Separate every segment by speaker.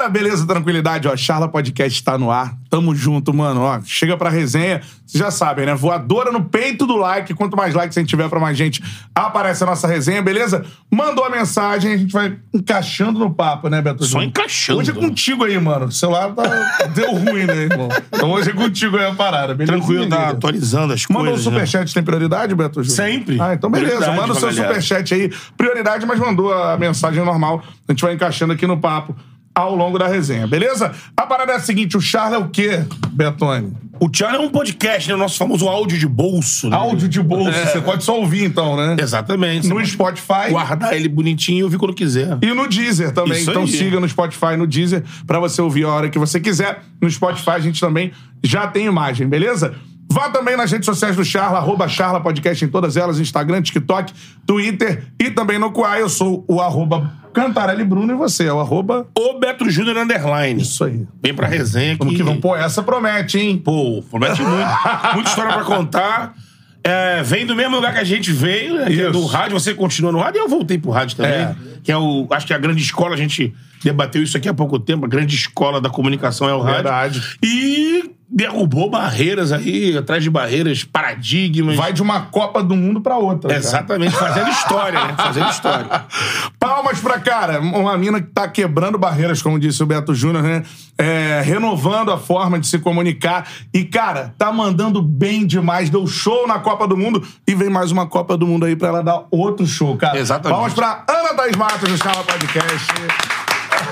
Speaker 1: Galera, beleza? Tranquilidade, ó. Charla Podcast tá no ar. Tamo junto, mano. Ó, chega pra resenha. Vocês já sabem, né? Voadora no peito do like. Quanto mais likes a gente tiver pra mais gente, aparece a nossa resenha, beleza? Mandou a mensagem, a gente vai encaixando no papo, né, Beto?
Speaker 2: Só encaixando.
Speaker 1: Hoje é contigo aí, mano. O celular tá... deu ruim, né, irmão? Então hoje é contigo aí a parada, beleza?
Speaker 2: Tranquilo, tá atualizando as
Speaker 1: Mandou o
Speaker 2: coisas. né?
Speaker 1: superchat, tem prioridade, Beto? Júnior?
Speaker 2: Sempre.
Speaker 1: Ah, então beleza.
Speaker 2: Prioridade
Speaker 1: Manda o seu
Speaker 2: galera.
Speaker 1: superchat aí. Prioridade, mas mandou a mensagem normal. A gente vai encaixando aqui no papo ao longo da resenha, beleza? A parada é a seguinte, o Charles é o quê, Betone?
Speaker 2: O Tchan é um podcast, né? O nosso famoso áudio de bolso. Né?
Speaker 1: Áudio de bolso.
Speaker 2: É.
Speaker 1: Você pode só ouvir, então, né?
Speaker 2: Exatamente.
Speaker 1: No Spotify.
Speaker 2: guardar ele bonitinho e ouvir quando quiser.
Speaker 1: E no Deezer também.
Speaker 2: Isso
Speaker 1: então
Speaker 2: aí.
Speaker 1: siga no Spotify, no Deezer, pra você ouvir a hora que você quiser. No Spotify a gente também já tem imagem, beleza? Vá também nas redes sociais do Charla, arroba Charla Podcast em todas elas, Instagram, TikTok, Twitter e também no Quai. Eu sou o arroba Cantarelli Bruno e você é o arroba...
Speaker 2: O Beto Júnior Underline.
Speaker 1: Isso aí.
Speaker 2: Vem pra resenha.
Speaker 1: Vamos que vamos. Pô, essa promete, hein?
Speaker 2: Pô, promete muito. Muita história pra contar. É, vem do mesmo lugar que a gente veio, né? Que é do rádio. Você continua no rádio e eu voltei pro rádio também.
Speaker 1: É.
Speaker 2: Que é o. Acho que a grande escola, a gente debateu isso aqui há pouco tempo. A grande escola da comunicação é o rádio.
Speaker 1: Verdade.
Speaker 2: E derrubou barreiras aí, atrás de barreiras, paradigmas.
Speaker 1: Vai de uma Copa do Mundo pra outra.
Speaker 2: Exatamente, fazendo história, né? Fazendo história.
Speaker 1: Palmas pra cara. Uma mina que tá quebrando barreiras, como disse o Beto Júnior, né? É, renovando a forma de se comunicar. E, cara, tá mandando bem demais. Deu show na Copa do Mundo e vem mais uma Copa do Mundo aí pra ela dar outro show, cara.
Speaker 2: Exatamente.
Speaker 1: Palmas pra Ana Thaís Matos do Charla Podcast.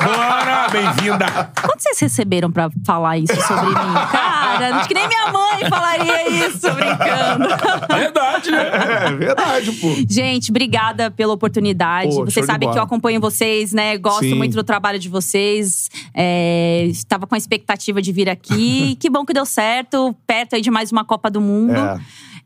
Speaker 2: Bora, bem-vinda.
Speaker 3: Quanto vocês receberam pra falar isso sobre mim? Cara, acho que nem minha mãe falaria isso, brincando.
Speaker 2: Verdade, né?
Speaker 1: É verdade, pô.
Speaker 3: Gente, obrigada pela oportunidade.
Speaker 1: Pô,
Speaker 3: vocês sabem que eu acompanho vocês, né? Gosto
Speaker 1: Sim.
Speaker 3: muito do trabalho de vocês. É, estava com a expectativa de vir aqui. que bom que deu certo. Perto aí de mais uma Copa do Mundo.
Speaker 1: É.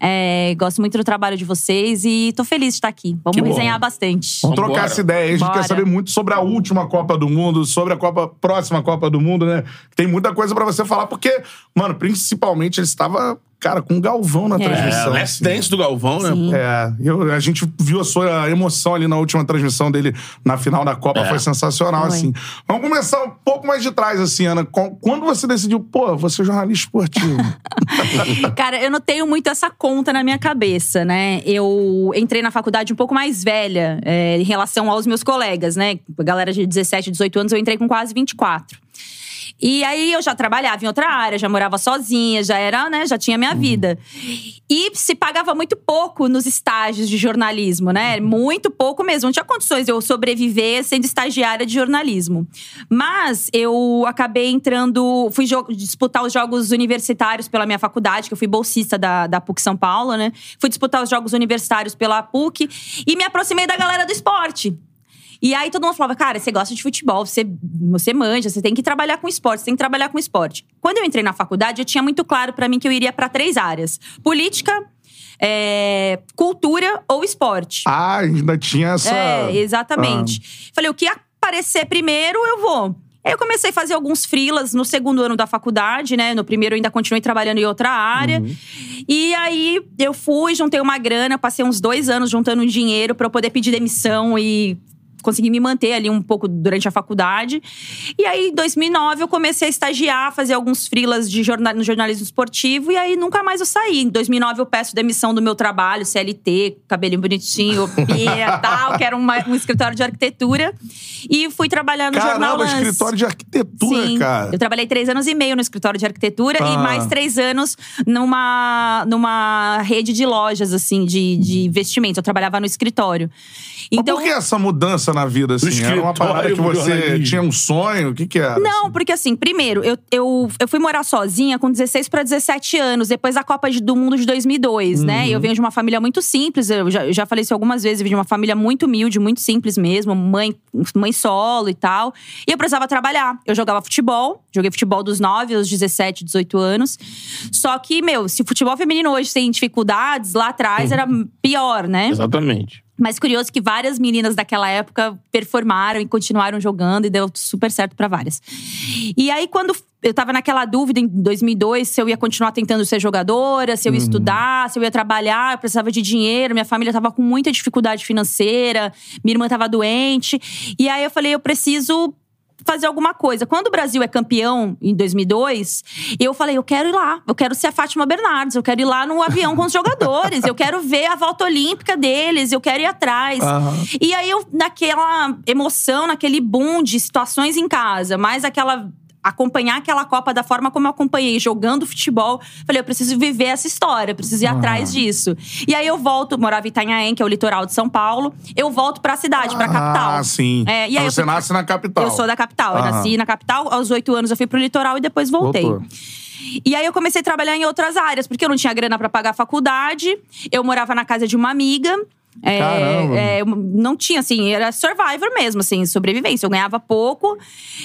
Speaker 3: É, gosto muito do trabalho de vocês e tô feliz de estar aqui. Vamos
Speaker 2: Que bom.
Speaker 3: resenhar bastante.
Speaker 1: Vamos trocar essa ideia aí. A gente
Speaker 3: Bora.
Speaker 1: quer saber muito sobre a última Copa do Mundo, sobre a Copa, próxima Copa do Mundo, né? Tem muita coisa pra você falar, porque, mano, principalmente ele estava, cara, com um galvão na
Speaker 3: É.
Speaker 2: É,
Speaker 1: transmissão.
Speaker 2: Last
Speaker 1: assim.
Speaker 2: Dance do Galvão, né?
Speaker 3: Sim.
Speaker 2: pô?
Speaker 1: É, eu- a gente viu a sua emoção ali na última transmissão dele na final da Copa,
Speaker 2: É.
Speaker 1: foi sensacional,
Speaker 3: Foi.
Speaker 1: assim. Vamos começar um pouco mais de trás, assim, Ana. Quando você decidiu, pô, você é jornalista esportivo?
Speaker 3: Cara, eu não tenho muito essa conta na minha cabeça, né? Eu entrei na faculdade um pouco mais velha é, em relação aos meus colegas, né? Galera de 17, 18 anos, eu entrei com quase 24. E aí eu já trabalhava em outra área, já morava sozinha, já era, né, já tinha minha vida. E se pagava muito pouco nos estágios de jornalismo, né? Muito pouco mesmo. Não tinha condições de eu sobreviver sendo estagiária de jornalismo. Mas eu acabei entrando, fui disputar os jogos universitários pela minha faculdade, que eu fui bolsista da, da PUC São Paulo, né? Fui disputar os jogos universitários pela PUC e me aproximei da galera do esporte. E aí todo mundo falava, cara, você gosta de futebol, você, você manja, você tem que trabalhar com esporte, você tem que trabalhar com esporte. Quando eu entrei na faculdade, eu tinha muito claro pra mim que eu iria pra três áreas: política, é, cultura ou esporte.
Speaker 1: ah, ainda tinha essa.
Speaker 3: É, exatamente. Falei, o que aparecer primeiro, eu vou. Aí eu comecei a fazer alguns freelas no segundo ano da faculdade, né? No primeiro eu ainda continuei trabalhando em outra área. E aí eu fui, juntei uma grana, passei uns dois anos juntando dinheiro pra eu poder pedir demissão e conseguir me manter ali um pouco durante a faculdade. E aí, em 2009, eu comecei a estagiar, fazer alguns freelas de jornal, no jornalismo esportivo. E aí, nunca mais eu saí. Em 2009, eu peço demissão do meu trabalho, CLT, cabelinho bonitinho, pia, tal, que era uma- um escritório de arquitetura. E fui trabalhar no Jornal
Speaker 1: Caramba,
Speaker 3: Lance.
Speaker 1: escritório de arquitetura,
Speaker 3: Sim.
Speaker 1: cara.
Speaker 3: Eu trabalhei três anos e meio no escritório de arquitetura
Speaker 1: Ah.
Speaker 3: e mais três anos numa, numa rede de lojas, assim, de, de investimentos. Eu trabalhava no escritório. Então,
Speaker 1: Mas por que essa mudança na vida, assim? Era uma parada que você tinha um sonho? O que que era?
Speaker 3: Não,
Speaker 1: assim?
Speaker 3: porque assim, primeiro, eu, eu, eu fui morar sozinha com 16 para 17 anos, depois da Copa do Mundo de 2002, né?
Speaker 1: Uhum.
Speaker 3: Eu venho de uma família muito simples, eu já, eu já falei isso algumas vezes, eu venho de uma família muito humilde, muito simples mesmo, mãe, mãe solo e tal. E eu precisava trabalhar. Eu jogava futebol, joguei futebol dos 9 aos 17, 18 anos. Só que, meu, se o futebol feminino hoje tem dificuldades, lá atrás era pior, né?
Speaker 2: Exatamente.
Speaker 3: Mas curioso que várias meninas daquela época performaram e continuaram jogando e deu super certo pra várias. E aí, quando eu tava naquela dúvida em 2002 se eu ia continuar tentando ser jogadora, se eu ia estudar, se eu ia trabalhar, eu precisava de dinheiro, minha família tava com muita dificuldade financeira, minha irmã tava doente. E aí eu falei, eu preciso fazer alguma coisa. Quando o Brasil é campeão em 2002, eu falei, eu quero ir lá, eu quero ser a Fátima Bernardes, eu quero ir lá no avião com os jogadores, eu quero ver a volta olímpica deles, eu quero ir atrás.
Speaker 1: Aham.
Speaker 3: E aí eu naquela emoção, naquele boom de situações em casa, mais aquela acompanhar aquela Copa da forma como eu acompanhei, jogando futebol. Falei, eu preciso viver essa história, eu preciso ir atrás disso. E aí eu volto, morava em Itanhaém, que é o litoral de São Paulo. Eu volto pra cidade, pra capital.
Speaker 1: Ah, sim.
Speaker 3: É, e aí
Speaker 1: Então
Speaker 3: eu
Speaker 1: você
Speaker 3: fui-
Speaker 1: nasce na capital.
Speaker 3: eu sou da capital. Eu
Speaker 1: Aham.
Speaker 3: nasci na capital. Aos oito anos eu fui pro litoral e depois voltei.
Speaker 1: Voltou.
Speaker 3: E aí eu comecei a trabalhar em outras áreas, porque eu não tinha grana pra pagar a faculdade. Eu morava na casa de uma amiga. É,
Speaker 1: Caramba.
Speaker 3: é, não tinha, assim, era survivor mesmo, assim, sobrevivência. Eu ganhava pouco.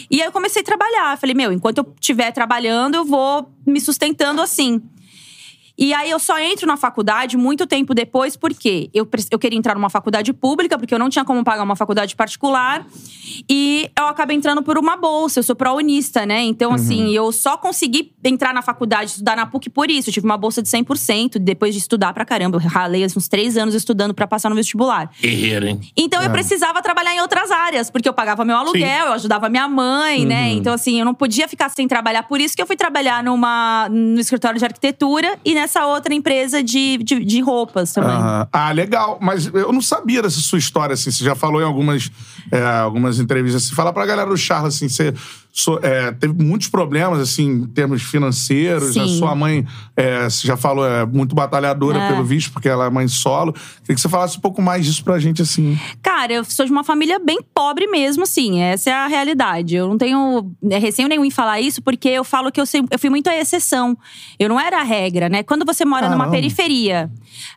Speaker 3: E aí eu comecei a trabalhar. Falei, meu, enquanto eu estiver trabalhando, eu vou me sustentando assim. E aí eu só entro na faculdade muito tempo depois, porque eu, eu queria entrar numa faculdade pública, porque eu não tinha como pagar uma faculdade particular. E eu acabei entrando por uma bolsa, eu sou pró-unista, né? Então, assim, eu só consegui entrar na faculdade, estudar na PUC por isso. Eu tive uma bolsa de 100%, depois de estudar pra caramba. Eu ralei uns três anos estudando pra passar no vestibular.
Speaker 2: Guerreiro, hein?
Speaker 3: Então
Speaker 1: É.
Speaker 3: eu precisava trabalhar em outras áreas, porque eu pagava meu aluguel, eu ajudava minha mãe,
Speaker 1: Uhum.
Speaker 3: né? Então, assim, eu não podia ficar sem trabalhar. Por isso que eu fui trabalhar numa, no escritório de arquitetura e nessa outra empresa de, de, de roupas também.
Speaker 1: Aham. Ah, legal. Mas eu não sabia dessa sua história, assim. Você já falou em algumas, é, algumas entrevistas. Assim, fala pra galera do Charles, assim, você so- é, teve muitos problemas, assim, em termos financeiros. A
Speaker 3: Sim.
Speaker 1: sua mãe, é, você já falou, é muito batalhadora,
Speaker 3: É.
Speaker 1: pelo visto, porque ela é mãe solo. Queria que você falasse um pouco mais disso pra gente, assim.
Speaker 3: Cara, eu sou de uma família bem pobre mesmo, assim. Essa é a realidade. Eu não tenho é, receio nenhum em falar isso, porque eu falo que eu, sempre, eu fui muito a exceção. Eu não era a regra, né? Quando você mora numa
Speaker 1: Caramba.
Speaker 3: periferia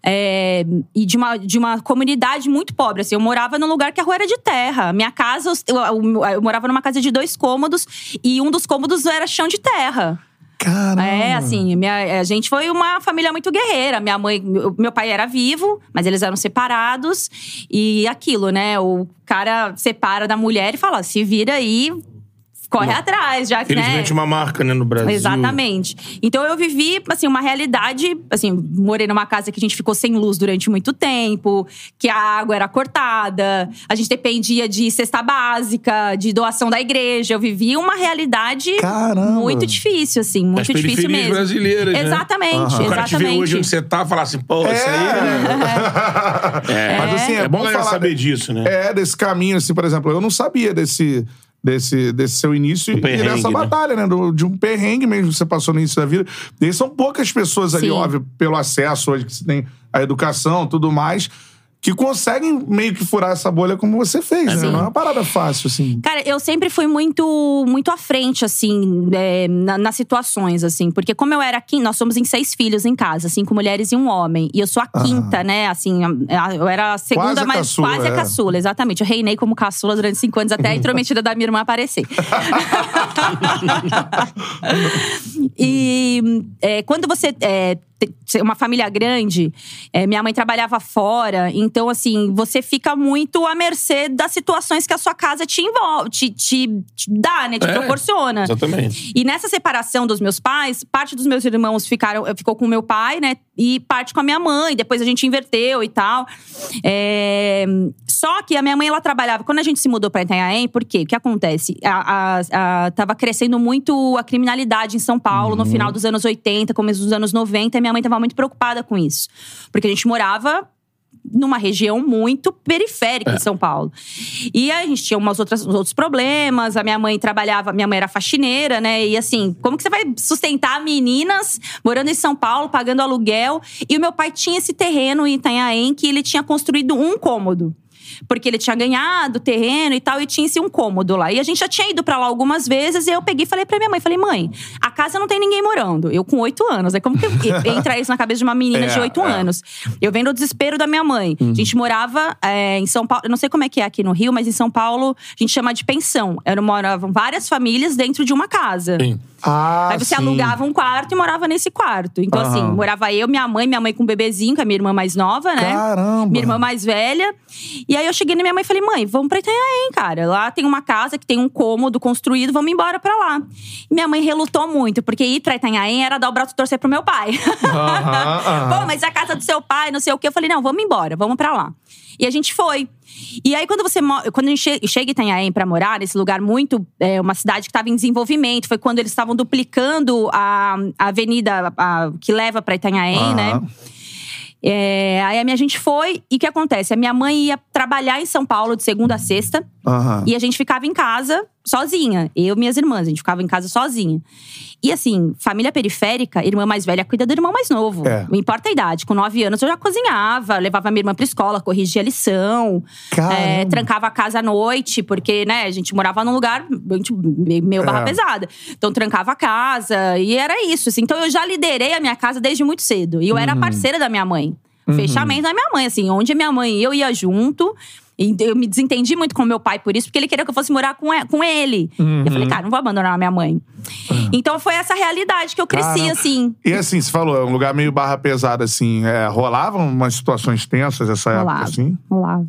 Speaker 3: é, e de uma, de uma comunidade muito pobre, assim, eu morava num lugar que a rua era de terra. Minha casa, eu, eu- eu morava numa casa de dois cômodos e um dos cômodos era chão de terra.
Speaker 1: Caramba.
Speaker 3: É, assim, minha, a gente foi uma família muito guerreira. Minha mãe, meu, meu pai era vivo, mas eles eram separados. E aquilo, né? O cara separa da mulher e fala: se vira aí, corre atrás, já que, né?
Speaker 2: Infelizmente, uma marca, né, no Brasil.
Speaker 3: Exatamente. Então eu vivi, assim, uma realidade. Assim, morei numa casa que a gente ficou sem luz durante muito tempo, que a água era cortada, a gente dependia de cesta básica, de doação da igreja. Eu vivi uma realidade
Speaker 1: Caramba.
Speaker 3: muito difícil, assim, muito
Speaker 2: As
Speaker 3: difícil mesmo.
Speaker 2: brasileiras, né?
Speaker 3: Exatamente,
Speaker 1: Aham.
Speaker 2: O cara te vê
Speaker 3: exatamente.
Speaker 2: hoje onde você tá e fala assim, pô, isso aí é...
Speaker 1: Mas assim, é,
Speaker 2: É bom
Speaker 1: bom falar
Speaker 2: saber disso, né?
Speaker 1: É, desse caminho, assim, por exemplo, eu não sabia desse, desse, desse seu início e dessa
Speaker 2: né?
Speaker 1: batalha, né? Do- de um perrengue mesmo que você passou no início da vida. E são poucas pessoas ali,
Speaker 3: Sim.
Speaker 1: óbvio, pelo acesso hoje que você tem a educação tudo mais, que conseguem meio que furar essa bolha como você fez, né?
Speaker 3: Sim.
Speaker 1: Não é uma parada fácil, assim.
Speaker 3: Cara, eu sempre fui muito muito à frente, assim, é, na- nas situações, assim. Porque como eu era quinta, nós somos em seis filhos em casa, cinco mulheres e um homem. E eu sou a quinta, né? Assim, eu era a segunda,
Speaker 1: Quase a
Speaker 3: mas
Speaker 1: caçula,
Speaker 3: quase
Speaker 1: é.
Speaker 3: a caçula, exatamente. Eu reinei como caçula durante cinco anos, até a intrometida da minha irmã aparecer. e é, quando você é, uma família grande, é, minha mãe trabalhava fora, então assim, você fica muito à mercê das situações que a sua casa te envolve, te, te, te dá, né? Te
Speaker 2: É,
Speaker 3: proporciona.
Speaker 2: Exatamente.
Speaker 3: E nessa separação dos meus pais, parte dos meus irmãos ficaram, ficou com meu pai, né? E parte com a minha mãe. Depois a gente inverteu e tal. É, Só que a minha mãe, ela trabalhava… Quando a gente se mudou pra Itanhaém, por quê? O que acontece? A, a- a- tava crescendo muito a criminalidade em São Paulo no final dos anos 80, começo dos anos 90. E minha mãe tava muito preocupada com isso. Porque a gente morava numa região muito periférica em São Paulo. E a gente tinha umas outras, uns outros problemas. A minha mãe trabalhava, minha mãe era faxineira, né? E assim, como que você vai sustentar meninas morando em São Paulo, pagando aluguel? E o meu pai tinha esse terreno em Itanhaém que ele tinha construído um cômodo. Porque ele tinha ganhado terreno e tal, e tinha esse um cômodo lá. E a gente já tinha ido pra lá algumas vezes, e eu peguei e falei pra minha mãe: falei, mãe, a casa não tem ninguém morando. Eu com oito anos. É como que entra isso na cabeça de uma menina
Speaker 1: É,
Speaker 3: de oito
Speaker 1: é.
Speaker 3: anos? Eu vendo o desespero da minha mãe. A gente morava é, em São Paulo, eu não sei como é que é aqui no Rio, mas em São Paulo a gente chama de pensão. Era, moravam várias famílias dentro de uma casa.
Speaker 2: Sim.
Speaker 1: Ah,
Speaker 3: Aí você
Speaker 1: sim.
Speaker 3: alugava um quarto e morava nesse quarto. Então, assim, morava eu, minha mãe, minha mãe com um bebezinho, que é a minha irmã mais nova, né?
Speaker 1: Caramba.
Speaker 3: Minha irmã mais velha. E aí eu cheguei na minha mãe e falei, mãe, vamos pra Itanhaém, cara. Lá tem uma casa que tem um cômodo construído, vamos embora pra lá. E minha mãe relutou muito, porque ir pra Itanhaém era dar o braço torcer pro meu pai.
Speaker 1: Aham.
Speaker 3: Pô, mas a casa do seu pai, não sei o quê. Eu falei, não, vamos embora, vamos pra lá. E a gente foi. E aí, quando você quando a gente che- chega em Itanhaém pra morar, nesse lugar muito. É, uma cidade que estava em desenvolvimento, foi quando eles estavam duplicando a, a avenida a- que leva pra Itanhaém, né? É, aí a minha gente foi, e o que acontece? A minha mãe ia trabalhar em São Paulo de segunda a sexta,
Speaker 1: Aham.
Speaker 3: e a gente ficava em casa sozinha. Eu e minhas irmãs, a gente ficava em casa sozinha. E assim, família periférica, irmã mais velha cuida do irmão mais novo.
Speaker 1: É.
Speaker 3: Não importa a idade. Com nove anos eu já cozinhava, levava minha irmã pra escola, corrigia a lição. É, trancava a casa à noite, porque, né, a gente morava num lugar meio barra
Speaker 1: É.
Speaker 3: pesada. Então trancava a casa, e era isso. Assim. Então eu já liderei a minha casa desde muito cedo. E eu
Speaker 1: Uhum.
Speaker 3: era parceira da minha mãe. O Fechamento da minha mãe, assim, onde a minha mãe e eu ia junto. E eu me desentendi muito com meu pai por isso, porque ele queria que eu fosse morar com com ele.
Speaker 1: Uhum.
Speaker 3: Eu falei, cara, não vou abandonar a minha mãe. Então foi essa realidade que eu cresci, assim.
Speaker 1: E assim, você falou, é um lugar meio barra pesada, assim. É, rolavam umas situações tensas essa época,
Speaker 3: Rolava,
Speaker 1: assim?
Speaker 3: rolava,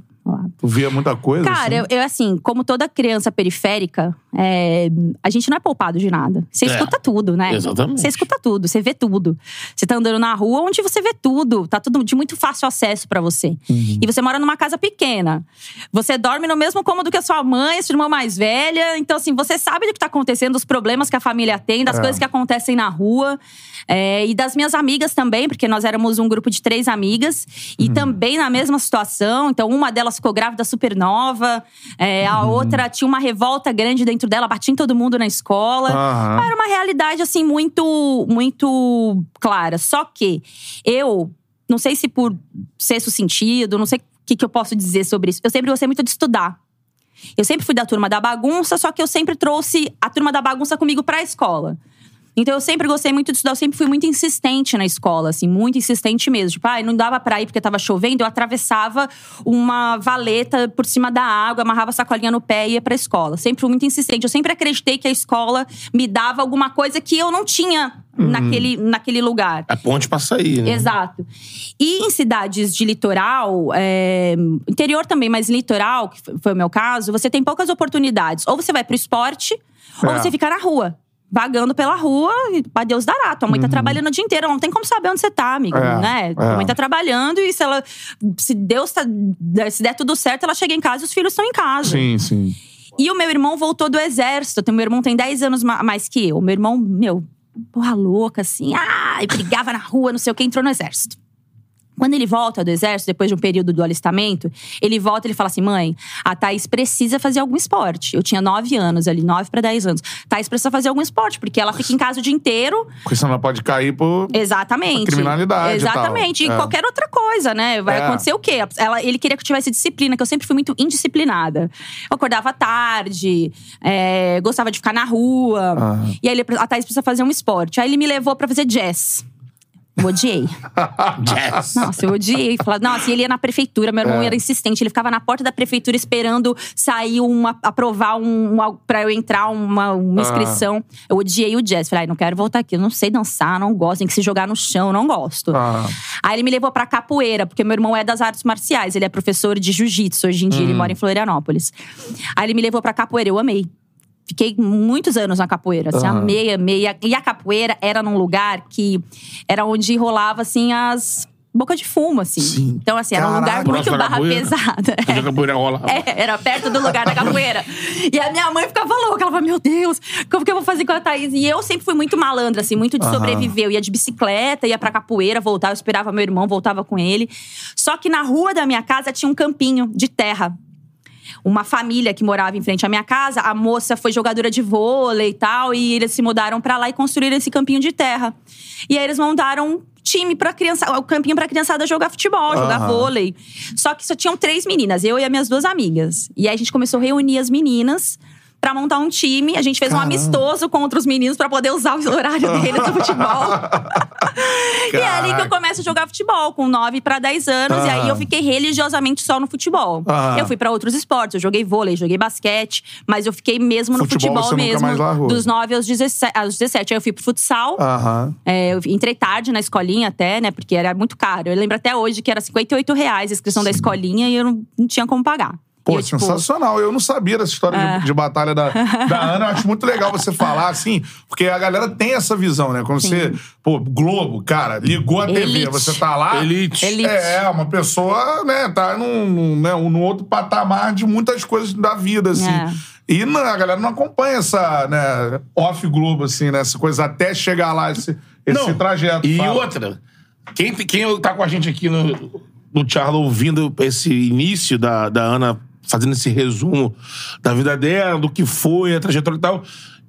Speaker 1: Tu via muita coisa,
Speaker 3: Cara,
Speaker 1: assim?
Speaker 3: eu, eu, assim, como toda criança periférica, é, a gente não é poupado de nada. Você
Speaker 2: É.
Speaker 3: escuta tudo, né?
Speaker 2: Exatamente.
Speaker 3: Você escuta tudo, você vê tudo. Você tá andando na rua onde você vê tudo. Tá tudo de muito fácil acesso pra você.
Speaker 1: Uhum.
Speaker 3: E você mora numa casa pequena. Você dorme no mesmo cômodo que a sua mãe, a sua irmã mais velha. Então, assim, você sabe do que tá acontecendo, dos problemas que a família tem, das
Speaker 1: É.
Speaker 3: coisas que acontecem na rua. É, e das minhas amigas também, porque nós éramos um grupo de três amigas. E
Speaker 1: Uhum.
Speaker 3: também na mesma situação. Então, uma delas ficou grávida super nova. é, a
Speaker 1: Uhum.
Speaker 3: outra tinha uma revolta grande dentro dela, batia em todo mundo na escola.
Speaker 1: Aham.
Speaker 3: Era uma realidade, assim, muito, muito clara. Só que eu, não sei se por sexto sentido, não sei o que, que eu posso dizer sobre isso. Eu sempre gostei muito de estudar. Eu sempre fui da turma da bagunça, só que eu sempre trouxe a turma da bagunça comigo pra escola. Então eu sempre gostei muito de estudar, eu sempre fui muito insistente na escola, assim, muito insistente mesmo. Tipo, ai, não dava pra ir porque tava chovendo, eu atravessava uma valeta por cima da água, amarrava a sacolinha no pé e ia pra escola. Sempre fui muito insistente. Eu sempre acreditei que a escola me dava alguma coisa que eu não tinha naquele, naquele lugar.
Speaker 2: É ponte pra sair, né?
Speaker 3: Exato. E em cidades de litoral, é, interior também, mas litoral, que foi- o meu caso, você tem poucas oportunidades. Ou você vai pro esporte, ou
Speaker 1: É.
Speaker 3: você fica na rua. Vagando pela rua, e adeus dará. Tua mãe tá trabalhando o dia inteiro, ela não tem como saber onde você tá, amigo,
Speaker 1: Uhum. É,
Speaker 3: né?
Speaker 1: é.
Speaker 3: Tua mãe tá trabalhando e se ela. Se Deus tá. Se der tudo certo, ela chega em casa e os filhos estão em casa.
Speaker 1: Sim, sim.
Speaker 3: E o meu irmão voltou do exército. Meu irmão tem 10 anos ma- mais que eu. Meu irmão, meu, porra louca, assim. Ah, brigava na rua, não sei o que, entrou no exército. Quando ele volta do exército, depois de um período do alistamento, ele volta e ele fala assim: mãe, a Thaís precisa fazer algum esporte. Eu tinha 9 anos ali, 9 para 10 anos. Thaís precisa fazer algum esporte, porque ela fica em casa o dia inteiro.
Speaker 1: Porque senão ela pode cair por.
Speaker 3: Exatamente.
Speaker 1: Criminalidade e
Speaker 3: Exatamente.
Speaker 1: tal.
Speaker 3: E
Speaker 1: É.
Speaker 3: qualquer outra coisa, né? Vai
Speaker 1: É.
Speaker 3: acontecer o quê? Ela, ele queria que eu tivesse disciplina, que eu sempre fui muito indisciplinada. Eu acordava tarde, é, gostava de ficar na rua.
Speaker 1: Aham.
Speaker 3: E aí ele, a Thaís precisa fazer um esporte. Aí ele me levou pra fazer jazz. Eu odiei.
Speaker 2: Jazz.
Speaker 3: Nossa, eu odiei. Nossa, e ele ia na prefeitura, meu irmão
Speaker 1: É.
Speaker 3: era insistente. Ele ficava na porta da prefeitura esperando sair uma. aprovar um. uma, pra eu entrar uma, uma
Speaker 1: Ah.
Speaker 3: inscrição. Eu odiei o jazz. Falei, ai, não quero voltar aqui. Eu não sei dançar, não gosto. Tem que se jogar no chão, não gosto.
Speaker 1: Ah,
Speaker 3: Aí ele me levou pra capoeira, porque meu irmão é das artes marciais. Ele é professor de jiu-jitsu hoje em dia,
Speaker 1: Hum.
Speaker 3: ele mora em Florianópolis. Aí ele me levou pra capoeira, eu amei. Fiquei muitos anos na capoeira, assim,
Speaker 1: Aham.
Speaker 3: amei, amei. E a- capoeira era num lugar que era onde rolava, assim, as boca de fumo, assim.
Speaker 1: Sim.
Speaker 3: Então, assim, era um lugar
Speaker 1: Caraca.
Speaker 3: muito barra
Speaker 2: capoeira.
Speaker 3: pesada.
Speaker 2: Onde a capoeira rola.
Speaker 3: É, era perto do lugar da capoeira. E a minha mãe ficava louca. Ela falava, meu Deus, como que eu vou fazer com a Thaís? E eu sempre fui muito malandra, assim, muito de sobreviver. Eu ia de bicicleta, ia pra capoeira, voltava, eu esperava meu irmão, voltava com ele. Só que na rua da minha casa tinha um campinho de terra. Uma família que morava em frente à minha casa, a moça foi jogadora de vôlei e tal, e eles se mudaram pra lá e construíram esse campinho de terra. E aí eles montaram um time pra criança, o campinho pra criançada jogar futebol, jogar
Speaker 1: Aham.
Speaker 3: vôlei. Só que só tinham três meninas, eu e as minhas duas amigas. E aí a gente começou a reunir as meninas pra montar um time. A gente fez um
Speaker 1: Caramba.
Speaker 3: amistoso contra os meninos pra poder usar o horário deles do futebol. e é ali que eu começo a jogar futebol, com 9 pra 10 anos. E aí eu fiquei religiosamente só no futebol.
Speaker 1: Aham.
Speaker 3: Eu fui pra outros esportes, eu joguei vôlei, joguei basquete, mas eu fiquei mesmo no
Speaker 1: Futebol
Speaker 3: futebol, mesmo. Dos 9 aos 17, aos 17. Aí eu fui pro futsal.
Speaker 1: Aham.
Speaker 3: É, eu entrei tarde na escolinha até, né? Porque era muito caro. Eu lembro até hoje que era 58 reais a inscrição da escolinha e eu não, não tinha como pagar.
Speaker 1: Pô,
Speaker 3: E eu, tipo,
Speaker 1: sensacional. Eu não sabia dessa história de-
Speaker 3: É.
Speaker 1: de, batalha da, da Ana. Eu acho muito legal você falar assim, porque a galera tem essa visão, né? Quando você. Pô, Globo, cara, ligou a TV,
Speaker 3: Elite.
Speaker 1: você tá lá.
Speaker 2: Elite.
Speaker 3: Elite.
Speaker 1: É, uma pessoa, né, tá num, num, né, num outro patamar de muitas coisas da vida, assim.
Speaker 3: É.
Speaker 1: E não, a galera não acompanha essa, né, off Globo, assim, né? Essa coisa até chegar lá, esse, esse
Speaker 2: Não,
Speaker 1: trajeto.
Speaker 2: E
Speaker 1: Fala.
Speaker 2: outra, quem, quem tá com a gente aqui no, no Charla ouvindo esse início da, da Ana fazendo esse resumo da vida dela, do que foi, a trajetória e tal,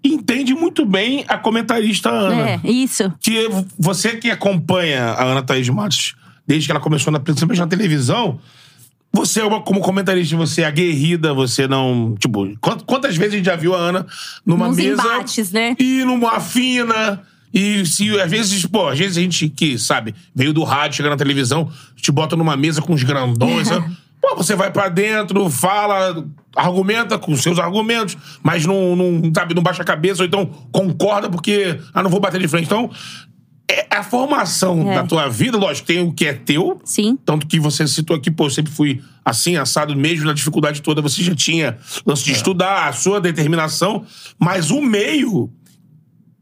Speaker 2: entende muito bem a comentarista Ana.
Speaker 3: É, isso.
Speaker 2: Que você que acompanha a Ana Thaís Matos desde que ela começou, na, principalmente na televisão, você, é uma- como comentarista, você é aguerrida, você não. Tipo, quant- quantas vezes a gente já viu a Ana numa
Speaker 3: Nos
Speaker 2: mesa.
Speaker 3: embates, né?
Speaker 2: E numa fina. E se às vezes, pô, às vezes a gente que, sabe, veio do rádio, chega na televisão, te bota numa mesa com os grandões. sabe? Pô, você vai pra dentro, fala, argumenta com seus argumentos, mas não, não, sabe, não baixa a cabeça, ou então concorda porque, ah, não vou bater de frente. Então, é a formação
Speaker 3: É.
Speaker 2: da tua vida, lógico, tem o que é teu,
Speaker 3: Sim.
Speaker 2: tanto que você citou aqui, pô, eu sempre fui assim, assado, mesmo na dificuldade toda, você já tinha lance de estudar, a sua determinação, mas o meio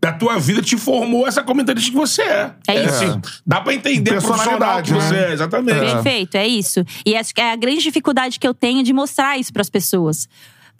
Speaker 2: da tua vida te formou essa comentarista que você é.
Speaker 3: É isso.
Speaker 2: assim, dá pra entender a profissional que
Speaker 1: Personalidade,
Speaker 2: você
Speaker 1: né?
Speaker 2: é, exatamente.
Speaker 3: Perfeito, é isso. E acho que é a grande dificuldade que eu tenho de mostrar isso pras pessoas.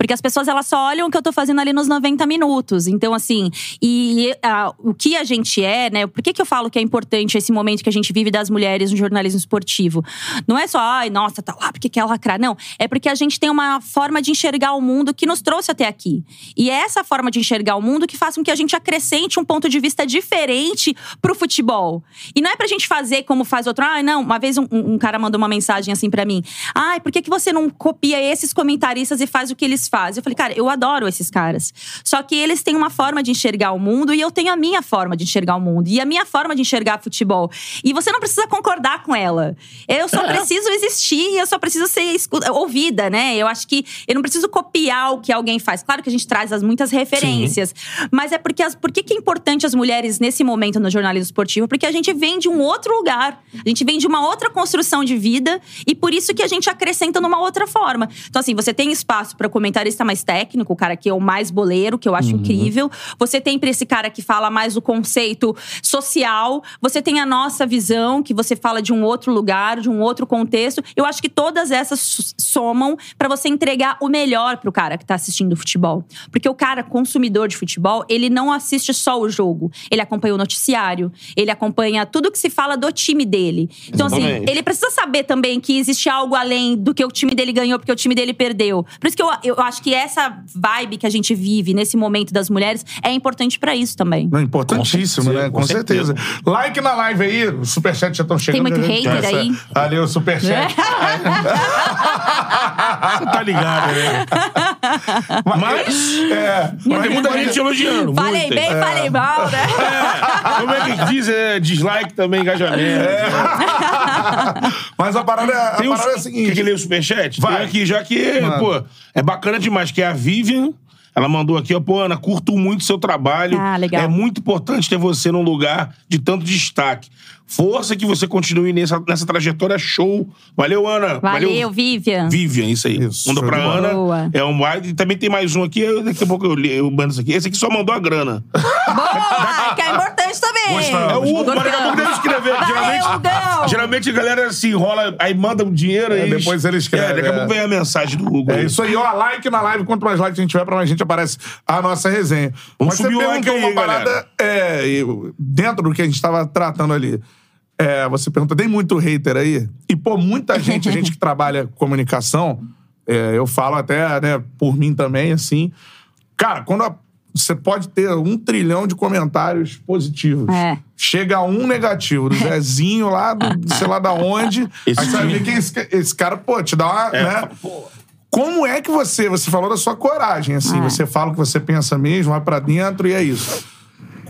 Speaker 3: Porque as pessoas elas só olham o que eu tô fazendo ali nos 90 minutos. Então, assim, e ah, o que a gente é, né? Por que, que eu falo que é importante esse momento que a gente vive das mulheres no jornalismo esportivo? Não é só, ai, nossa, tá lá, porque quer lacrar. Não. É porque a gente tem uma forma de enxergar o mundo que nos trouxe até aqui. E é essa forma de enxergar o mundo que faz com que a gente acrescente um ponto de vista diferente pro futebol. E não é pra gente fazer como faz outro. Ai, não, uma vez um, um cara mandou uma mensagem assim pra mim. Ai, por que, que você não copia esses comentaristas e faz o que eles fazem? Eu falei, cara, eu adoro esses caras. Só que eles têm uma forma de enxergar o mundo e eu tenho a minha forma de enxergar o mundo. E a minha forma de enxergar futebol. E você não precisa concordar com ela. Eu só preciso existir, eu só preciso ser ouvida, né? Eu acho que eu não preciso copiar o que alguém faz. Claro que a gente traz as muitas referências. Mas é porque as, por que, que é importante as mulheres nesse momento no jornalismo esportivo? Porque a gente vem de um outro lugar. A gente vem de uma outra construção de vida e por isso que a gente acrescenta numa outra forma. Então, assim, você tem espaço para comentarista mais técnico, o cara que é o mais boleiro, que eu acho incrível. Você tem pra esse cara que fala mais o conceito social. Você tem a nossa visão, que você fala de um outro lugar, de um outro contexto. Eu acho que todas essas somam pra você entregar o melhor pro cara que tá assistindo o futebol. Porque o cara consumidor de futebol, ele não assiste só o jogo. Ele acompanha o noticiário, ele acompanha tudo que se fala do time dele. Então, assim, ele precisa saber também que existe algo além do que o time dele ganhou, porque o time dele perdeu. Por isso que eu, eu acho que essa vibe que a gente vive nesse momento das mulheres é importante pra isso também.
Speaker 1: Não, importantíssimo,
Speaker 2: Com
Speaker 1: né?
Speaker 2: certeza,
Speaker 1: Com
Speaker 2: com
Speaker 1: certeza. Like na live aí, os superchats já estão chegando.
Speaker 3: muito
Speaker 1: a gente
Speaker 3: hater
Speaker 1: tem
Speaker 3: aí?
Speaker 1: essa- Ali o superchat.
Speaker 2: Você tá ligado, né? Mas,
Speaker 1: É,
Speaker 2: mas tem muita gente elogiando.
Speaker 3: Falei
Speaker 2: muita.
Speaker 3: bem, falei mal, né?
Speaker 2: Como é que diz? É, dislike também, engajamento.
Speaker 1: Mas a parada, a
Speaker 2: Tem
Speaker 1: parada é a seguinte.
Speaker 2: Quer que lê o superchat?
Speaker 1: Vai.
Speaker 2: Tem aqui, já que,
Speaker 1: Manda.
Speaker 2: pô, é bacana demais, que é a Vivian. Ela mandou aqui, ó, pô, Ana, curto muito seu trabalho.
Speaker 3: Ah, legal.
Speaker 2: É muito importante ter você num lugar de tanto destaque. Força que você continue nessa, nessa trajetória show. Valeu, Ana.
Speaker 3: Valeu, Vivian.
Speaker 2: Vivian, isso aí.
Speaker 1: Isso, show
Speaker 2: pra
Speaker 1: de bola.
Speaker 2: Ana.
Speaker 3: Boa.
Speaker 2: É um wide. E também tem mais um aqui. eu- Daqui a pouco eu, li- eu mando isso aqui. Esse aqui só mandou a grana.
Speaker 3: Boa! que é importante também.
Speaker 1: Gostamos.
Speaker 2: É o Hugo, mas daqui a pouco deve escrever.
Speaker 3: Valeu,
Speaker 2: geralmente, geralmente a galera se enrola, aí manda um dinheiro
Speaker 1: É,
Speaker 2: aí.
Speaker 1: depois ele escreve,
Speaker 2: É, daqui a
Speaker 1: é.
Speaker 2: pouco vem a mensagem do Hugo.
Speaker 1: É isso aí, ó. Like na live. Quanto mais likes a gente tiver, pra mais gente aparece a nossa resenha.
Speaker 2: Vamos
Speaker 1: Mas
Speaker 2: subir
Speaker 1: você
Speaker 2: o like
Speaker 1: perguntou
Speaker 2: aí,
Speaker 1: uma parada é, eu- dentro do que a gente tava tratando ali. É, você pergunta, tem muito hater aí? E, pô, muita gente, gente que trabalha com comunicação, é, eu falo até, né, por mim também, assim. Cara, quando a- você pode ter um trilhão de comentários positivos.
Speaker 3: É.
Speaker 1: Chega um negativo, do Zezinho lá, do, sei lá da onde.
Speaker 2: Esse
Speaker 1: aí você vai ver que esse, esse cara, pô, te dá uma.
Speaker 2: É,
Speaker 1: né?
Speaker 2: pô,
Speaker 1: Como é que você. Você falou da sua coragem, assim.
Speaker 3: É.
Speaker 1: Você fala o que você pensa mesmo, vai pra dentro e é isso.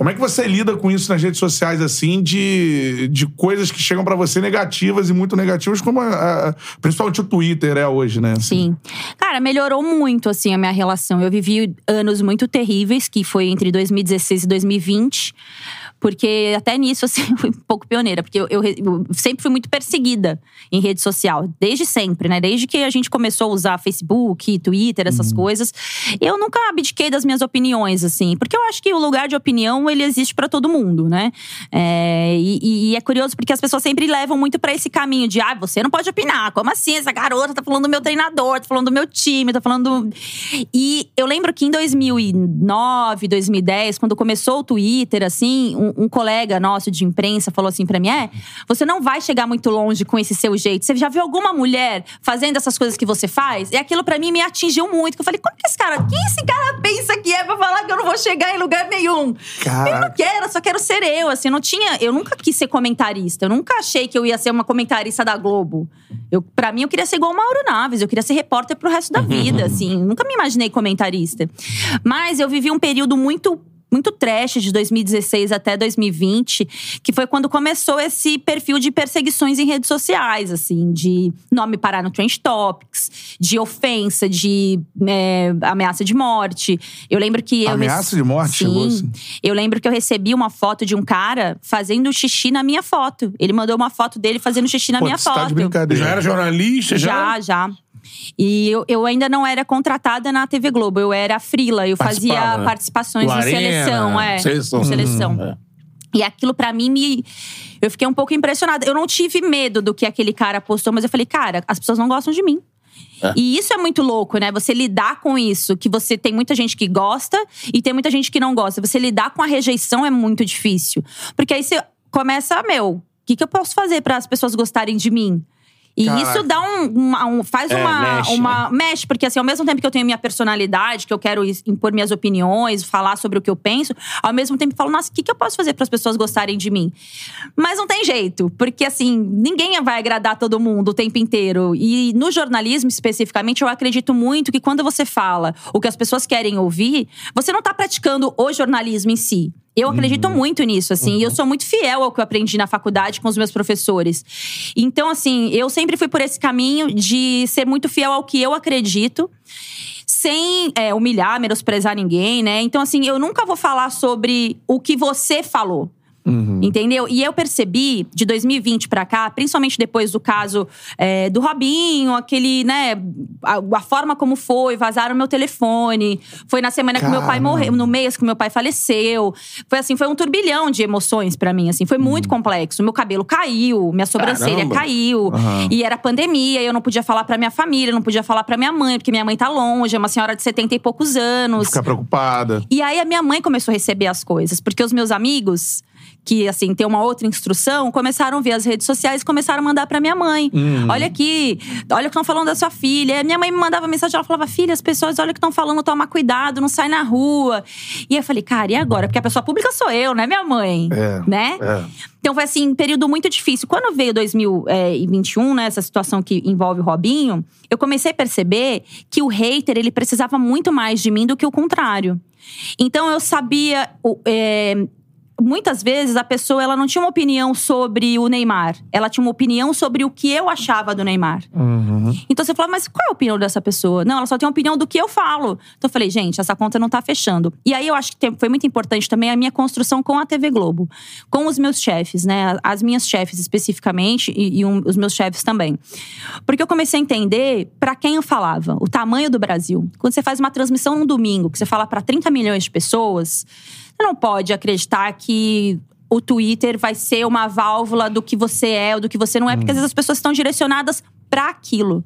Speaker 1: Como é que você lida com isso nas redes sociais, assim, de, de coisas que chegam pra você negativas e muito negativas, como a- a- principalmente o Twitter é hoje, né?
Speaker 3: Sim. Cara, melhorou muito, assim, a minha relação. Eu vivi anos muito terríveis, que foi entre 2016 e 2020. Porque até nisso, assim, eu fui um pouco pioneira. Porque eu, eu eu sempre fui muito perseguida em rede social. Desde sempre, né? Desde que a gente começou a usar Facebook, Twitter, essas coisas. Eu nunca abdiquei das minhas opiniões, assim. Porque eu acho que o lugar de opinião, ele existe pra todo mundo, né? É, e, e é curioso porque as pessoas sempre levam muito pra esse caminho de… Ah, você não pode opinar. Como assim? Essa garota tá falando do meu treinador, tá falando do meu time, tá falando… do- E eu lembro que em 2009, 2010, quando começou o Twitter, assim, um, um colega nosso de imprensa falou assim pra mim: é, você não vai chegar muito longe com esse seu jeito. Você já viu alguma mulher fazendo essas coisas que você faz? E aquilo pra mim me atingiu muito. que Eu falei: como que esse cara, quem esse cara pensa que é pra falar que eu não vou chegar em lugar nenhum? Eu não
Speaker 1: Caraca.
Speaker 3: quero, eu só quero ser eu. Assim, eu não tinha, eu nunca quis ser comentarista. Eu nunca achei que eu ia ser uma comentarista da Globo. Eu, para mim, eu queria ser igual o Mauro Naves. Eu queria ser repórter pro resto da vida, assim. Nunca me imaginei comentarista. Mas eu vivi um período muito muito trash de 2016 até 2020, que foi quando começou esse perfil de perseguições em redes sociais, assim, de nome parar no Trend Topics, de ofensa, de é, ameaça de morte. Eu lembro que eu
Speaker 1: Ameaça de morte
Speaker 3: Sim.
Speaker 1: chegou assim?
Speaker 3: Eu lembro que eu recebi uma foto de um cara fazendo xixi na minha foto. Ele mandou uma foto dele fazendo xixi na
Speaker 1: Pô,
Speaker 3: minha
Speaker 1: você tá
Speaker 3: foto.
Speaker 1: de brincadeira.
Speaker 2: Já era jornalista? Já?
Speaker 3: Já, já. E eu, eu ainda não era contratada na TV Globo, eu era frila, eu fazia participações
Speaker 2: Do
Speaker 3: de
Speaker 2: Arena,
Speaker 3: seleção, é.
Speaker 2: seleção.
Speaker 3: Seleção.
Speaker 2: É.
Speaker 3: E aquilo pra mim me. Eu fiquei um pouco impressionada. Eu não tive medo do que aquele cara postou, mas eu falei, cara, as pessoas não gostam de mim.
Speaker 2: É.
Speaker 3: E isso é muito louco, né? Você lidar com isso, que você tem muita gente que gosta e tem muita gente que não gosta. Você lidar com a rejeição é muito difícil. Porque aí você começa, meu, o que, que eu posso fazer para as pessoas gostarem de mim? E
Speaker 1: Caraca.
Speaker 3: isso dá um, uma- um- faz
Speaker 2: É,
Speaker 3: uma,
Speaker 2: mexe,
Speaker 3: uma mexe, porque assim, ao mesmo tempo que eu tenho minha personalidade, que eu quero impor minhas opiniões, falar sobre o que eu penso, ao mesmo tempo eu falo, nossa, o que, que eu posso fazer para as pessoas gostarem de mim? Mas não tem jeito, porque assim, ninguém vai agradar todo mundo o tempo inteiro. E no jornalismo, especificamente, eu acredito muito que quando você fala o que as pessoas querem ouvir, você não tá praticando o jornalismo em si. Eu acredito muito nisso, assim, e eu sou muito fiel ao que eu aprendi na faculdade com os meus professores. Então, assim, eu sempre fui por esse caminho de ser muito fiel ao que eu acredito sem é, humilhar, menosprezar ninguém, né? Então, assim, eu nunca vou falar sobre o que você falou. Entendeu? E eu percebi de 2020 pra cá, principalmente depois do caso é, do Robinho, aquele, né, a, a forma como foi, vazaram meu telefone. Foi na semana que meu pai
Speaker 1: Caramba.
Speaker 3: morreu, no mês que meu pai faleceu. Foi assim, foi um turbilhão de emoções pra mim, assim, foi muito complexo. Meu cabelo caiu, minha sobrancelha
Speaker 2: Caramba.
Speaker 3: caiu.
Speaker 1: Aham.
Speaker 3: E era pandemia, eu não podia falar pra minha família, não podia falar pra minha mãe, porque minha mãe tá longe, é uma senhora de 70 e poucos anos.
Speaker 1: Ficar preocupada.
Speaker 3: E aí a minha mãe começou a receber as coisas, porque os meus amigos, que assim, tem uma outra instrução, começaram a ver as redes sociais e começaram a mandar pra minha mãe. Olha aqui, olha o que estão falando da sua filha. Minha mãe me mandava mensagem, ela falava: "Filha, as pessoas olha o que estão falando, toma cuidado, não sai na rua". E eu falei: "Cara, e agora? Porque a pessoa pública sou eu, né, minha mãe?"
Speaker 1: É,
Speaker 3: Né?
Speaker 1: é.
Speaker 3: Então foi assim, um período muito difícil. Quando veio 2021, né, essa situação que envolve o Robinho, eu comecei a perceber que o hater, ele precisava muito mais de mim do que o contrário. Então eu sabia. é, Muitas vezes a pessoa ela não tinha uma opinião sobre o Neymar. Ela tinha uma opinião sobre o que eu achava do Neymar. Então você fala, mas qual é a opinião dessa pessoa? Não, ela só tem uma opinião do que eu falo. Então eu falei, gente, essa conta não tá fechando. E aí eu acho que foi muito importante também a minha construção com a TV Globo, com os meus chefes, né? As minhas chefes especificamente e, e um- os meus chefes também. Porque eu comecei a entender pra quem eu falava, o tamanho do Brasil. Quando você faz uma transmissão num domingo, que você fala pra 30 milhões de pessoas, não pode acreditar que o Twitter vai ser uma válvula do que você é ou do que você não é, porque às vezes as pessoas estão direcionadas pra aquilo,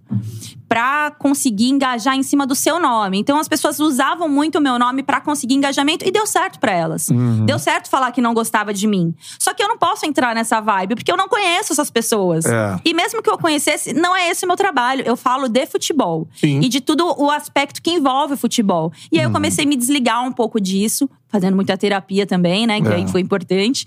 Speaker 3: Pra conseguir engajar em cima do seu nome. Então as pessoas usavam muito o meu nome pra conseguir engajamento e deu certo pra elas. Deu certo falar que não gostava de mim. Só que eu não posso entrar nessa vibe porque eu não conheço essas pessoas.
Speaker 1: É.
Speaker 3: E mesmo que eu conhecesse, não é esse o meu trabalho. Eu falo de futebol
Speaker 2: Sim.
Speaker 3: e de tudo o aspecto que envolve o futebol. E aí eu comecei a me desligar um pouco disso, fazendo muita terapia também, né? Que
Speaker 1: É.
Speaker 3: aí foi importante.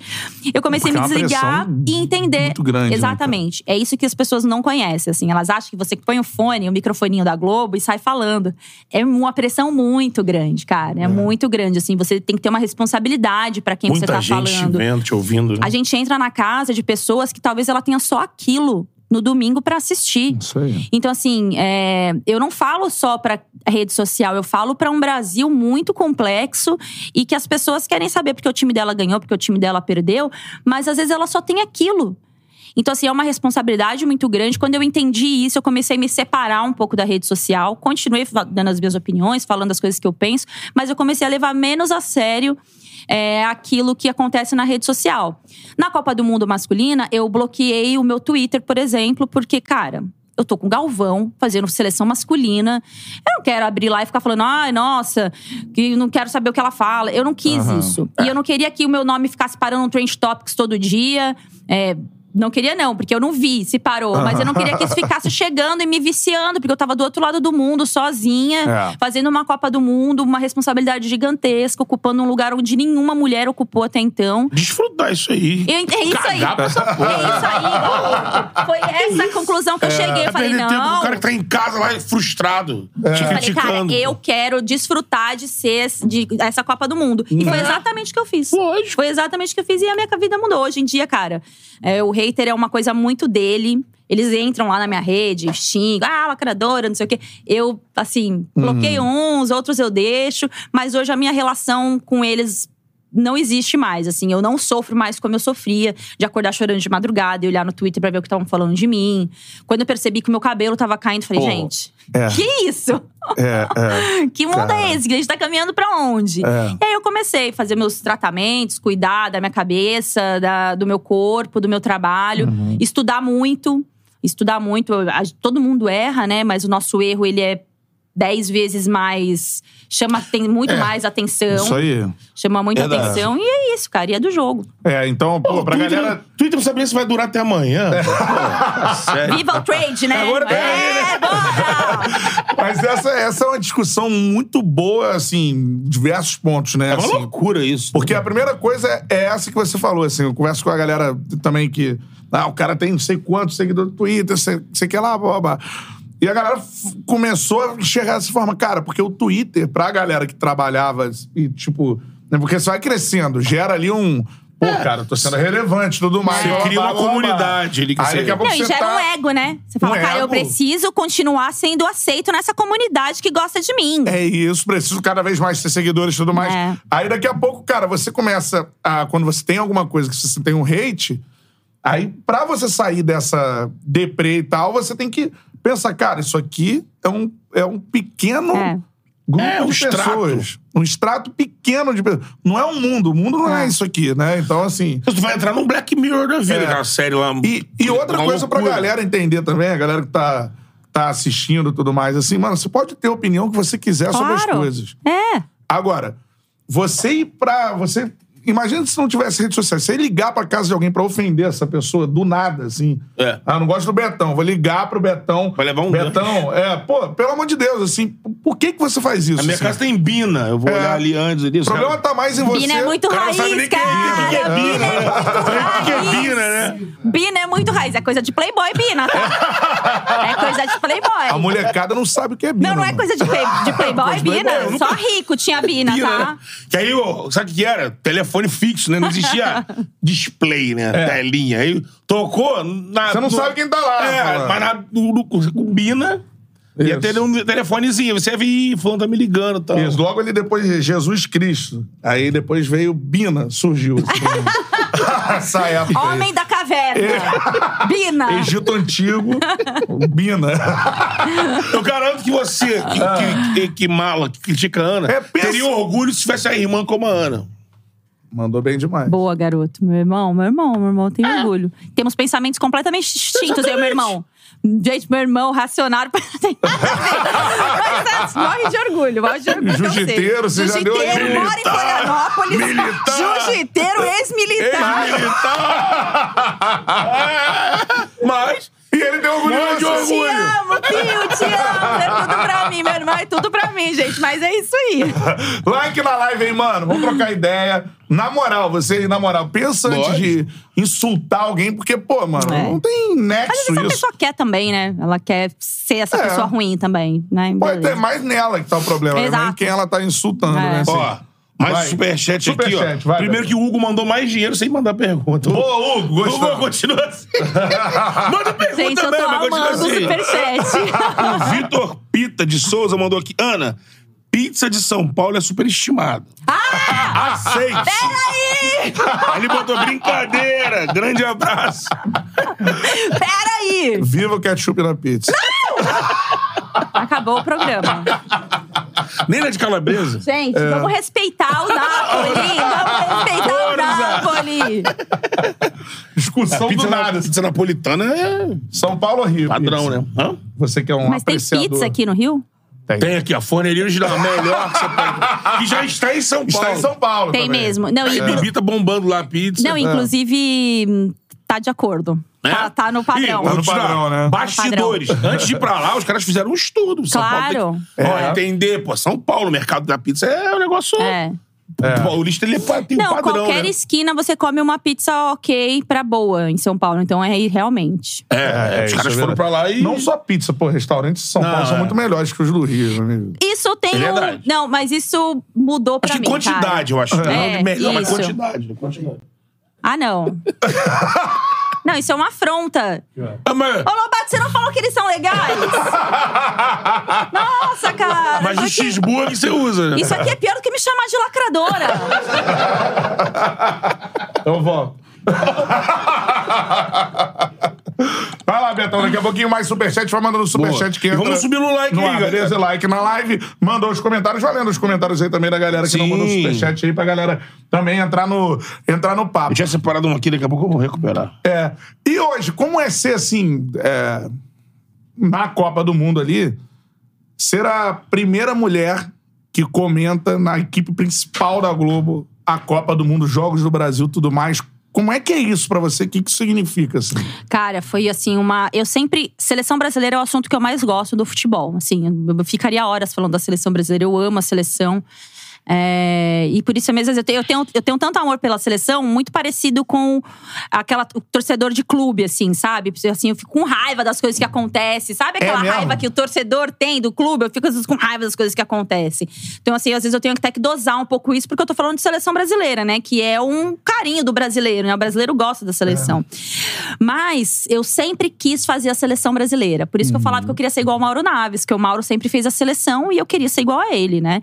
Speaker 3: Eu comecei a me
Speaker 1: Porque é
Speaker 3: desligar
Speaker 1: pressão
Speaker 3: e entender.
Speaker 1: muito grande, né,
Speaker 3: Exatamente. É isso que as pessoas não conhecem. Assim, elas acham que você põe o fone, o microfoninho da Globo e sai falando. É uma pressão muito grande, cara. É, muito grande. Assim, você tem que ter uma responsabilidade pra quem você
Speaker 2: Muita
Speaker 3: tá
Speaker 2: gente
Speaker 3: falando.
Speaker 2: vendo, te ouvindo. né?
Speaker 3: A gente entra na casa de pessoas que talvez ela tenha só aquilo no domingo pra assistir.
Speaker 1: Isso aí.
Speaker 3: Então, assim, é, eu não falo só pra rede social, eu falo pra um Brasil muito complexo e que as pessoas querem saber porque o time dela ganhou, porque o time dela perdeu, mas às vezes ela só tem aquilo. Então, assim, é uma responsabilidade muito grande. Quando eu entendi isso, eu comecei a me separar um pouco da rede social. Continuei dando as minhas opiniões, falando as coisas que eu penso, mas eu comecei a levar menos a sério é, aquilo que acontece na rede social. Na Copa do Mundo Masculina, eu bloqueei o meu Twitter, por exemplo, porque, cara. Eu tô com o Galvão fazendo seleção masculina. Eu não quero abrir lá e ficar falando, ai, nossa, que não quero saber o que ela fala. Eu não quis isso. E eu não queria que o meu nome ficasse parando no Trend Topics todo dia. É, não queria, não, porque eu não vi se parou. Mas eu não queria que isso ficasse chegando e me viciando, porque eu tava do outro lado do mundo, sozinha,
Speaker 1: É.
Speaker 3: fazendo uma Copa do Mundo, uma responsabilidade gigantesca, ocupando um lugar onde nenhuma mulher ocupou até então.
Speaker 2: Desfrutar isso aí.
Speaker 3: Eu é isso aí.
Speaker 2: Cagar pra essa porra.
Speaker 3: É isso aí. Foi essa a conclusão que eu cheguei. Eu falei,
Speaker 2: tempo
Speaker 3: não.
Speaker 2: o cara que tá em casa lá frustrado, te
Speaker 3: Eu falei, cara, eu quero desfrutar de ser de, essa Copa do Mundo. E foi exatamente o que eu fiz.
Speaker 2: Lógico.
Speaker 3: Foi exatamente o que eu fiz e a minha vida mudou. Hoje em dia, cara, é, o hater é uma coisa muito dele. Eles entram lá na minha rede, xingam, ah, lacradora, não sei o quê. Eu, assim, bloqueio uns, outros eu deixo. Mas hoje a minha relação com eles não existe mais, assim. Eu não sofro mais como eu sofria de acordar chorando de madrugada e olhar no Twitter pra ver o que estavam falando de mim. Quando eu percebi que o meu cabelo tava caindo, falei,
Speaker 1: Pô,
Speaker 3: gente,
Speaker 1: é.
Speaker 3: que isso?
Speaker 1: É, é.
Speaker 3: Que mundo
Speaker 1: Cara.
Speaker 3: é esse? Que a gente tá caminhando pra onde?
Speaker 1: É.
Speaker 3: E aí eu comecei a fazer meus tratamentos, cuidar da minha cabeça, da- do meu corpo, do meu trabalho,
Speaker 1: Uhum.
Speaker 3: estudar muito. Estudar muito. Todo mundo erra, né? Mas o nosso erro, ele é dez vezes mais. Chama tem muito mais atenção.
Speaker 1: É. Isso aí.
Speaker 3: Chama muita
Speaker 2: Verdade.
Speaker 3: atenção. E é isso, cara. E é do jogo.
Speaker 1: É, então, pô, pra
Speaker 2: Twitter,
Speaker 1: galera.
Speaker 2: Twitter não sabia se vai durar até amanhã. Pô, sério.
Speaker 3: Viva o trade, né?
Speaker 2: Agora
Speaker 3: é, bora!
Speaker 1: Mas essa, essa é uma discussão muito boa, assim, diversos pontos, né?
Speaker 2: É uma
Speaker 1: assim,
Speaker 2: loucura isso.
Speaker 1: Porque a primeira coisa é essa que você falou, assim, eu converso com a galera também que. Ah, o cara tem não sei quantos seguidores no Twitter, sei, sei que lá, blá, blá, blá. E a galera começou a enxergar dessa forma, cara, porque o Twitter, pra galera que trabalhava e, tipo, né, porque você vai crescendo, gera ali um. Pô, cara, eu tô sendo relevante e tudo mais.
Speaker 2: Você cria uma comunidade ali que
Speaker 1: Aí
Speaker 2: você-
Speaker 1: daqui a pouco
Speaker 3: Não, e
Speaker 1: você
Speaker 3: gera
Speaker 1: tá...
Speaker 3: um ego, né? Você fala,
Speaker 1: Um
Speaker 3: cara, eu
Speaker 1: ego.
Speaker 3: preciso continuar sendo aceito nessa comunidade que gosta de mim.
Speaker 1: É isso, preciso cada vez mais ter seguidores e tudo mais.
Speaker 3: É.
Speaker 1: Aí daqui a pouco, cara, você começa a. Quando você tem alguma coisa que você tem um hate, aí pra você sair dessa deprê e tal, você tem que pensar, cara, isso aqui é um, é um pequeno.
Speaker 3: É.
Speaker 1: Grupo
Speaker 2: É, um
Speaker 1: de
Speaker 2: extrato.
Speaker 1: pessoas. Um extrato pequeno de pessoas. Não é um mundo. O mundo não é,
Speaker 3: É.
Speaker 1: isso aqui, né? Então, assim.
Speaker 2: Tu vai entrar num Black Mirror da vida,
Speaker 1: É.
Speaker 2: aquela série lá.
Speaker 1: E, e outra coisa pra
Speaker 2: loucura.
Speaker 1: galera entender também, a galera que tá, tá assistindo e tudo mais, assim, mano, você pode ter a opinião que você quiser sobre as
Speaker 3: Claro.
Speaker 1: coisas.
Speaker 3: É.
Speaker 1: Agora, você ir pra. Você. Imagina se não tivesse rede social. Você ligar pra casa de alguém pra ofender essa pessoa do nada, assim.
Speaker 2: É.
Speaker 1: Ah, não gosto do Betão. Vou ligar pro Betão.
Speaker 2: Vai levar um
Speaker 1: Betão, é, pô, pelo amor de Deus, assim, por que que você faz isso?
Speaker 2: A minha
Speaker 1: assim?
Speaker 2: casa tem Bina. Eu vou
Speaker 1: É.
Speaker 2: olhar ali antes. Ali,
Speaker 1: O problema tá mais em você.
Speaker 3: Bina é muito
Speaker 2: cara
Speaker 3: raiz,
Speaker 2: é
Speaker 3: cara.
Speaker 2: Bina, o que é Bina.
Speaker 3: É
Speaker 2: O que é
Speaker 3: raiz.
Speaker 2: Bina, né?
Speaker 3: Bina é muito raiz. É coisa de playboy, Bina, tá? É coisa de playboy.
Speaker 1: A molecada não sabe o que é Bina.
Speaker 3: Não, não é coisa de, play- de playboy,
Speaker 1: de
Speaker 3: Bina. Só rico tinha Bina,
Speaker 2: Bina,
Speaker 3: tá?
Speaker 2: né? Que aí, sabe o que era? Telefone fixo, né? Não existia display, né? Telinha. Aí tocou. Na,
Speaker 1: É. Você não sabe quem tá lá,
Speaker 2: É, mas na, no, no, com Bina. Ia
Speaker 1: Isso.
Speaker 2: ter um telefonezinho. Você ia vir, "Ih, fulano tá me ligando e tal.
Speaker 1: Isso, logo ali depois Jesus Cristo. Aí depois veio Bina, surgiu. Época. aí.
Speaker 3: Homem da caverna. Bina.
Speaker 1: Egito Antigo, Bina.
Speaker 2: Eu garanto que você, que, que, que, que mala, que critica a Ana,
Speaker 1: É, pensa-
Speaker 2: teria orgulho se tivesse a irmã como a Ana.
Speaker 1: Mandou bem demais.
Speaker 3: Boa, garoto. Meu irmão, meu irmão, meu irmão tem orgulho. Temos pensamentos completamente distintos, eu e meu irmão. Gente, meu irmão, racionário. tem nada é, morre de orgulho, morre de orgulho.
Speaker 1: Jiu-jiteiro, você já deu.
Speaker 3: Jiu-jiteiro, mora em. Florianópolis.
Speaker 2: Militar.
Speaker 3: Jiu-jiteiro, ex-militar.
Speaker 2: Mas.
Speaker 1: E ele deu orgulho
Speaker 2: de
Speaker 1: você.
Speaker 3: Te
Speaker 2: orgulho.
Speaker 3: amo, Pio, te amo. É tudo pra mim, meu irmão. É tudo pra mim, gente. Mas é isso aí.
Speaker 1: Like na live aí, mano. Vamos trocar ideia. Na moral, você, na moral, pensa antes de insultar alguém, porque, pô, mano,
Speaker 3: É.
Speaker 1: não tem
Speaker 3: Às
Speaker 1: nexo
Speaker 3: vezes a
Speaker 1: isso.
Speaker 3: pessoa quer também, né? Ela quer ser essa
Speaker 1: É.
Speaker 3: pessoa ruim também, né?
Speaker 1: Pode ter
Speaker 3: Beleza.
Speaker 1: mais nela que tá o problema, né?
Speaker 3: Exato.
Speaker 1: Em quem ela tá insultando,
Speaker 3: É.
Speaker 1: né? assim.
Speaker 2: Ó, mais
Speaker 1: Vai.
Speaker 2: um superchat aqui, ó.
Speaker 1: Superchat, vai,
Speaker 2: Primeiro
Speaker 1: vai.
Speaker 2: que o Hugo mandou mais dinheiro sem mandar pergunta.
Speaker 1: Boa, Hugo,
Speaker 2: Hugo,
Speaker 1: gostou.
Speaker 2: continua assim. Manda pergunta
Speaker 3: Gente, eu tô
Speaker 2: mesmo, mas continua assim.
Speaker 3: superchat.
Speaker 2: O Vitor Pita de Souza mandou aqui. Ana, pizza de São Paulo é superestimada. Ah! Aceite.
Speaker 3: Peraí!
Speaker 2: Ele botou brincadeira. Grande abraço.
Speaker 3: Peraí!
Speaker 1: Viva o ketchup na pizza.
Speaker 3: Acabou o programa.
Speaker 2: Nem na de calabresa.
Speaker 3: Gente,
Speaker 1: É.
Speaker 3: vamos respeitar o Napoli! Vamos respeitar o! Napoli!
Speaker 1: Discussão
Speaker 2: pizza,
Speaker 1: do
Speaker 2: na-
Speaker 1: nada.
Speaker 2: pizza napolitana é
Speaker 1: São Paulo ou Rio?
Speaker 2: padrão,
Speaker 1: pizza?
Speaker 2: né? Hã?
Speaker 1: Você que é um
Speaker 3: Mas tem pizza aqui no Rio?
Speaker 2: Tem aqui, a forneria original, a melhor que você pode. Que já está em São Paulo.
Speaker 1: Está em São Paulo
Speaker 3: Tem
Speaker 1: também.
Speaker 3: mesmo. Não, e-
Speaker 2: E Bibi tá bombando lá a pizza.
Speaker 3: Não, inclusive, hum, tá de acordo.
Speaker 2: Né?
Speaker 3: Tá, tá no padrão.
Speaker 2: Ih, vou
Speaker 1: no padrão, né?
Speaker 2: Bastidores. Antes de ir pra lá, os caras fizeram um estudo. São
Speaker 3: Claro.
Speaker 2: Paulo tem que, ó,
Speaker 1: É.
Speaker 2: entender, pô, São Paulo, o mercado da pizza é um negócio.
Speaker 3: É.
Speaker 2: O paulista, ele é tem um
Speaker 3: Não,
Speaker 2: padrão,
Speaker 3: qualquer
Speaker 2: né?
Speaker 3: esquina você come uma pizza ok pra boa em São Paulo. Então é aí realmente.
Speaker 2: É,
Speaker 1: É,
Speaker 2: os
Speaker 1: isso
Speaker 2: caras
Speaker 1: é
Speaker 2: foram pra lá e...
Speaker 1: Não só pizza, pô, restaurantes de São
Speaker 2: Não,
Speaker 1: Paulo são
Speaker 2: é.
Speaker 1: muito melhores que os do Rio, né? amigo.
Speaker 3: Isso tem
Speaker 2: É
Speaker 3: um.
Speaker 2: verdade.
Speaker 3: Não, mas isso mudou pra
Speaker 2: Acho que
Speaker 3: mim.
Speaker 2: quantidade,
Speaker 3: cara.
Speaker 2: eu acho.
Speaker 3: É,
Speaker 2: não, de melhor, mas
Speaker 3: isso.
Speaker 2: quantidade. né? quantidade.
Speaker 3: Ah, não. não, isso é uma afronta.
Speaker 2: Ah, mas,
Speaker 3: Ô, Lobato, você não falou que eles são legais? Nossa, cara.
Speaker 2: mas
Speaker 3: aqui,
Speaker 2: cheeseburger você usa. né?
Speaker 3: isso aqui é pior do que me chamar de lacradora.
Speaker 1: Eu volto. Vai lá, Betão, daqui a pouquinho mais superchat. Vai mandando superchat que entra.
Speaker 2: vamos subir no like
Speaker 1: no
Speaker 2: aí, galera.
Speaker 1: beleza? Like na live. Mandou os comentários. Valendo os comentários aí também da galera que não
Speaker 2: Sim.
Speaker 1: mandou superchat aí pra galera também entrar no, entrar no papo.
Speaker 2: Eu tinha separado um aqui, daqui a pouco eu vou recuperar.
Speaker 1: É. E hoje, como é ser assim, é, na Copa do Mundo ali, ser a primeira mulher que comenta na equipe principal da Globo a Copa do Mundo, Jogos do Brasil tudo mais. Como é que é isso pra você? O que que significa, assim?
Speaker 3: Cara, foi assim uma. Eu sempre. Seleção brasileira é o assunto que eu mais gosto do futebol. Assim, eu ficaria horas falando da seleção brasileira. Eu amo a seleção. É, e por isso mesmo eu tenho, eu, tenho, eu tenho tanto amor pela seleção, muito parecido com aquela o torcedor de clube, assim, sabe? Assim, eu fico com raiva das coisas que acontecem. Sabe aquela
Speaker 1: mesmo?
Speaker 3: raiva que o torcedor tem do clube? Eu fico às vezes com raiva das coisas que acontecem. Então, assim, às vezes eu tenho até que dosar um pouco isso, porque eu tô falando de seleção brasileira, né? Que é um carinho do brasileiro, né? O brasileiro gosta da seleção. Mas eu sempre quis fazer a seleção brasileira. Por isso que eu falava que eu queria ser igual ao Mauro Naves, que o Mauro sempre fez a seleção e eu queria ser igual a ele, né?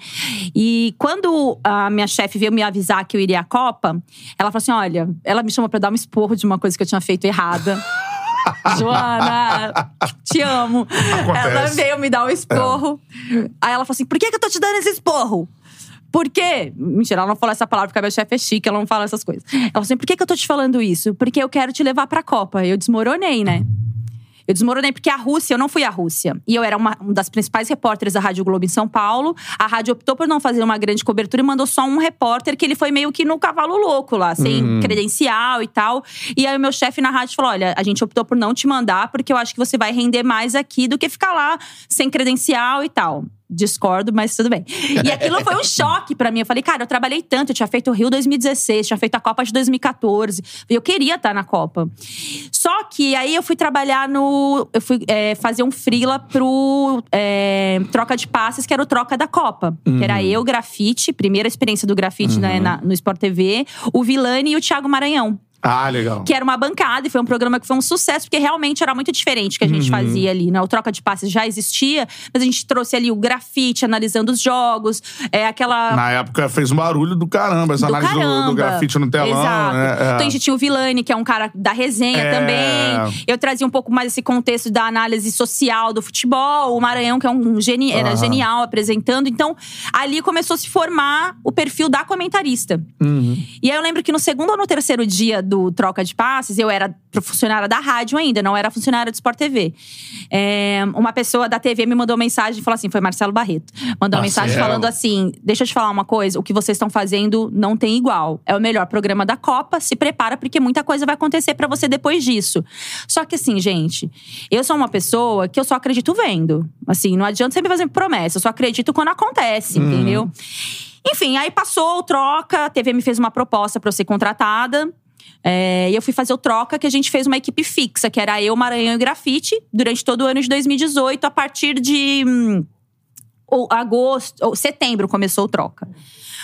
Speaker 3: E quando a minha chefe veio me avisar que eu iria à Copa, ela falou assim: olha, ela me chamou pra dar um esporro de uma coisa que eu tinha feito errada. Joana, te amo.
Speaker 1: Acontece.
Speaker 3: Ela veio me dar um esporro. Aí ela falou assim: por que, que eu tô te dando esse esporro? Por quê? Mentira, ela não falou essa palavra porque a minha chefe é chique, ela não fala essas coisas. Ela falou assim: por que, que eu tô te falando isso? Porque eu quero te levar pra Copa. Eu desmoronei, né? Eu desmoronei porque a Rússia, eu não fui à Rússia. E eu era uma, uma das principais repórteres da Rádio Globo em São Paulo. A rádio optou por não fazer uma grande cobertura e mandou só um repórter que ele foi meio que no cavalo louco lá, sem credencial e tal. E aí o meu chefe na rádio falou: olha, a gente optou por não te mandar porque eu acho que você vai render mais aqui do que ficar lá sem credencial e tal. Discordo, mas tudo bem. E aquilo foi um choque pra mim. Eu falei, cara, eu trabalhei tanto, eu tinha feito o Rio 2016, tinha feito a Copa de 2014. Eu queria estar na Copa. Só que aí eu fui trabalhar no. Eu fui é, fazer um freela pro é, Troca de Passes, que era o Troca da Copa. Que era eu, grafite, primeira experiência do grafite né, na- no Sport TV, o Vilani e o Thiago Maranhão
Speaker 1: Ah, legal.
Speaker 3: que era uma bancada e foi um programa que foi um sucesso, porque realmente era muito diferente o que a
Speaker 1: Uhum.
Speaker 3: gente fazia ali, né? O troca de passes já existia, mas a gente trouxe ali o grafite, analisando os jogos, é aquela.
Speaker 1: Na época fez um barulho do caramba, essa
Speaker 3: do
Speaker 1: análise do,
Speaker 3: caramba.
Speaker 1: do grafite no telão.
Speaker 3: Exato.
Speaker 1: Né? É.
Speaker 3: Então a gente tinha o Vilani, que é um cara da resenha
Speaker 1: É.
Speaker 3: também. Eu trazia um pouco mais esse contexto da análise social do futebol. O Maranhão, que é um geni era
Speaker 1: Aham.
Speaker 3: genial apresentando. Então, ali começou a se formar o perfil da comentarista.
Speaker 1: Uhum.
Speaker 3: E aí eu lembro que no segundo ou no terceiro dia do Troca de Passes, eu era funcionária da rádio ainda, não era funcionária do Sport TV. É, uma pessoa da TV me mandou mensagem e falou assim: foi Marcelo Barreto. Mandou uma mensagem
Speaker 2: Marcelo.
Speaker 3: falando assim: deixa eu te falar uma coisa, o que vocês estão fazendo não tem igual. É o melhor programa da Copa, se prepara, porque muita coisa vai acontecer pra você depois disso. Só que assim, gente, eu sou uma pessoa que eu só acredito vendo. Assim, não adianta sempre fazer promessa, eu só acredito quando acontece, entendeu? Enfim, aí passou o troca, a TV me fez uma proposta pra eu ser contratada. É, e eu fui fazer o troca, que a gente fez uma equipe fixa, que era eu, Maranhão e Grafite, durante todo o ano de 2018, a partir de hum, agosto, ou setembro começou o troca.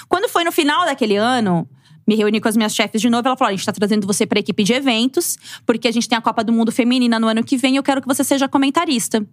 Speaker 3: Quando foi no final daquele ano, me reuni com as minhas chefes de novo. Ela falou: a gente tá trazendo você pra equipe de eventos, porque a gente tem a Copa do Mundo Feminina no ano que vem e eu quero que você seja comentarista.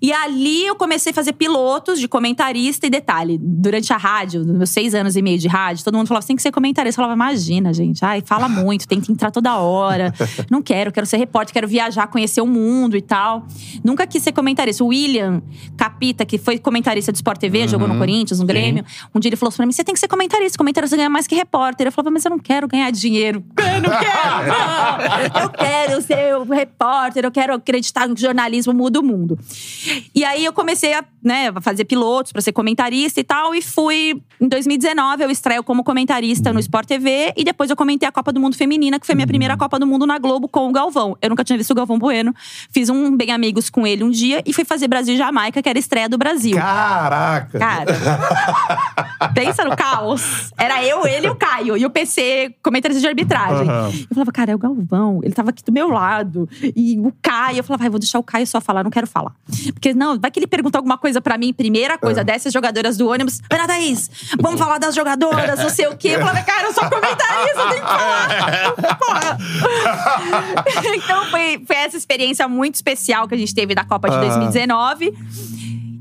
Speaker 3: E ali eu comecei a fazer pilotos de comentarista e detalhe. Durante a rádio, nos meus seis anos e meio de rádio, todo mundo falava: você tem que ser comentarista. Eu falava: imagina, gente, ai, fala muito, tem que entrar toda hora. Não quero, quero ser repórter, quero viajar, conhecer o mundo e tal. Nunca quis ser comentarista. O William Capita, que foi comentarista do Sport TV, jogou no Corinthians, no Grêmio. Um dia ele falou pra mim: você tem que ser comentarista, comentarista ganha mais que repórter. Eu falava, mas eu não quero ganhar dinheiro. Eu não quero, não. Eu quero ser um repórter, eu quero acreditar que jornalismo muda o mundo. E aí eu comecei a, né, fazer pilotos pra ser comentarista e tal. E fui. Em 2019, eu estreio como comentarista no Sport TV. E depois eu comentei a Copa do Mundo Feminina, que foi minha primeira Copa do Mundo na Globo com o Galvão. Eu nunca tinha visto o Galvão Bueno. Fiz um Bem Amigos com ele um dia e fui fazer Brasil e Jamaica, que era a estreia do Brasil.
Speaker 1: Caraca!
Speaker 3: Cara, pensa no caos. Era eu, ele e o Caio. E o PC, comentarista de arbitragem.
Speaker 1: Aham.
Speaker 3: Eu falava, cara, é o Galvão. Ele tava aqui do meu lado. E o Caio, eu falava, vai, vou deixar o Caio só falar, não quero falar. Porque, não, vai que ele pergunta alguma coisa pra mim. Primeira coisa dessas jogadoras do ônibus. Ana Thaís, vamos falar das jogadoras, não sei o quê. Eu falava, cara, eu sou comentarista, eu tenho que falar. Porra. então, foi, foi essa experiência muito especial que a gente teve da Copa de
Speaker 1: Ah.
Speaker 3: 2019.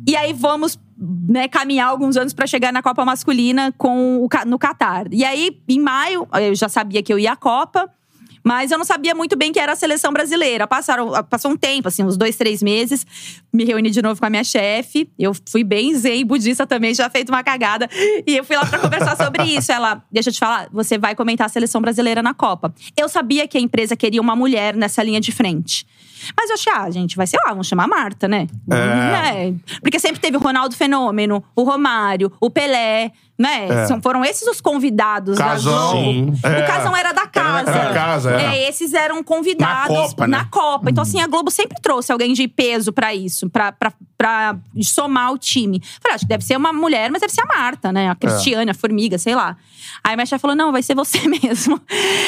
Speaker 3: E aí vamos né, caminhar alguns anos pra chegar na Copa Masculina com o, no Catar. E aí, em maio, eu já sabia que eu ia à Copa. Mas eu não sabia muito bem que era a seleção brasileira. Passaram, passou um tempo, assim, uns dois, três meses. Me reuni de novo com a minha chefe. Eu fui bem zen, budista também, já feito uma cagada. E eu fui lá pra conversar sobre isso. Ela, deixa eu te falar, você vai comentar a seleção brasileira na Copa. Eu sabia que a empresa queria uma mulher nessa linha de frente. Mas eu achei, ah, gente, vai ser lá, vamos chamar a Marta, né?
Speaker 1: É.
Speaker 3: É. Porque sempre teve o Ronaldo Fenômeno, o Romário, o Pelé, né?
Speaker 1: É.
Speaker 3: São, foram esses os convidados
Speaker 1: Casão.
Speaker 3: da Globo.
Speaker 1: Sim. É.
Speaker 3: O Casão era da casa.
Speaker 1: Era da casa, é.
Speaker 3: esses eram convidados
Speaker 2: Na Copa, né?
Speaker 3: na Copa. Então, assim, a Globo sempre trouxe alguém de peso pra isso, pra, pra, pra somar o time. Falei, acho que deve ser uma mulher, mas deve ser a Marta, né? A Cristiane, a Formiga, sei lá. Aí minha chefe falou: não, vai ser você mesmo.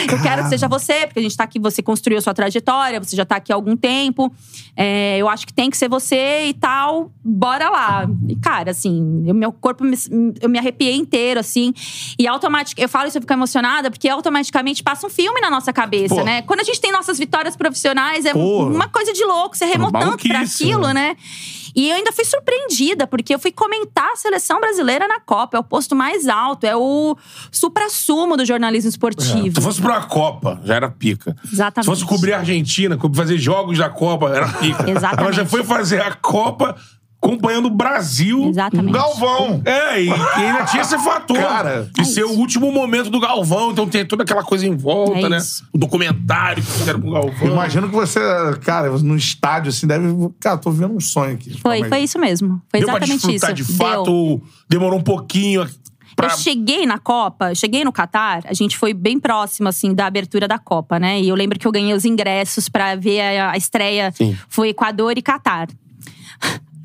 Speaker 3: Eu quero que seja você, porque a gente tá aqui, você construiu a sua trajetória, você já tá aqui há algum tempo. É, eu acho que tem que ser você e tal. Bora lá. E, cara, assim, o meu corpo, me, eu me arrepiei inteiro, assim. E automaticamente, eu falo isso, eu fico emocionada, porque automaticamente passa um filme na nossa cabeça,
Speaker 2: Pô.
Speaker 3: né? Quando a gente tem nossas vitórias profissionais, é
Speaker 1: Pô.
Speaker 3: uma coisa de louco. Você remou tanto pra aquilo, né? E eu ainda fui surpreendida, porque eu fui comentar a seleção brasileira na Copa. É o posto mais alto, é o supra-sumo do jornalismo esportivo.
Speaker 2: Se fosse pra uma Copa, já era pica.
Speaker 3: Exatamente.
Speaker 2: Se fosse cobrir a Argentina, fazer jogos da Copa, era pica.
Speaker 3: Exatamente.
Speaker 2: Ela já foi fazer a Copa acompanhando o Brasil.
Speaker 3: Exatamente.
Speaker 1: Galvão!
Speaker 2: É, e, e ainda tinha esse fator.
Speaker 1: Cara.
Speaker 2: de
Speaker 3: É
Speaker 2: ser
Speaker 3: isso.
Speaker 2: o último momento do Galvão. Então tem toda aquela coisa em volta,
Speaker 3: É
Speaker 2: né?
Speaker 3: isso.
Speaker 2: O documentário que fizeram com o Galvão.
Speaker 1: Imagino que você, cara, no estádio, assim, deve. Cara, tô vendo um sonho aqui.
Speaker 3: Foi, foi isso mesmo. Foi
Speaker 2: Deu pra
Speaker 3: exatamente
Speaker 2: desfrutar
Speaker 3: isso.
Speaker 2: de
Speaker 3: Deu.
Speaker 2: fato, demorou um pouquinho pra...
Speaker 3: Eu cheguei na Copa, cheguei no Catar, a gente foi bem próximo, assim, da abertura da Copa, né? E eu lembro que eu ganhei os ingressos pra ver a, a estreia.
Speaker 2: Sim.
Speaker 3: Foi Equador e Catar.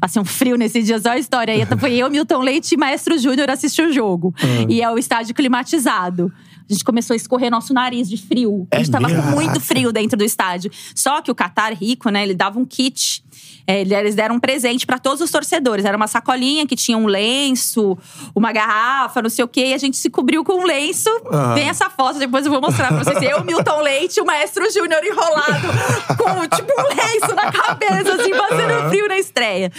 Speaker 3: Passei um frio nesse dia, só a história. aí. Foi eu, Milton Leite e Maestro Júnior assistir o jogo. E é o estádio climatizado. A gente começou a escorrer nosso nariz de frio. A gente tava
Speaker 2: mesmo?
Speaker 3: com muito frio dentro do estádio. Só que o Qatar rico, né? Ele dava um kit. É, ele- eles deram um presente pra todos os torcedores. Era uma sacolinha que tinha um lenço, uma garrafa, não sei o quê. E a gente se cobriu com um lenço.
Speaker 1: Aham.
Speaker 3: Tem essa foto, depois eu vou mostrar pra vocês. Eu, Milton Leite o Maestro Júnior enrolado com tipo um lenço na cabeça, assim, passando frio na estreia.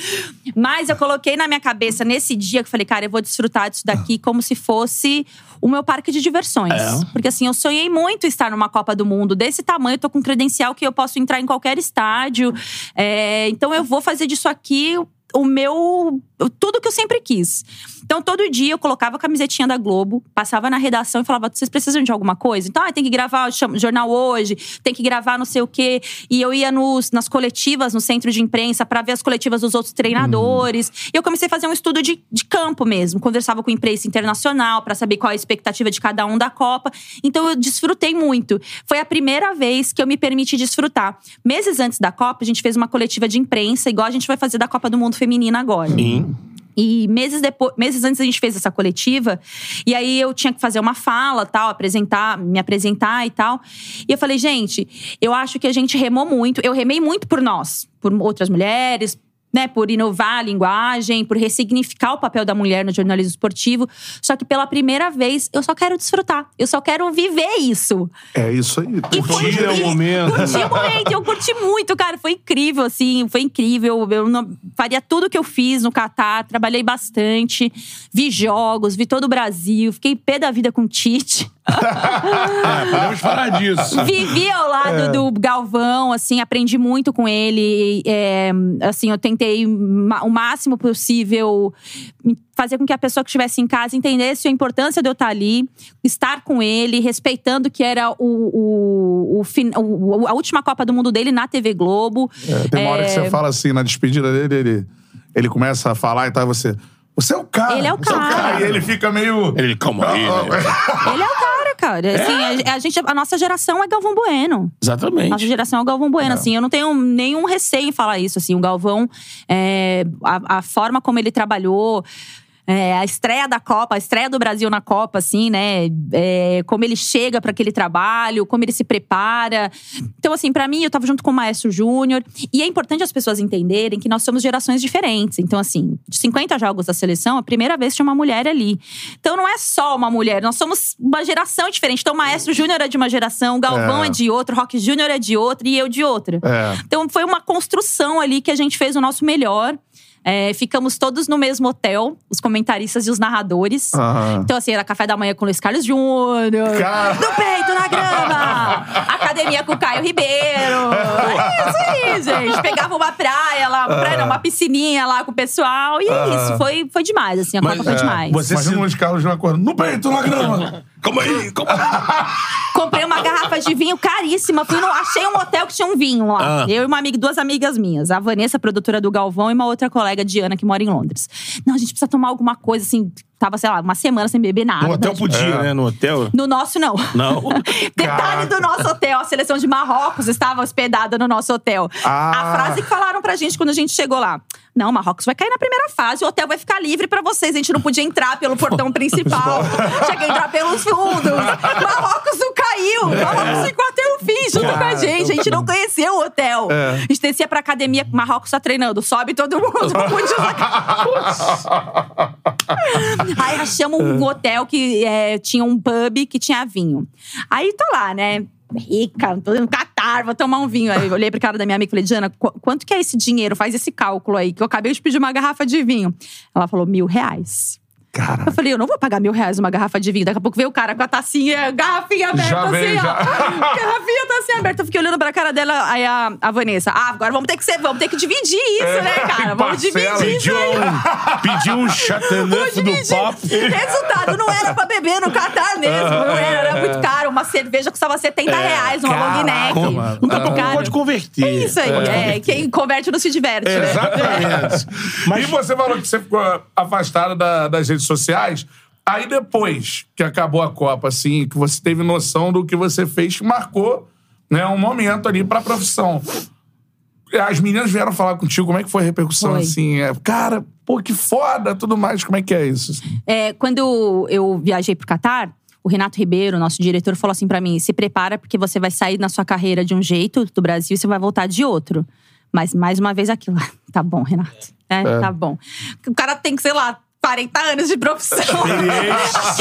Speaker 3: Mas eu coloquei na minha cabeça nesse dia que eu falei, cara, eu vou desfrutar disso daqui como se fosse o meu parque de diversões. Porque assim, eu sonhei muito estar numa Copa do Mundo desse tamanho, eu tô com credencial que eu posso entrar em qualquer estádio. É, então eu vou fazer disso aqui o meu eu- tudo que eu sempre quis. Então, todo dia eu colocava a camisetinha da Globo, passava na redação e falava: vocês precisam de alguma coisa? Então, ah, tem que gravar o jornal hoje, tem que gravar não sei o quê. E eu ia nos, nas coletivas, no centro de imprensa, pra ver as coletivas dos outros treinadores. E eu comecei a fazer um estudo de, de campo mesmo. Conversava com imprensa internacional pra saber qual a expectativa de cada um da Copa. Então, eu desfrutei muito. Foi a primeira vez que eu me permiti desfrutar. Meses antes da Copa, a gente fez uma coletiva de imprensa, igual a gente vai fazer da Copa do Mundo Feminina agora.
Speaker 2: Sim.
Speaker 3: E meses depois, meses antes a gente fez essa coletiva, e aí eu tinha que fazer uma fala, tal, apresentar, me apresentar e tal. E eu falei, gente, eu acho que a gente remou muito. Eu remei muito por nós, por outras mulheres, né, por inovar a linguagem, por ressignificar o papel da mulher no jornalismo esportivo. Só que pela primeira vez, eu só quero desfrutar. Eu só quero viver isso.
Speaker 1: É isso aí.
Speaker 3: E foi
Speaker 4: Curtir o
Speaker 3: e-
Speaker 4: momento.
Speaker 3: Curti o momento. Eu curti muito, cara. Foi incrível, assim. Foi incrível. Eu não- faria tudo que eu fiz no Catar. Trabalhei bastante. Vi jogos, vi todo o Brasil. Fiquei pé da vida com o Tite.
Speaker 2: É, podemos falar disso.
Speaker 3: Vivi ao lado
Speaker 1: É.
Speaker 3: do Galvão, assim, aprendi muito com ele. É, assim, eu tentei ma- o máximo possível fazer com que a pessoa que estivesse em casa entendesse a importância de eu estar ali, estar com ele, respeitando que era o, o, o o- a última Copa do Mundo dele na TV Globo.
Speaker 1: É, tem uma hora que
Speaker 3: É,
Speaker 1: você fala assim, na despedida dele, ele, ele começa a falar e tal, e você. Você é o cara.
Speaker 3: Ele é o
Speaker 1: você
Speaker 3: cara.
Speaker 1: E ele fica meio.
Speaker 2: Ele, calma aí. né?
Speaker 3: Ele é o cara, cara. Assim, a, a gente, a nossa geração é Galvão Bueno.
Speaker 2: Exatamente.
Speaker 3: Nossa geração é o Galvão Bueno, assim. Eu não tenho nenhum receio em falar isso, assim. O Galvão, é, a, a forma como ele trabalhou… é, a estreia da Copa, a estreia do Brasil na Copa, assim, né? É, como ele chega para aquele trabalho, como ele se prepara. Então, assim, para mim, eu tava junto com o Maestro Júnior. E é importante as pessoas entenderem que nós somos gerações diferentes. Então, assim, de 50 jogos da seleção, a primeira vez tinha uma mulher ali. Então, não é só uma mulher, nós somos uma geração diferente. Então, o Maestro Júnior é de uma geração, o Galvão
Speaker 1: É.
Speaker 3: é de outra, o Rock Júnior é de outra e eu de outra.
Speaker 1: É.
Speaker 3: Então foi uma construção ali que a gente fez o nosso melhor. É, ficamos todos no mesmo hotel, os comentaristas e os narradores.
Speaker 1: Aham.
Speaker 3: Então, assim, era café da manhã com o Luiz Carlos Júnior.
Speaker 1: Cara.
Speaker 3: No peito, na grama. Academia com o Caio Ribeiro. É isso aí, gente. Pegava uma praia lá, uma praia não, uma piscininha lá com o pessoal. E é isso. Foi, foi demais, assim. A
Speaker 2: Mas,
Speaker 3: Copa foi
Speaker 2: é,
Speaker 3: demais.
Speaker 2: você-
Speaker 1: Imagina o Luiz Carlos não acordando. No peito, na grama.
Speaker 2: Calma aí, calma aí.
Speaker 3: Comprei uma garrafa de vinho caríssima. Fui no, achei um hotel que tinha um vinho lá.
Speaker 2: Ah.
Speaker 3: Eu e uma amiga, duas amigas minhas. A Vanessa, produtora do Galvão, e uma outra colega, Diana, que mora em Londres. Não, a gente precisa tomar alguma coisa, assim… Tava, sei lá, uma semana sem beber nada.
Speaker 2: No hotel
Speaker 3: né?
Speaker 2: podia, né? No hotel.
Speaker 3: No nosso, não.
Speaker 2: Não.
Speaker 3: Detalhe do nosso hotel: a seleção de Marrocos estava hospedada no nosso hotel.
Speaker 1: Ah.
Speaker 3: A frase que falaram pra gente quando a gente chegou lá: Não, Marrocos vai cair na primeira fase, o hotel vai ficar livre pra vocês. A gente não podia entrar pelo portão principal, tinha que entrar pelos fundos. Marrocos não caiu! Marrocos ficou até o fim junto com a gente. A gente não conheceu o hotel.
Speaker 1: É.
Speaker 3: A gente descia pra academia, Marrocos tá treinando, sobe todo mundo. Aí achamos um hotel que é, tinha um pub que tinha vinho. Aí tô lá, né? Rica, tô no Catar, vou tomar um vinho. Aí eu olhei pra cara da minha amiga e falei, Diana, qu- quanto que é esse dinheiro? Faz esse cálculo aí, que eu acabei de pedir uma garrafa de vinho. Ela falou, mil reais.
Speaker 1: Cara.
Speaker 3: Eu falei, eu não vou pagar mil reais uma garrafa de vinho. Daqui a pouco veio o cara com a tacinha, garrafinha aberta,
Speaker 1: Já
Speaker 3: assim,
Speaker 1: veio,
Speaker 3: ó.
Speaker 1: já.
Speaker 3: Garrafinha, tacinha aberta. Eu fiquei olhando pra cara dela, aí a, a Vanessa. Ah, agora vamos ter que ser, vamos ter que dividir isso, né, cara? Vamos
Speaker 1: parcela.
Speaker 3: dividir isso
Speaker 2: Pediu
Speaker 3: aí.
Speaker 2: um, pediu um chateauneuf do
Speaker 3: Dividir.
Speaker 2: papo.
Speaker 3: Resultado, não era pra beber no Catar mesmo. Não era, era muito caro. Uma cerveja custava 70 reais, uma long neck.
Speaker 2: Nunca
Speaker 3: Muito caro.
Speaker 2: pode converter.
Speaker 3: É isso aí. É, quem converte não se diverte, né?
Speaker 2: Exatamente.
Speaker 1: E você falou que você ficou afastado da- das redes sociais. Aí depois que acabou a Copa, assim, que você teve noção do que você fez, que marcou né, um momento ali pra profissão. As meninas vieram falar contigo, como é que foi a repercussão,
Speaker 3: Foi.
Speaker 1: assim? É, cara, pô, que foda, tudo mais. Como é que é isso? assim?
Speaker 3: É, quando eu viajei pro Catar, o Renato Ribeiro, nosso diretor, falou assim pra mim: se prepara, porque você vai sair na sua carreira de um jeito do Brasil e você vai voltar de outro. Mas mais uma vez aquilo. Tá bom, Renato. É, Tá bom. O cara tem que, sei lá. 40 anos de profissão.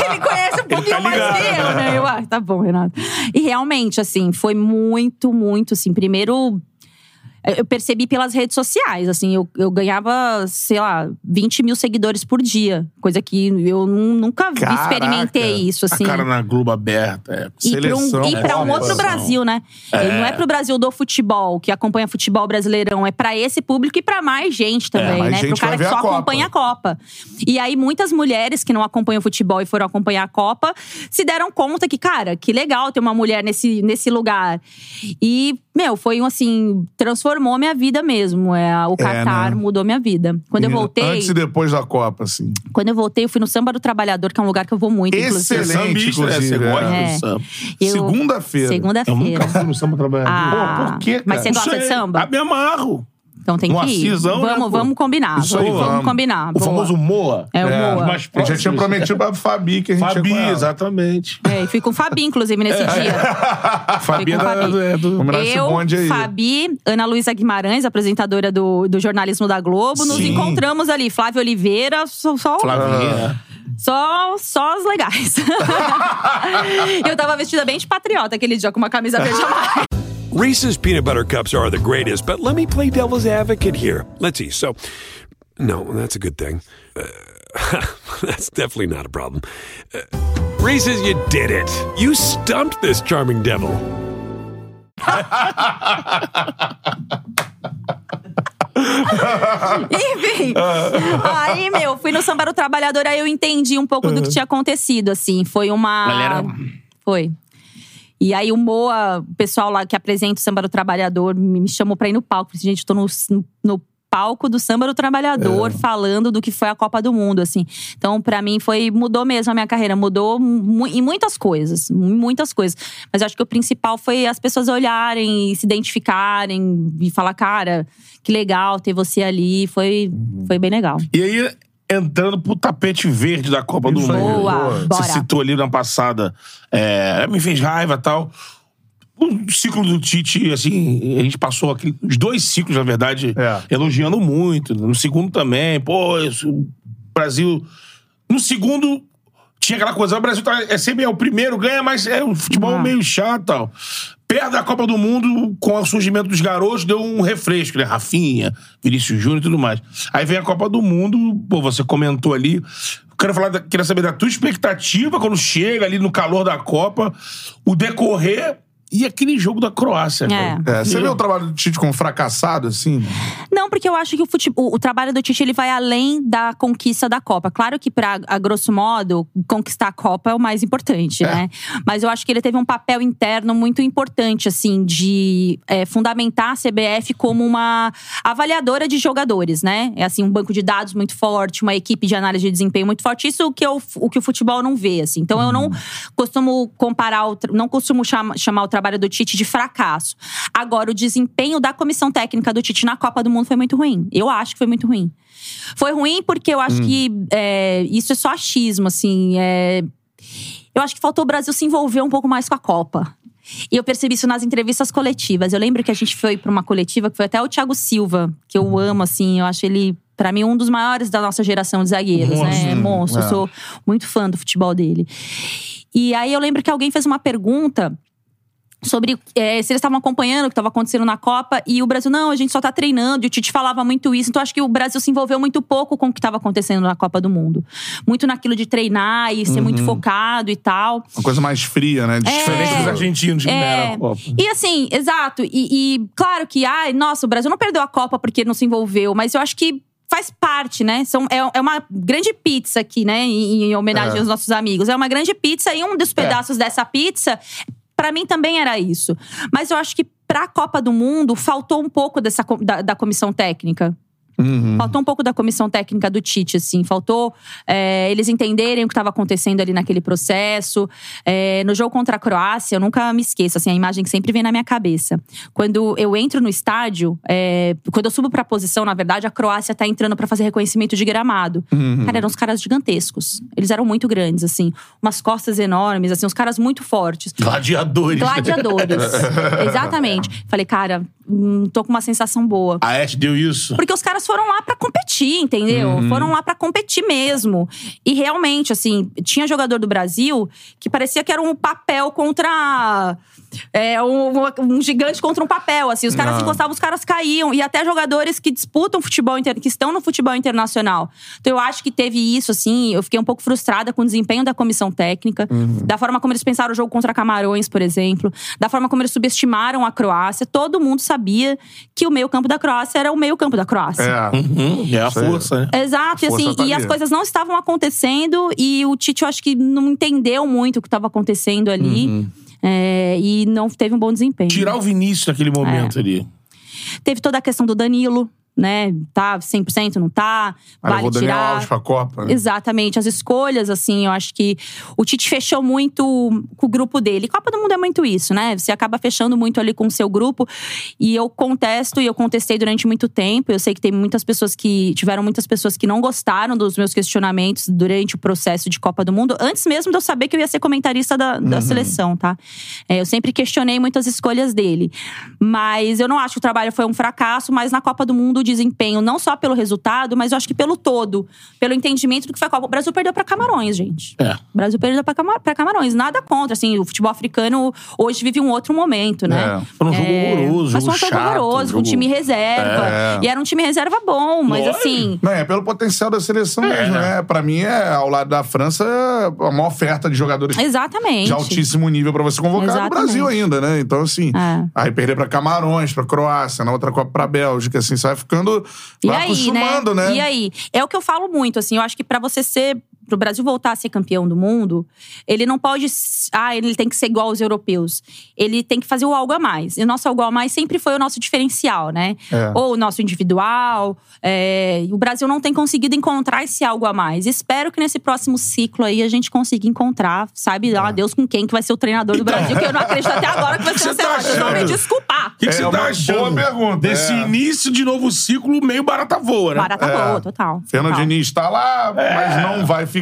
Speaker 3: Ele conhece um pouquinho
Speaker 2: tá
Speaker 3: mais que eu, né? Eu, ah, tá bom, Renato. E realmente, assim, foi muito, muito, assim. Primeiro, eu percebi pelas redes sociais, assim, eu, eu ganhava, sei lá, 20 mil seguidores por dia. Coisa que eu nu- nunca
Speaker 1: Caraca.
Speaker 3: experimentei isso,
Speaker 2: A
Speaker 3: assim.
Speaker 2: cara na Globo aberta. É.
Speaker 3: E pra um,
Speaker 1: Seleção,
Speaker 3: e pra um outro Brasil, né? Ele Não é pro Brasil do futebol, que acompanha futebol brasileirão. É pra esse público e pra mais gente também,
Speaker 1: mais
Speaker 3: né?
Speaker 1: gente
Speaker 3: pro cara que só
Speaker 1: a
Speaker 3: acompanha a Copa. E aí, muitas mulheres que não acompanham futebol e foram acompanhar a Copa se deram conta que, cara, que legal ter uma mulher nesse, nesse lugar. E, meu, foi um assim, transformou minha vida mesmo. É, o Qatar
Speaker 1: né?
Speaker 3: mudou minha vida. Quando eu voltei,
Speaker 1: Antes e depois da Copa, assim.
Speaker 3: quando eu voltei, eu fui no Samba do Trabalhador, que é um lugar que eu vou muito, inclusive.
Speaker 1: Excelente,
Speaker 2: né? Você
Speaker 1: inclusive,
Speaker 2: gosta
Speaker 3: é.
Speaker 2: do samba.
Speaker 3: Eu-
Speaker 1: Segunda-feira.
Speaker 2: Eu nunca
Speaker 3: Segunda-feira.
Speaker 2: fui no samba trabalhador.
Speaker 3: Ah,
Speaker 2: Pô, por quê, cara?
Speaker 3: mas você gosta de samba?
Speaker 2: Ah, me amarro.
Speaker 3: Então tem
Speaker 2: No
Speaker 3: que ir.
Speaker 2: Assisão, né,
Speaker 3: vamos,
Speaker 2: pô?
Speaker 3: vamos combinar.
Speaker 1: Isso aí,
Speaker 3: vamos,
Speaker 1: vamos.
Speaker 3: combinar.
Speaker 2: O
Speaker 3: Boa.
Speaker 2: famoso Moa.
Speaker 3: É o
Speaker 1: É,
Speaker 3: Moa.
Speaker 2: mais
Speaker 1: A gente tinha prometido pra Fabi que a gente ia
Speaker 2: Fabi,
Speaker 1: ela.
Speaker 2: exatamente.
Speaker 3: É, e fui com o Fabi, inclusive, nesse dia.
Speaker 2: Fabi é
Speaker 3: com
Speaker 2: da-
Speaker 3: Fabi.
Speaker 2: é do...
Speaker 1: Esse
Speaker 3: Eu,
Speaker 1: bonde aí.
Speaker 3: Fabi, Ana Luísa Guimarães, apresentadora do, do jornalismo da Globo, nos
Speaker 1: Sim.
Speaker 3: encontramos ali. Flávio Oliveira, só, só,
Speaker 2: Flavinha.
Speaker 3: só, só as legais. eu tava vestida bem de patriota aquele dia, com uma camisa verde amarela.
Speaker 5: Reese's peanut butter cups are the greatest, but let me play devil's advocate here. Let's see. So, no, that's a good thing. Uh, that's definitely not a problem. Uh, Reese's, you did it. You stumped this charming devil.
Speaker 3: Enfim. aí, meu, fui no Samba do Trabalhador, aí eu entendi um pouco do que tinha acontecido, assim. Foi uma.
Speaker 2: Galera-
Speaker 3: Foi. E aí o Moa, o pessoal lá que apresenta o Samba do Trabalhador, me chamou pra ir no palco. Falei, gente, eu tô no, no, palco do Samba do Trabalhador, falando do que foi a Copa do Mundo, assim. Então, pra mim, foi mudou mesmo a minha carreira. Mudou mu em muitas coisas. Em muitas coisas. Mas eu acho que o principal foi as pessoas olharem, se identificarem e falar, cara, que legal ter você ali. Foi, foi bem legal.
Speaker 2: E aí, entrando pro tapete verde da Copa do
Speaker 1: Isso aí.
Speaker 2: Mundo.
Speaker 3: Boa,
Speaker 2: Você
Speaker 3: bora.
Speaker 2: citou ali na passada, é, me fez raiva e tal. O ciclo do Tite, assim, a gente passou aqui, os dois ciclos, na verdade,
Speaker 1: É.
Speaker 2: elogiando muito. No segundo também, pô, isso, o Brasil. No segundo, tinha aquela coisa, o Brasil tá, é sempre é o primeiro, ganha, mas é um futebol
Speaker 3: Ah.
Speaker 2: meio chato e tal. Perto da Copa do Mundo, com o surgimento dos garotos, deu um refresco, né? Rafinha, Vinícius Júnior e tudo mais. Aí vem a Copa do Mundo, pô, você comentou ali. Quero falar, da, queria saber da tua expectativa quando chega ali no calor da Copa, o decorrer e aquele jogo da Croácia.
Speaker 3: É.
Speaker 1: É, você vê o trabalho do Tite como fracassado, assim?
Speaker 3: Não, porque eu acho que o, fute- o- o trabalho do Tite ele vai além da conquista da Copa. Claro que, pra, a grosso modo, conquistar a Copa é o mais importante, né? Mas eu acho que ele teve um papel interno muito importante, assim, de é, fundamentar a CBF como uma avaliadora de jogadores, né? É assim, um banco de dados muito forte, uma equipe de análise de desempenho muito forte. Isso é o que, eu, o, que o futebol não vê, assim. Então eu não costumo comparar, o não costumo chama- chamar o trabalho do Tite de fracasso. Agora, o desempenho da comissão técnica do Tite na Copa do Mundo foi muito ruim. Eu acho que foi muito ruim. Foi ruim porque eu acho que é, isso é só achismo, assim. é, eu acho que faltou o Brasil se envolver um pouco mais com a Copa. E eu percebi isso nas entrevistas coletivas. Eu lembro que a gente foi pra uma coletiva que foi até o Thiago Silva, que eu amo, assim. Eu acho ele, pra mim, um dos maiores da nossa geração de zagueiros, né?
Speaker 1: Monstro.
Speaker 3: Monstro.
Speaker 1: É.
Speaker 3: Eu sou muito fã do futebol dele. E aí eu lembro que alguém fez uma pergunta sobre é, se eles estavam acompanhando o que estava acontecendo na Copa e o Brasil, não, a gente só tá treinando. E o Tite falava muito isso. Então acho que o Brasil se envolveu muito pouco com o que estava acontecendo na Copa do Mundo. Muito naquilo de treinar e ser muito focado e tal.
Speaker 1: Uma coisa mais fria, né?
Speaker 2: Diferente dos argentinos que
Speaker 3: É.
Speaker 2: Copa.
Speaker 3: E assim, exato. E, e claro que, ai, nossa, o Brasil não perdeu a Copa porque não se envolveu, mas eu acho que faz parte, né? São, é, é uma grande pizza aqui, né? Em, em homenagem
Speaker 1: É.
Speaker 3: aos nossos amigos. É uma grande pizza e um dos pedaços dessa pizza, pra mim também era isso. Mas eu acho que pra Copa do Mundo faltou um pouco dessa, da, da comissão técnica.
Speaker 1: Uhum.
Speaker 3: Faltou um pouco da comissão técnica do Tite, assim. Faltou é, eles entenderem o que estava acontecendo ali naquele processo. É, no jogo contra a Croácia, eu nunca me esqueço, assim, a imagem que sempre vem na minha cabeça. Quando eu entro no estádio, é, quando eu subo pra posição, na verdade, a Croácia tá entrando pra fazer reconhecimento de gramado. Cara, eram uns caras gigantescos. Eles eram muito grandes, assim. Umas costas enormes, assim, uns caras muito fortes.
Speaker 2: Gladiadores.
Speaker 3: Gladiadores. Exatamente. Falei, cara, hum, tô com uma sensação boa.
Speaker 2: A Ash deu isso.
Speaker 3: Porque os caras foram lá pra competir, entendeu?
Speaker 2: Uhum.
Speaker 3: Foram lá pra competir mesmo. E realmente, assim, tinha jogador do Brasil que parecia que era um papel contra. É, um, um gigante contra um papel, assim. Os caras se encostavam, os caras caíam. E até jogadores que disputam futebol, inter... que estão no futebol internacional. Então eu acho que teve isso, assim. Eu fiquei um pouco frustrada com o desempenho da comissão técnica. Da forma como eles pensaram o jogo contra Camarões, por exemplo. Da forma como eles subestimaram a Croácia. Todo mundo sabia que o meio campo da Croácia era o meio campo da Croácia.
Speaker 1: É.
Speaker 2: Hum, é a força, né?
Speaker 3: Exato, e,
Speaker 1: A força
Speaker 3: assim,
Speaker 1: tá
Speaker 3: e
Speaker 1: ali.
Speaker 3: as coisas não estavam acontecendo e o Tite, eu acho que não entendeu muito o que estava acontecendo ali.
Speaker 1: Uhum.
Speaker 3: É, e não teve um bom desempenho.
Speaker 2: Tirar o Vinícius naquele momento
Speaker 3: É.
Speaker 2: ali.
Speaker 3: Teve toda a questão do Danilo, né? Tá 100%, não tá?
Speaker 1: Aí
Speaker 3: Vale
Speaker 1: o Daniel
Speaker 3: tirar.
Speaker 1: Alves pra Copa. né?
Speaker 3: Exatamente, as escolhas, assim, eu acho que o Tite fechou muito com o grupo dele. Copa do Mundo é muito isso, né? Você acaba fechando muito ali com o seu grupo. E eu contesto e eu contestei durante muito tempo. Eu sei que tem muitas pessoas que. Tiveram muitas pessoas que não gostaram dos meus questionamentos durante o processo de Copa do Mundo, antes mesmo de eu saber que eu ia ser comentarista da, da seleção, tá? É, eu sempre questionei muitas escolhas dele. Mas eu não acho que o trabalho foi um fracasso, mas na Copa do Mundo desempenho, não só pelo resultado, mas eu acho que pelo todo, pelo entendimento do que foi a Copa. O Brasil perdeu pra Camarões, gente.
Speaker 2: É.
Speaker 3: O Brasil perdeu pra, Camar Camarões. Nada contra, assim, o futebol africano hoje vive um outro momento, né?
Speaker 1: É.
Speaker 2: Foi um jogo horroroso,
Speaker 3: Mas foi um
Speaker 2: jogo chato,
Speaker 3: horroroso, com
Speaker 2: jogo-
Speaker 3: time reserva.
Speaker 1: É.
Speaker 3: E era um time reserva bom, mas
Speaker 2: Lógico.
Speaker 3: assim.
Speaker 1: Não, é pelo potencial da seleção mesmo, né? Pra mim, é, ao lado da França, é uma oferta de jogadores
Speaker 3: Exatamente.
Speaker 1: de altíssimo nível pra você convocar no
Speaker 3: Exatamente.
Speaker 1: Brasil ainda, né? Então, assim,
Speaker 3: É.
Speaker 1: aí perder pra Camarões, pra Croácia, na outra Copa pra Bélgica, assim, você vai ficando.
Speaker 3: E aí,
Speaker 1: acostumando, né?
Speaker 3: E aí? É o que eu falo muito, assim, eu acho que pra você ser. Pro Brasil voltar a ser campeão do mundo, ele não pode. Ah, ele tem que ser igual aos europeus. Ele tem que fazer o algo a mais. E o nosso algo a mais sempre foi o nosso diferencial, né?
Speaker 1: É.
Speaker 3: Ou o nosso individual. é, O Brasil não tem conseguido encontrar esse algo a mais. Espero que nesse próximo ciclo aí a gente consiga encontrar, sabe, lá, Deus com quem que vai ser o treinador do Brasil, que eu não acredito até agora que vai ser o
Speaker 2: Você tá.
Speaker 3: Vocês vão me desculpar.
Speaker 2: O que, que
Speaker 1: É
Speaker 2: você tá
Speaker 1: boa
Speaker 2: achando
Speaker 1: pergunta,
Speaker 2: desse
Speaker 1: é.
Speaker 2: início de novo ciclo meio barata voa, né?
Speaker 3: Barata
Speaker 1: É.
Speaker 3: boa, total.
Speaker 1: Fernando
Speaker 3: total.
Speaker 1: Diniz tá lá, mas não vai ficar.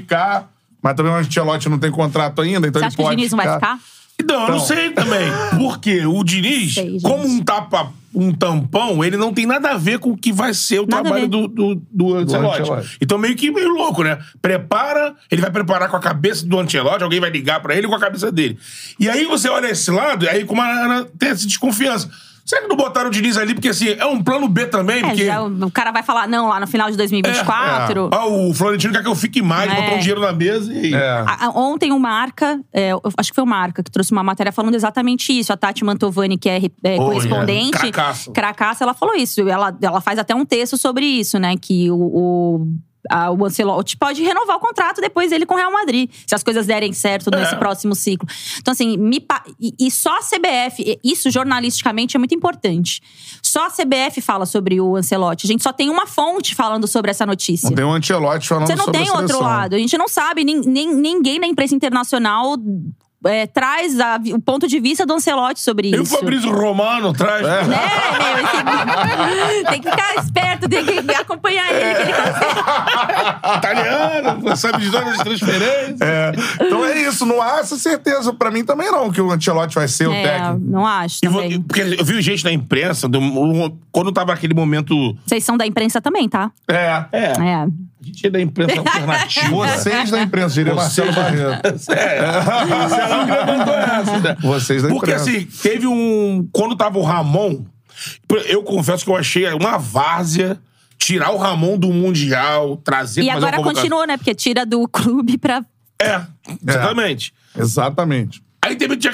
Speaker 1: Mas também o Ancelotti não tem contrato ainda, então
Speaker 3: Você
Speaker 1: ele
Speaker 3: acha que o
Speaker 1: pode
Speaker 3: Diniz não vai ficar?
Speaker 2: Então, eu não
Speaker 1: Então.
Speaker 2: sei também. Porque o Diniz,
Speaker 3: Sei,
Speaker 2: como um tapa, um tampão, ele não tem nada a ver com o que vai ser o
Speaker 3: Nada
Speaker 2: trabalho do, do, do Ancelotti.
Speaker 1: Ancelotti.
Speaker 2: Então, meio que meio louco, né? Prepara, ele vai preparar com a cabeça do Ancelotti, alguém vai ligar pra ele com a cabeça dele. E aí você olha esse lado, aí como a Ana tem essa desconfiança. Será que não botaram o Diniz ali? Porque assim, é um plano B também,
Speaker 3: É,
Speaker 2: porque.
Speaker 3: já o cara vai falar, não, lá no final de 2024.
Speaker 2: Ah, o Florentino quer que eu fique mais,
Speaker 3: É.
Speaker 2: botou um dinheiro na mesa e.
Speaker 1: É.
Speaker 3: A- a- Ontem o Marca, é, eu acho que foi o Marca que trouxe uma matéria falando exatamente isso. A Tati Mantovani, que é, é,
Speaker 2: Oh,
Speaker 3: correspondente,
Speaker 2: é. Cracaça.
Speaker 3: Cracaça, ela falou isso. Ela, ela faz até um texto sobre isso, né? Que o, o, a- o Ancelotti pode renovar o contrato depois dele com o Real Madrid, se as coisas derem certo nesse
Speaker 2: É.
Speaker 3: próximo ciclo. Então, assim, me e, e só a CBF, isso jornalisticamente é muito importante. Só a CBF fala sobre o Ancelotti. A gente só tem uma fonte falando sobre essa notícia.
Speaker 1: Não tem o Ancelotti falando
Speaker 3: Você não
Speaker 1: sobre
Speaker 3: tem
Speaker 1: a
Speaker 3: outro lado. A gente não sabe, nin- nin- ninguém na imprensa internacional é, traz a- o ponto de vista do Ancelotti sobre
Speaker 2: E o
Speaker 3: isso.
Speaker 2: Fabrício Romano traz.
Speaker 1: É.
Speaker 3: Né, meu, esse- tem que ficar esperto, tem que acompanhar ele. que ele consegue.
Speaker 2: Italiano, sabe de todas as transferências.
Speaker 1: É. Então é isso, não há essa certeza. Pra mim também não, que o Ancelotti vai ser o
Speaker 3: É,
Speaker 1: técnico.
Speaker 3: não acho
Speaker 2: E porque eu vi gente na imprensa, do- quando tava aquele momento.
Speaker 3: Vocês são da imprensa também, tá?
Speaker 1: É.
Speaker 2: É,
Speaker 3: É.
Speaker 2: a gente é da imprensa alternativa.
Speaker 1: Vocês da imprensa, diria Marcelo Barreto.
Speaker 2: É, Marcelão que levantou essa, né?
Speaker 1: Vocês da
Speaker 2: Porque
Speaker 1: imprensa.
Speaker 2: assim, teve um. Quando tava o Ramon, eu confesso que eu achei uma várzea tirar o Ramon do Mundial, trazer
Speaker 3: E agora continua, né? Porque tira do clube pra.
Speaker 2: É, exatamente.
Speaker 1: Exatamente.
Speaker 2: Aí teve tinha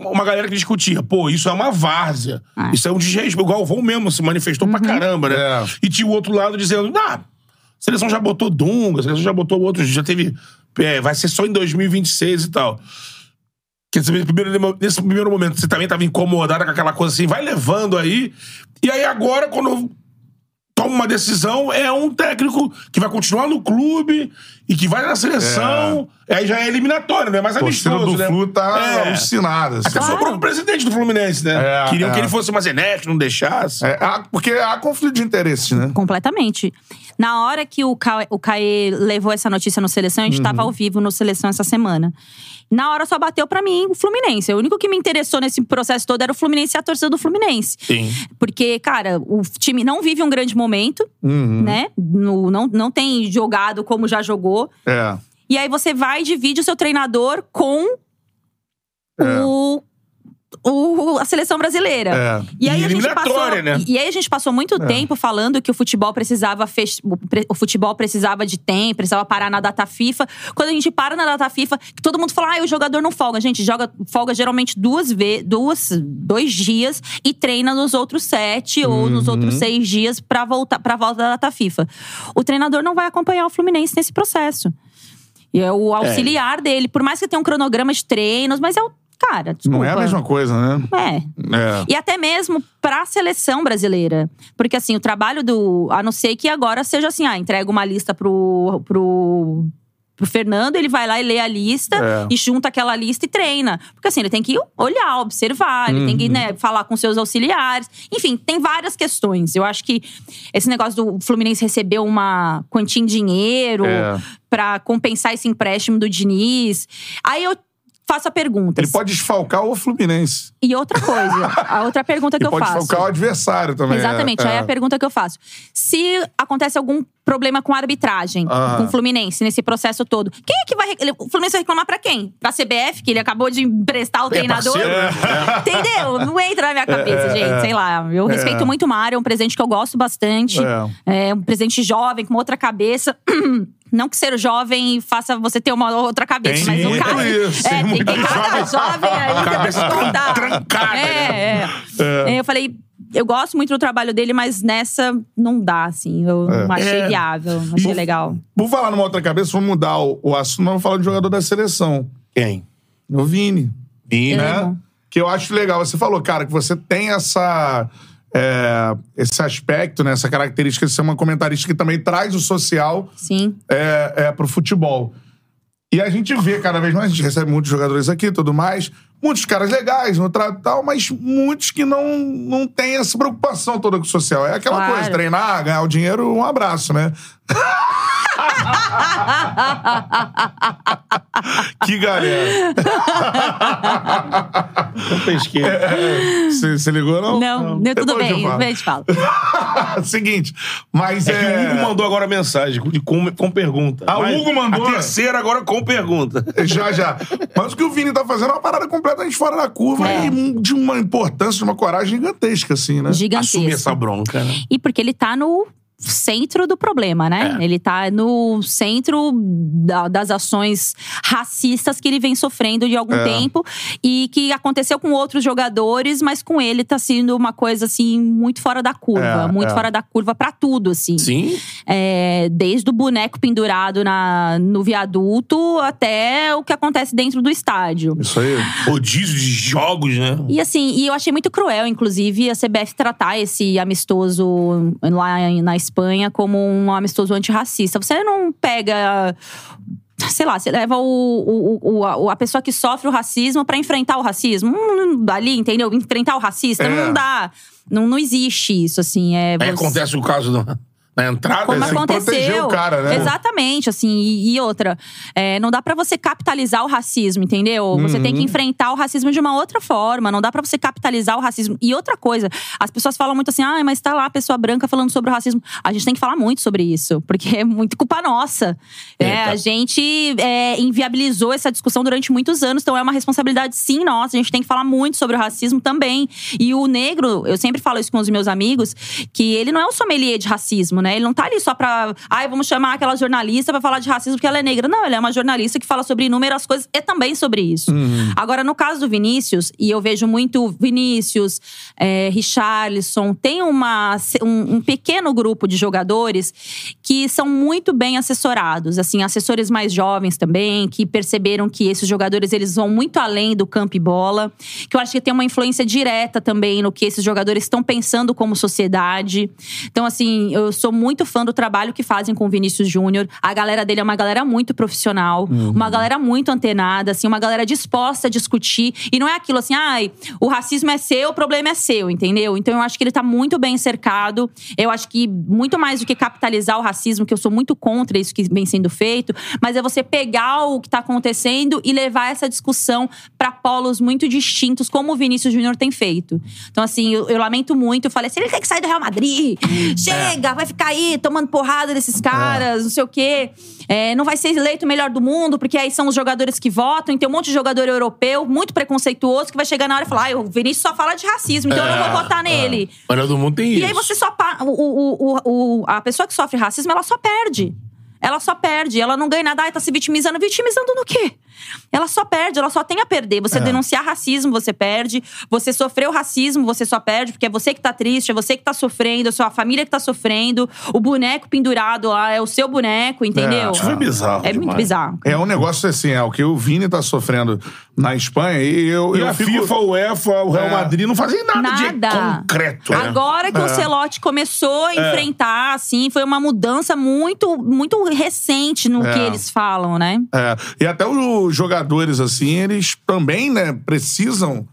Speaker 2: uma galera que discutia, pô, isso é uma várzea.
Speaker 3: Ah.
Speaker 2: Isso é um desrespeito. Igual o Galvão mesmo se manifestou
Speaker 3: Uhum.
Speaker 2: pra caramba, né?
Speaker 1: É.
Speaker 2: E tinha o outro lado dizendo, ah, a seleção já botou Dunga, a seleção já botou outros, já teve. é, vai ser só em 2026 e tal. Quer dizer, primeiro- nesse primeiro momento você também tava incomodada com aquela coisa assim, vai levando aí. E aí agora, quando toma uma decisão, é um técnico que vai continuar no clube e que vai na seleção. Aí já é eliminatório, não é mais
Speaker 1: A torcida
Speaker 2: amistoso,
Speaker 1: do
Speaker 2: né?
Speaker 1: Flu tá
Speaker 2: É.
Speaker 1: alucinada. assim.
Speaker 2: Até
Speaker 3: Claro.
Speaker 2: sobrou o presidente do Fluminense, né?
Speaker 1: É,
Speaker 2: Queriam
Speaker 1: é.
Speaker 2: que ele fosse mais enérgico, não deixasse.
Speaker 1: É, porque há conflito de interesses, né?
Speaker 3: Completamente. Na hora que o Ca- o Caê levou essa notícia no Seleção, a gente
Speaker 1: Uhum.
Speaker 3: estava ao vivo no Seleção essa semana. Na hora só bateu pra mim o Fluminense. O único que me interessou nesse processo todo era o Fluminense e a torcida do Fluminense.
Speaker 2: Sim.
Speaker 3: Porque, cara, o time não vive um grande momento,
Speaker 1: Uhum.
Speaker 3: né? No- não, não tem jogado como já jogou.
Speaker 1: É.
Speaker 3: E aí você vai e divide o seu treinador com o, o- a seleção brasileira.
Speaker 1: É.
Speaker 3: E aí
Speaker 2: E
Speaker 3: a gente passou,
Speaker 2: né?
Speaker 3: E aí a gente passou muito tempo falando que o futebol precisava fech... o futebol precisava de tempo, precisava parar na data FIFA. Quando a gente para na data FIFA, que todo mundo fala: "Ah, o jogador não folga". Gente, joga folga geralmente duas vezes, duas, dois dias e treina nos outros sete ou nos
Speaker 1: Uhum.
Speaker 3: outros seis dias pra voltar para volta da data FIFA. O treinador não vai acompanhar o Fluminense nesse processo. E é o auxiliar dele, por mais que tenha um cronograma de treinos, mas é o cara, desculpa.
Speaker 1: Não é a mesma coisa, né?
Speaker 3: É.
Speaker 1: É.
Speaker 3: E até mesmo pra seleção brasileira. Porque, assim, o trabalho do. A não ser que agora seja assim: ah, entrega uma lista pro. pro pro Fernando, ele vai lá e lê a lista
Speaker 1: É.
Speaker 3: e junta aquela lista e treina. Porque assim, ele tem que olhar, observar, ele tem que
Speaker 1: Uhum.
Speaker 3: né, falar com seus auxiliares. Enfim, tem várias questões. Eu acho que esse negócio do Fluminense receber uma quantia em dinheiro
Speaker 1: É.
Speaker 3: pra compensar esse empréstimo do Diniz. Aí eu faço a pergunta.
Speaker 1: Ele pode desfalcar o Fluminense.
Speaker 3: E outra coisa, a outra pergunta que eu
Speaker 1: pode
Speaker 3: faço.
Speaker 1: desfalcar o adversário também.
Speaker 3: Exatamente,
Speaker 1: é.
Speaker 3: aí é a pergunta que eu faço. Se acontece algum problema com a arbitragem,
Speaker 1: Aham.
Speaker 3: com o Fluminense, nesse processo todo, quem é que vai. O Fluminense vai reclamar pra quem? Pra CBF, que ele acabou de emprestar o treinador?
Speaker 2: parceiro, né?
Speaker 3: Entendeu? Não entra na minha cabeça, gente. Sei lá. Eu respeito muito o Mário, é um presente que eu gosto bastante.
Speaker 1: É.
Speaker 3: É um presente jovem, com outra cabeça. Não que ser jovem faça você ter uma outra cabeça,
Speaker 1: Tem
Speaker 3: mas
Speaker 1: muito
Speaker 3: caso.
Speaker 1: isso,
Speaker 3: é,
Speaker 1: tem
Speaker 3: tem, cada
Speaker 2: jovem.
Speaker 3: jovem aí
Speaker 2: Cabeça
Speaker 3: te contar.
Speaker 2: trancada,
Speaker 3: É, é. É, Eu falei, eu gosto muito do trabalho dele, mas nessa não dá, assim. Eu não achei
Speaker 2: É.
Speaker 3: viável, não achei legal.
Speaker 1: Vou falar numa outra cabeça, vamos mudar o, o assunto, mas vamos falar do jogador da seleção.
Speaker 2: Quem?
Speaker 1: O Vini.
Speaker 2: Vini.
Speaker 1: né? Que eu acho legal. Você falou, cara, que você tem essa. É, esse aspecto, né? Essa característica de ser uma comentarista que também traz o social
Speaker 3: Sim.
Speaker 1: é, é, pro futebol. E a gente vê cada vez mais, a gente recebe muitos jogadores aqui e tudo mais, muitos caras legais no trato e tal, mas muitos que não, não têm essa preocupação toda com o social. É aquela
Speaker 3: Claro.
Speaker 1: coisa, treinar, ganhar o dinheiro, um abraço, né? que galera.
Speaker 2: Eu pesquei.
Speaker 1: Você você ligou, não?
Speaker 3: Não, não, tudo
Speaker 1: Depois
Speaker 3: bem, depois eu te falo.
Speaker 1: Seguinte, mas
Speaker 2: É
Speaker 1: é...
Speaker 2: que o Hugo mandou agora mensagem com, com pergunta.
Speaker 1: Ah, o Hugo mandou?
Speaker 2: A terceira agora com pergunta.
Speaker 1: Já, já. Mas o que o Vini tá fazendo é uma parada completamente fora da curva
Speaker 3: É.
Speaker 1: e de uma importância, de uma coragem gigantesca, assim, né?
Speaker 2: Assumir
Speaker 3: Gigantesco.
Speaker 2: essa bronca, né?
Speaker 3: E porque ele tá no centro do problema, né?
Speaker 2: É.
Speaker 3: Ele tá no centro da- das ações racistas que ele vem sofrendo de algum
Speaker 1: É.
Speaker 3: tempo e que aconteceu com outros jogadores, mas com ele tá sendo uma coisa assim muito fora da curva,
Speaker 1: É,
Speaker 3: muito
Speaker 1: é.
Speaker 3: fora da curva pra tudo, assim.
Speaker 2: Sim.
Speaker 3: É, desde o boneco pendurado na, no viaduto até o que acontece dentro do estádio.
Speaker 1: Isso aí.
Speaker 2: Rodízio de jogos, né?
Speaker 3: E assim, e eu achei muito cruel, inclusive, a CBF tratar esse amistoso lá na Espanha como um amistoso antirracista. Você não pega. Sei lá, você leva o, o- o- a, pessoa que sofre o racismo pra enfrentar o racismo. Hum, ali, entendeu? Enfrentar o racista.
Speaker 1: É.
Speaker 3: Não dá. Não, não existe isso, assim. É,
Speaker 2: Aí
Speaker 3: você-
Speaker 2: acontece o caso do- na entrada.
Speaker 3: como
Speaker 1: que
Speaker 3: aconteceu.
Speaker 1: o cara, né?
Speaker 3: Exatamente, assim. E, e outra, é, não dá pra você capitalizar o racismo, entendeu? Você tem
Speaker 1: Uhum.
Speaker 3: que enfrentar o racismo de uma outra forma. Não dá pra você capitalizar o racismo. E outra coisa, as pessoas falam muito assim, ah, mas tá lá a pessoa branca falando sobre o racismo. A gente tem que falar muito sobre isso, porque é muito culpa nossa. É, a gente é, inviabilizou essa discussão durante muitos anos, então é uma responsabilidade sim nossa. A gente tem que falar muito sobre o racismo também. E o negro, eu sempre falo isso com os meus amigos, que ele não é o sommelier de racismo, né? Ele não tá ali só pra. Ai, vamos chamar aquela jornalista pra falar de racismo porque ela é negra. Não, ele é uma jornalista que fala sobre inúmeras coisas e também sobre isso. Agora, no caso do Vinícius, e eu vejo muito Vinícius, é, Richarlison, tem uma, um, um pequeno grupo de jogadores que são muito bem assessorados. Assim, assessores mais jovens também, que perceberam que esses jogadores eles vão muito além do campo e bola. Que eu acho que tem uma influência direta também no que esses jogadores estão pensando como sociedade. Então, assim, eu sou muito fã do trabalho que fazem com o Vinícius Júnior. A galera dele é uma galera muito profissional, uma galera muito antenada, assim, uma galera disposta a discutir. E não é aquilo assim, ai, o racismo é seu, o problema é seu, entendeu? Então eu acho que ele tá muito bem cercado. Eu acho que muito mais do que capitalizar o racismo, racismo, que eu sou muito contra isso que vem sendo feito, mas é você pegar o que tá acontecendo e levar essa discussão para polos muito distintos, como o Vinícius Júnior tem feito. Então, assim, eu, eu lamento muito. Eu falei assim: ele tem que sair do Real Madrid. Chega, vai ficar aí tomando porrada desses caras, não sei o quê. É, não vai ser eleito o melhor do mundo, porque aí são os jogadores que votam. E tem um monte de jogador europeu, muito preconceituoso, que vai chegar na hora e falar: ah, o Vinícius só fala de racismo, então eu não vou votar nele.
Speaker 2: O melhor do mundo tem isso.
Speaker 3: E aí você só. pa- O, o, o, a pessoa que sofre racismo, ela só perde. Ela só perde, ela não ganha nada, ai, tá se vitimizando. Vitimizando no quê? Ela só perde, ela só tem a perder. Você denunciar racismo, você perde. Você sofreu racismo, você só perde, porque é você que tá triste, é você que tá sofrendo, é a sua família que tá sofrendo. O boneco pendurado lá é o seu boneco, entendeu?
Speaker 2: Isso foi bizarro.
Speaker 3: É muito
Speaker 2: demais.
Speaker 3: bizarro.
Speaker 1: É um negócio assim, é o que o Vini tá sofrendo na Espanha e eu,
Speaker 2: E
Speaker 1: eu
Speaker 2: a
Speaker 1: fico...
Speaker 2: FIFA, o UEFA, o Real
Speaker 1: É.
Speaker 2: Madrid não fazem nada, de
Speaker 3: Nada.
Speaker 2: concreto. né?
Speaker 3: Agora que o Celote começou a enfrentar, assim, foi uma mudança muito, muito recente no
Speaker 1: É.
Speaker 3: que eles falam, né?
Speaker 1: É, e até os jogadores, assim, eles também, né, precisam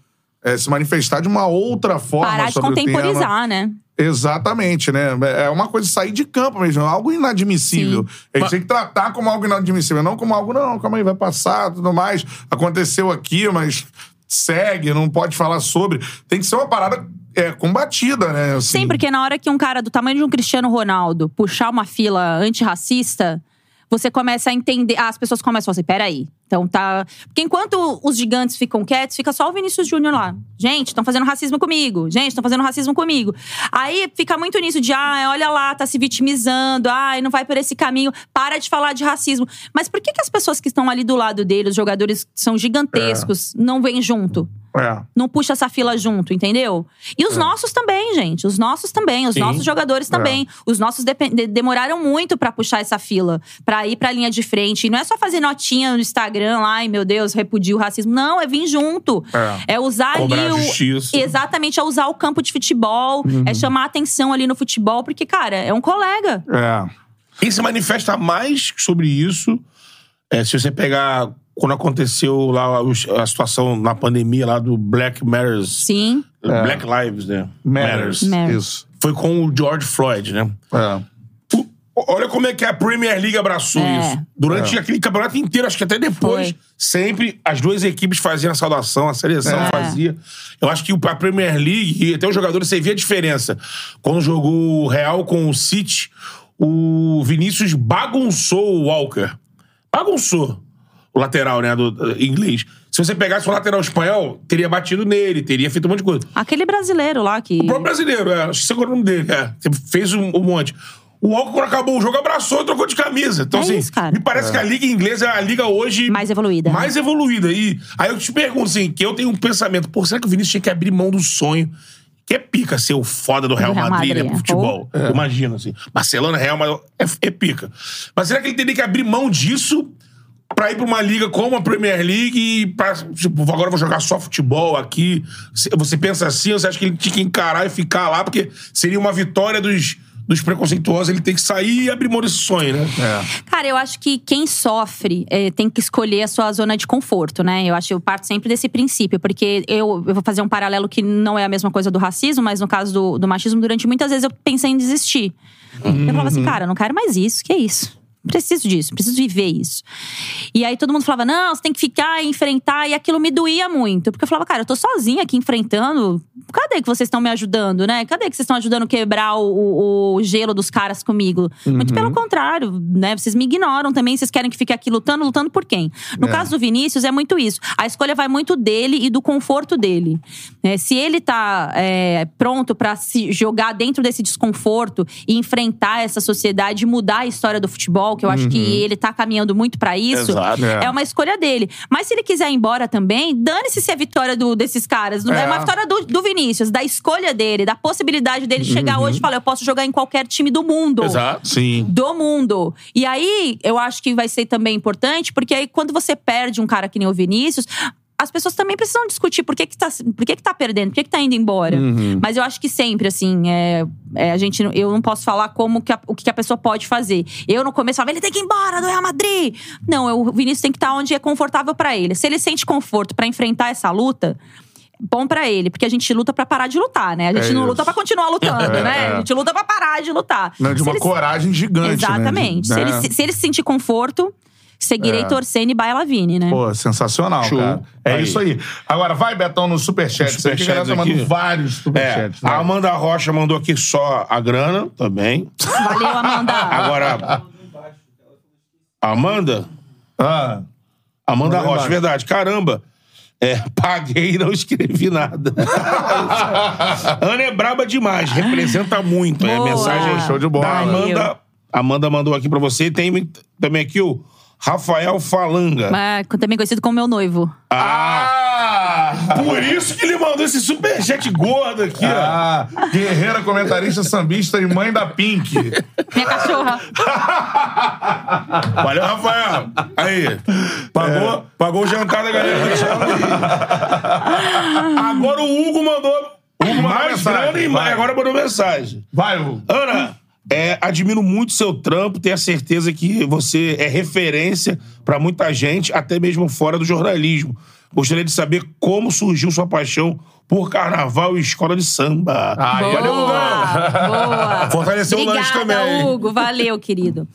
Speaker 1: é, se manifestar de uma outra forma
Speaker 3: Parar de
Speaker 1: sobre o tema.
Speaker 3: contemporizar, né?
Speaker 1: Exatamente, né? É uma coisa de sair de campo mesmo, algo inadmissível. A gente tem que tratar como algo inadmissível, não como algo, não, calma aí, vai passar, tudo mais. Aconteceu aqui, mas segue, não pode falar sobre. Tem que ser uma parada é, combatida, né? Assim.
Speaker 3: Sim, porque na hora que um cara do tamanho de um Cristiano Ronaldo puxar uma fila antirracista, você começa a entender. Ah, as pessoas começam a falar assim: peraí. Então tá. Porque enquanto os gigantes ficam quietos, fica só o Vinícius Júnior lá. Gente, estão fazendo racismo comigo. Gente, estão fazendo racismo comigo. Aí fica muito nisso de, ah, olha lá, tá se vitimizando, ai, não vai por esse caminho, para de falar de racismo. Mas por que, que as pessoas que estão ali do lado dele, os jogadores que são gigantescos, não vêm junto?
Speaker 1: É.
Speaker 3: não puxa essa fila junto, entendeu? E os nossos também, gente. Os nossos também. Os
Speaker 2: Sim.
Speaker 3: nossos jogadores também. Os nossos de- demoraram muito pra puxar essa fila, pra ir pra linha de frente. E não é só fazer notinha no Instagram lá, ai meu Deus, repudio o racismo. Não, é vir junto. É, usar
Speaker 2: Cobrar
Speaker 3: ali o.
Speaker 2: justiça.
Speaker 3: Exatamente, é usar o campo de futebol,
Speaker 2: Uhum.
Speaker 3: é chamar atenção ali no futebol, porque, cara, é um colega.
Speaker 1: É.
Speaker 2: Quem se manifesta mais sobre isso, é, se você pegar quando aconteceu lá a situação na pandemia lá do Black Matters.
Speaker 3: Sim.
Speaker 2: Black Lives, né?
Speaker 1: Matters.
Speaker 3: Matters.
Speaker 1: Isso.
Speaker 2: Foi com o George Floyd, né?
Speaker 1: É.
Speaker 2: Olha como é que a Premier League abraçou
Speaker 3: É.
Speaker 2: isso. Durante aquele campeonato inteiro, acho que até depois,
Speaker 3: Foi.
Speaker 2: sempre as duas equipes faziam a saudação, a seleção
Speaker 3: É.
Speaker 2: fazia. Eu acho que a Premier League e até os jogadores você via a diferença. Quando jogou o Real com o City, o Vinícius bagunçou o Walker. Bagunçou o lateral, né, do, do inglês. Se você pegasse o lateral espanhol, teria batido nele, teria feito um monte de coisa.
Speaker 3: Aquele brasileiro lá que.
Speaker 2: O próprio brasileiro, é. Acho que segurou o nome dele, é. Fez um, um monte. O quando acabou o jogo, abraçou e trocou de camisa. Então,
Speaker 3: É
Speaker 2: assim,
Speaker 3: isso, cara.
Speaker 2: me parece que a Liga Inglesa é a Liga hoje.
Speaker 3: Mais evoluída.
Speaker 2: Mais evoluída. E aí eu te pergunto, assim, que eu tenho um pensamento, pô, será que o Vinícius tinha que abrir mão do sonho? Que é pica ser o foda do Real,
Speaker 3: Real
Speaker 2: Madrid, né,
Speaker 3: Madrid,
Speaker 2: pro futebol. Imagina, assim. Barcelona, Real Madrid, é, é pica. Mas será que ele teria que abrir mão disso pra ir pra uma liga como a Premier League e pra, tipo, agora eu vou jogar só futebol aqui? Você- pensa assim ou você acha que ele tinha que encarar e ficar lá? Porque seria uma vitória dos, dos preconceituosos, ele tem que sair e abrir mão desse sonho, né?
Speaker 1: É.
Speaker 3: Cara, eu acho que quem sofre é, tem que escolher a sua zona de conforto, né? Eu acho que eu parto sempre desse princípio, porque eu, eu vou fazer um paralelo que não é a mesma coisa do racismo, mas no caso do, do machismo, durante muitas vezes eu pensei em desistir. Eu falava assim, cara, eu não quero mais isso, que é isso? Preciso disso, preciso viver isso. E aí todo mundo falava, não, você tem que ficar e enfrentar, e aquilo me doía muito. Porque eu falava, cara, eu tô sozinha aqui enfrentando. Cadê que vocês estão me ajudando, né? Cadê que vocês estão ajudando a quebrar o, o- gelo dos caras comigo? Muito pelo contrário, né? Vocês me ignoram também, vocês querem que fique aqui lutando, lutando por quem? No caso do Vinícius, é muito isso. A escolha vai muito dele e do conforto dele. É, se ele tá é, pronto pra se jogar dentro desse desconforto e enfrentar essa sociedade e mudar a história do futebol, que eu acho que ele tá caminhando muito pra isso,
Speaker 2: Exato.
Speaker 1: É.
Speaker 3: é uma escolha dele. Mas se ele quiser ir embora também, dane-se se é vitória do- desses caras. Não é.
Speaker 1: É.
Speaker 3: uma vitória do, do Vinícius, da escolha dele, da possibilidade dele chegar hoje e falar: eu posso jogar em qualquer time do mundo
Speaker 2: Exato.
Speaker 1: Sim.
Speaker 3: do mundo. E aí, eu acho que vai ser também importante, porque aí quando você perde um cara que nem o Vinícius, as pessoas também precisam discutir por que que tá, por que que tá perdendo, por que que tá indo embora. Mas eu acho que sempre, assim, é, é, a gente, eu não posso falar como que a- o que a pessoa pode fazer. Eu no começo falava, ele tem que ir embora do Real Madrid. Não, eu- o Vinícius tem que estar onde é confortável pra ele. Se ele sente conforto pra enfrentar essa luta, bom pra ele, porque a gente luta pra parar de lutar, né? A gente
Speaker 1: É
Speaker 3: não
Speaker 1: isso.
Speaker 3: luta pra continuar lutando,
Speaker 1: É,
Speaker 3: né?
Speaker 1: é.
Speaker 3: A gente luta pra parar de lutar.
Speaker 1: Não, de
Speaker 3: Se
Speaker 1: uma
Speaker 3: ele-
Speaker 1: coragem gigante,
Speaker 3: Exatamente.
Speaker 1: né?
Speaker 3: Se, ele,
Speaker 1: né?
Speaker 3: se, se ele se sentir conforto, seguirei
Speaker 1: É.
Speaker 3: torcendo e Baia Lavine, né?
Speaker 1: Pô, sensacional,
Speaker 2: Show.
Speaker 1: cara. É
Speaker 2: Aí.
Speaker 1: isso aí. Agora, vai, Betão, no superchat.
Speaker 2: Os
Speaker 1: Você a tá
Speaker 2: superchats
Speaker 1: mandando vários
Speaker 2: É,
Speaker 1: superchats.
Speaker 2: a
Speaker 1: né?
Speaker 2: Amanda Rocha mandou aqui só a grana também.
Speaker 3: Valeu, Amanda.
Speaker 2: Agora. Amanda?
Speaker 1: Ah,
Speaker 2: Amanda Rocha,
Speaker 1: embaixo.
Speaker 2: verdade. Caramba. É, paguei e não escrevi nada. Ana é braba demais, representa muito. É a
Speaker 3: Boa.
Speaker 2: mensagem
Speaker 1: Show de bola.
Speaker 2: da Amanda. Amanda mandou aqui pra você. E tem também aqui o Rafael Falanga.
Speaker 3: É, também conhecido como meu noivo.
Speaker 2: Ah! Por isso que ele mandou esse superchat gordo aqui, ó.
Speaker 1: ah, guerreira, comentarista, sambista e mãe da Pink.
Speaker 3: Minha cachorra.
Speaker 2: Valeu, Rafael. Aí. Pagou, pagou o jantar da galera do Thiago. Agora o Hugo mandou.
Speaker 1: Hugo mandou
Speaker 2: mais
Speaker 1: mensagem,
Speaker 2: grana e mais- agora mandou mensagem.
Speaker 1: Vai, Hugo.
Speaker 2: Ana, é, admiro muito seu trampo, tenho a certeza que você é referência pra muita gente, até mesmo fora do jornalismo. Gostaria de saber como surgiu sua paixão por carnaval e escola de samba.
Speaker 1: Ai,
Speaker 3: Boa,
Speaker 1: valeu,
Speaker 3: boa.
Speaker 2: Fortaleceu o lanche
Speaker 3: Obrigada,
Speaker 2: também.
Speaker 3: Hugo. Valeu, querido.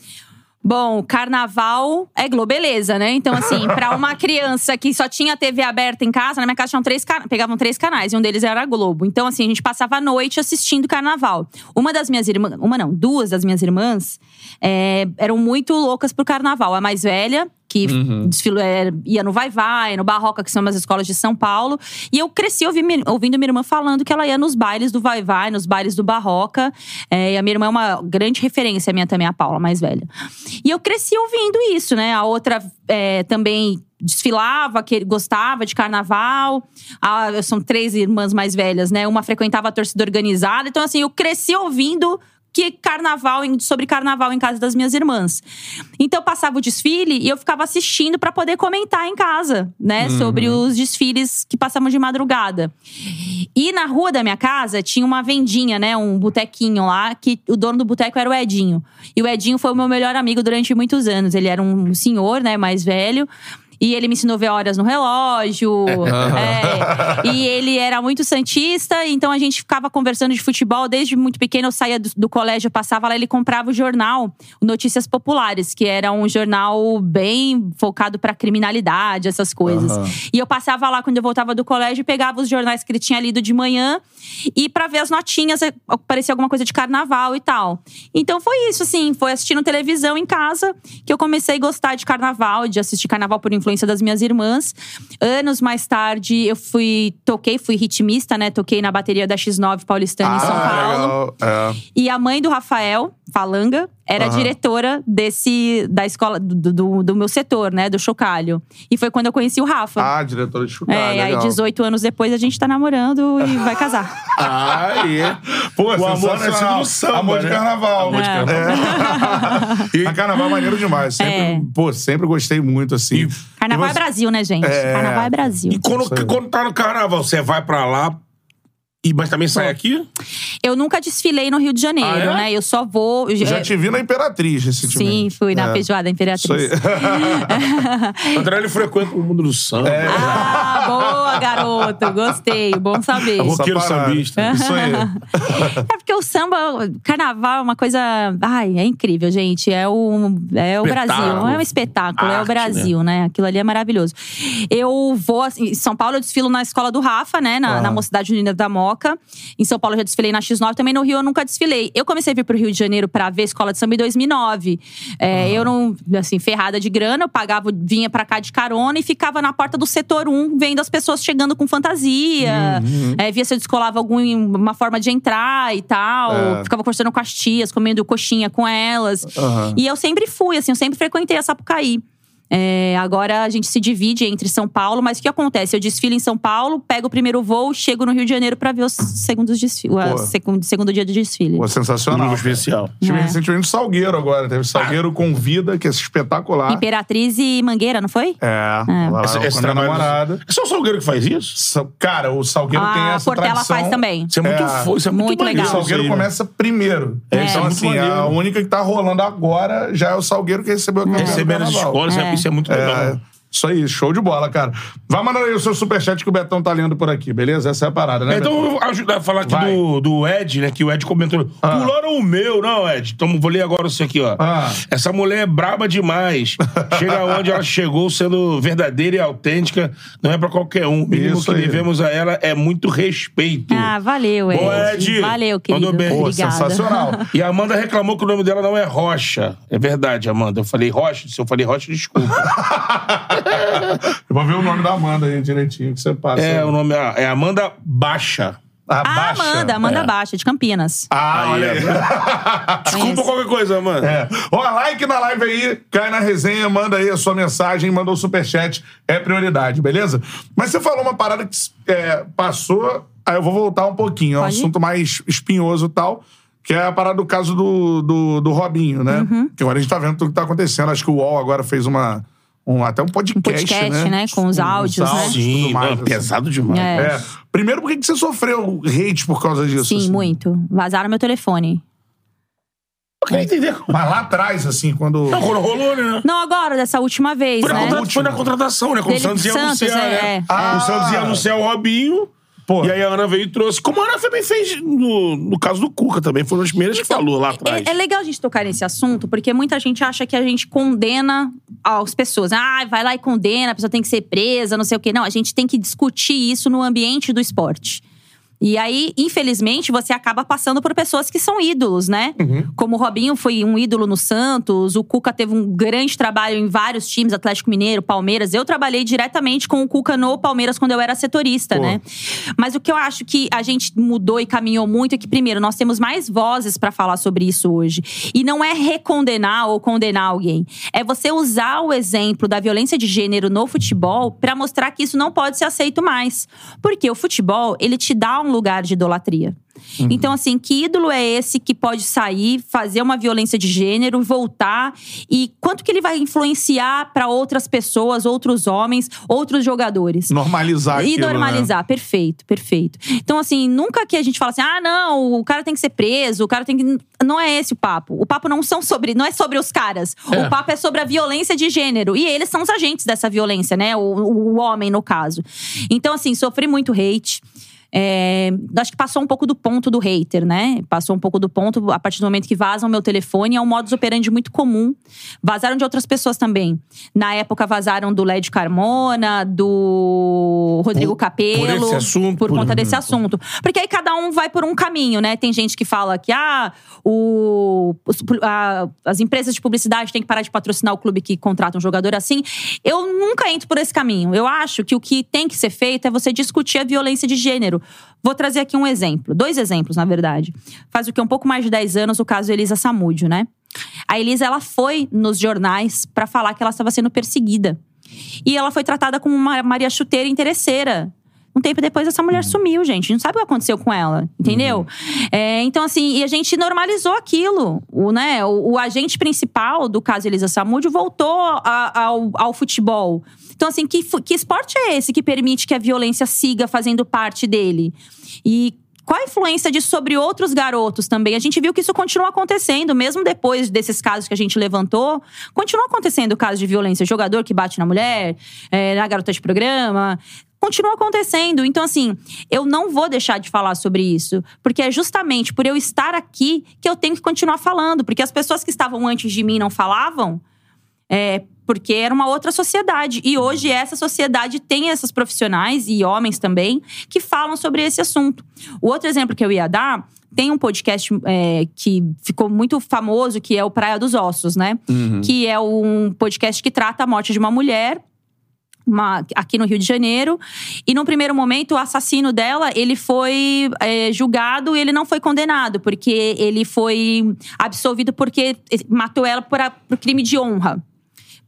Speaker 3: Bom, carnaval é globeleza, né? Então, assim, pra uma criança que só tinha TV aberta em casa, na minha casa tinham três cana- pegavam três canais, e um deles era a Globo. Então, assim, a gente passava a noite assistindo carnaval. Uma das minhas irmãs, uma não, duas das minhas irmãs é, eram muito loucas pro carnaval. A mais velha, que desfilou, é, ia no Vai Vai, no Barroca, que são umas escolas de São Paulo. E eu cresci ouvi- ouvindo minha irmã falando que ela ia nos bailes do Vai Vai, nos bailes do Barroca. É, e a minha irmã é uma grande referência, minha também, a Paula, mais velha. E eu cresci ouvindo isso, né? A outra é, também desfilava, que gostava de carnaval. Ah, são três irmãs mais velhas, né? Uma frequentava a torcida organizada. Então, assim, eu cresci ouvindo que carnaval, em- sobre carnaval em casa das minhas irmãs. Então eu passava o desfile e eu ficava assistindo pra poder comentar em casa, né, sobre os desfiles que passavam de madrugada. E na rua da minha casa tinha uma vendinha, né, um botequinho lá, que o dono do boteco era o Edinho. E o Edinho foi o meu melhor amigo durante muitos anos. Ele era um senhor, né, mais velho. E ele me ensinou a ver horas no relógio. é. E ele era muito santista, então a gente ficava conversando de futebol. Desde muito pequeno, eu saía do, do colégio, passava lá, ele comprava o jornal o Notícias Populares, que era um jornal bem focado pra criminalidade, essas coisas. E eu passava lá quando eu voltava do colégio pegava os jornais que ele tinha lido de manhã e pra ver as notinhas, eh, aparecia alguma coisa de carnaval e tal. Então foi isso, assim, foi assistindo televisão em casa que eu comecei a gostar de carnaval, de assistir carnaval por influência das minhas irmãs. Anos mais tarde, eu fui, toquei, fui ritmista, né? Toquei na bateria da X9 Paulistana em São Paulo.
Speaker 1: Ah, legal. É.
Speaker 3: E a mãe do Rafael, Falanga, era
Speaker 1: Aham.
Speaker 3: diretora desse da escola do, do, do meu setor, né, do Chocalho. E foi quando eu conheci o Rafa.
Speaker 1: Ah, diretora de chupar,
Speaker 3: é, aí
Speaker 1: legal.
Speaker 3: 18 anos depois a gente tá namorando e vai casar.
Speaker 2: Ah, é.
Speaker 1: Pô,
Speaker 2: O amor nascido no samba,
Speaker 1: Amor de
Speaker 2: né?
Speaker 1: carnaval.
Speaker 2: Amor de
Speaker 3: É.
Speaker 2: carnaval.
Speaker 1: É. Mas carnaval é maneiro demais. Sempre,
Speaker 3: É.
Speaker 1: Pô, sempre gostei muito, assim.
Speaker 2: E-
Speaker 3: Carnaval
Speaker 1: E
Speaker 3: é
Speaker 1: você-
Speaker 3: Brasil, né, gente?
Speaker 1: É.
Speaker 3: Carnaval é Brasil.
Speaker 2: E quando, quando tá no carnaval, você vai pra lá, e, mas também sai aqui?
Speaker 3: Eu nunca desfilei no Rio de Janeiro,
Speaker 2: Ah, é?
Speaker 3: né? Eu só vou.
Speaker 1: Já
Speaker 3: é,
Speaker 1: te vi na Imperatriz
Speaker 3: Sim,
Speaker 1: recentemente.
Speaker 3: fui na
Speaker 1: É.
Speaker 3: feijoada Imperatriz.
Speaker 1: Isso aí.
Speaker 2: O André, ele frequenta o mundo do samba.
Speaker 1: É.
Speaker 3: Ah, boa, garoto. Gostei. Bom saber.
Speaker 2: Roqueiro sambista.
Speaker 1: Isso aí.
Speaker 3: É porque o samba, carnaval é uma coisa. Ai, é incrível, gente. É o, é o
Speaker 2: Espetáculo.
Speaker 3: Brasil. É um espetáculo, é o
Speaker 2: Arte,
Speaker 3: Brasil, né? Aquilo ali é maravilhoso. Eu vou. assim, Em São Paulo, eu desfilo na escola do Rafa, né? Na,
Speaker 1: Ah.
Speaker 3: na Mocidade Unida da Moca. Em São Paulo, eu já desfilei na X9. Também no Rio, eu nunca desfilei. Eu comecei a vir pro Rio de Janeiro pra ver escola de samba em 2009. É, Eu não, assim, ferrada de grana, eu pagava, vinha pra cá de carona e ficava na porta do setor 1, vendo as pessoas chegando com fantasia. É, via se eu descolava alguma forma de entrar e tal.
Speaker 1: É.
Speaker 3: Ficava conversando com as tias, comendo coxinha com elas.
Speaker 1: Aham.
Speaker 3: E eu sempre fui, assim, eu sempre frequentei a Sapucaí. É, agora a gente se divide entre São Paulo, mas o que acontece? Eu desfilo em São Paulo, pego o primeiro voo, chego no Rio de Janeiro pra ver os segundos desfiles, o segundo, segundo dia de desfile.
Speaker 1: Pô, sensacional.
Speaker 2: Grupo especial.
Speaker 1: Tive
Speaker 3: É.
Speaker 1: recentemente o Salgueiro agora. Teve Salgueiro Convida, que é espetacular.
Speaker 3: Imperatriz e Mangueira, não foi?
Speaker 1: É, lá, lá,
Speaker 2: esse
Speaker 1: com a
Speaker 2: trabalho.
Speaker 1: namorada.
Speaker 2: É só o Salgueiro que faz isso?
Speaker 1: Sa- Cara, o Salgueiro tem
Speaker 3: a
Speaker 1: essa
Speaker 3: Portela
Speaker 1: tradição.
Speaker 3: faz também.
Speaker 2: Isso é muito,
Speaker 1: É.
Speaker 2: fo- isso é muito,
Speaker 3: Muito
Speaker 1: o
Speaker 3: legal.
Speaker 2: maneiro,
Speaker 1: Salgueiro
Speaker 2: né?
Speaker 1: começa primeiro.
Speaker 3: É.
Speaker 1: Então,
Speaker 2: muito
Speaker 1: assim, a única que tá rolando agora já é o Salgueiro que recebeu a do
Speaker 2: Recebendo as escolas, é-
Speaker 3: É.
Speaker 2: isso é muito legal.
Speaker 1: Isso aí, show de bola, cara. Vai mandando aí o seu superchat que o Betão tá lendo por aqui, beleza? Essa é a parada, né?
Speaker 2: Então
Speaker 1: Betão?
Speaker 2: eu vou ajudar a falar aqui
Speaker 1: Vai.
Speaker 2: do, do Ed, né? Que o Ed comentou.
Speaker 1: Ah.
Speaker 2: Pularam o meu, não, Ed. Então vou ler agora isso aqui, ó.
Speaker 1: Ah.
Speaker 2: Essa mulher é braba demais. Chega onde ela chegou sendo verdadeira e autêntica. Não é pra qualquer um. O mínimo
Speaker 1: Isso
Speaker 2: que
Speaker 1: aí.
Speaker 2: devemos a ela é muito respeito.
Speaker 3: Ah, valeu, Ed.
Speaker 2: Boa, Ed.
Speaker 3: Valeu, querido.
Speaker 2: Mandou bem.
Speaker 1: Pô,
Speaker 3: Obrigada.
Speaker 1: sensacional.
Speaker 2: E a Amanda reclamou que o nome dela não é Rocha. É verdade, Amanda. Eu falei Rocha. Se eu falei Rocha, desculpa.
Speaker 1: Eu vou ver o nome da Amanda aí direitinho que você passa.
Speaker 2: é, o nome é, é Amanda Baixa.
Speaker 1: A
Speaker 3: Ah,
Speaker 1: Baixa.
Speaker 3: Amanda, Amanda
Speaker 2: É.
Speaker 3: Baixa, de Campinas.
Speaker 1: Ah,
Speaker 2: Aí,
Speaker 1: olha aí.
Speaker 2: Desculpa qualquer coisa, Amanda.
Speaker 1: É. Ó, like na live aí, cai na resenha, manda aí a sua mensagem, mandou o superchat, é prioridade, beleza? Mas você falou uma parada que é, passou, aí eu vou voltar um pouquinho, é um assunto mais espinhoso e tal, que é a parada do caso do, do, do Robinho, né?
Speaker 3: Uhum.
Speaker 1: Que agora a gente tá vendo tudo que tá acontecendo. Acho que o UOL agora fez uma. Um, até um podcast,
Speaker 3: podcast, né? Com os áudios, né?
Speaker 1: e
Speaker 2: Sim,
Speaker 1: tudo mais,
Speaker 2: mano,
Speaker 1: assim.
Speaker 2: pesado demais.
Speaker 3: É.
Speaker 1: É. Primeiro, por que você sofreu hate por causa disso?
Speaker 3: Sim,
Speaker 1: assim?
Speaker 3: muito. Vazaram meu telefone.
Speaker 2: Eu queria entender.
Speaker 1: Mas lá atrás, assim, quando.
Speaker 2: Não, quando rolou, né?
Speaker 3: Não agora, dessa última vez,
Speaker 2: Foi na,
Speaker 3: né?
Speaker 2: contra- foi na contratação, né? Quando o Santos ia
Speaker 3: Santos,
Speaker 2: anunciar,
Speaker 3: é,
Speaker 2: né?
Speaker 3: é,
Speaker 1: Ah.
Speaker 2: O Santos ia anunciar o Robinho.
Speaker 1: Pô.
Speaker 2: E aí a Ana veio e trouxe. Como a Ana também fez no, no caso do Cuca também. Foi uma das primeiras que falou lá atrás.
Speaker 3: É, é legal a gente tocar nesse assunto, porque muita gente acha que a gente condena as pessoas. Ah, vai lá e condena, a pessoa tem que ser presa, não sei o quê. Não, a gente tem que discutir isso no ambiente do esporte. E aí, infelizmente, você acaba passando por pessoas que são ídolos, né? Como o Robinho foi um ídolo no Santos, o Cuca teve um grande trabalho em vários times, Atlético Mineiro, Palmeiras. Eu trabalhei diretamente com o Cuca no Palmeiras quando eu era setorista,
Speaker 1: Pô.
Speaker 3: né? Mas o que eu acho que a gente mudou e caminhou muito é que, primeiro, nós temos mais vozes pra falar sobre isso hoje. E não é recondenar ou condenar alguém. É você usar o exemplo da violência de gênero no futebol pra mostrar que isso não pode ser aceito mais. Porque o futebol, ele te dá um lugar de idolatria. Então, assim, que ídolo é esse que pode sair, fazer uma violência de gênero, voltar? E quanto que ele vai influenciar pra outras pessoas, outros homens, outros jogadores?
Speaker 1: Normalizar
Speaker 3: E
Speaker 1: aquilo, né?
Speaker 3: normalizar, perfeito, perfeito. Então, assim, nunca que a gente fala assim, ah, não, o cara tem que ser preso, o cara tem que. Não é esse o papo. O papo não são sobre, não é sobre os caras. O papo é sobre a violência de gênero. E eles são os agentes dessa violência, né? O, o homem, no caso. Então, assim, sofri muito hate. É, acho que passou um pouco do ponto do hater, né? Passou um pouco do ponto a partir do momento que vazam meu telefone. É um modus operandi muito comum. Vazaram de outras pessoas também. Na época, vazaram do Led Carmona, do Rodrigo
Speaker 2: Por-
Speaker 3: Capello.
Speaker 2: por esse assunto,
Speaker 3: Por
Speaker 2: por-
Speaker 3: conta desse assunto. Porque aí cada um vai por um caminho, né? Tem gente que fala que ah, o, a- as empresas de publicidade têm que parar de patrocinar o clube que contrata um jogador assim. Eu nunca entro por esse caminho. Eu acho que o que tem que ser feito é você discutir a violência de gênero. Vou trazer aqui um exemplo. Dois exemplos, na verdade. Faz o que? Um pouco mais de 10 anos, o caso Elisa Samúdio, né? A Elisa, ela foi nos jornais pra falar que ela estava sendo perseguida. E ela foi tratada como uma Maria Chuteira interesseira. Um tempo depois, essa mulher sumiu, gente. Não sabe o que aconteceu com ela, entendeu? É, então, assim, e a gente normalizou aquilo. O, né, o, o agente principal do caso Elisa Samúdio voltou a- ao, ao futebol. Então, assim, que, que esporte é esse que permite que a violência siga fazendo parte dele? E qual a influência disso sobre outros garotos também? A gente viu que isso continua acontecendo, mesmo depois desses casos que a gente levantou. Continua acontecendo casos de violência. Jogador que bate na mulher, é, na garota de programa. Continua acontecendo. Então, assim, eu não vou deixar de falar sobre isso. Porque é justamente por eu estar aqui que eu tenho que continuar falando. Porque as pessoas que estavam antes de mim não falavam. É, porque era uma outra sociedade. E hoje essa sociedade tem essas profissionais e homens também que falam sobre esse assunto. O outro exemplo que eu ia dar tem um podcast é, que ficou muito famoso, que é o Praia dos Ossos, né? Que é um podcast que trata a morte de uma mulher. uma- aqui no Rio de Janeiro. E num primeiro momento, o assassino dela, ele foi é, julgado e ele não foi condenado. Porque ele foi absolvido porque matou ela por, a- por crime de honra.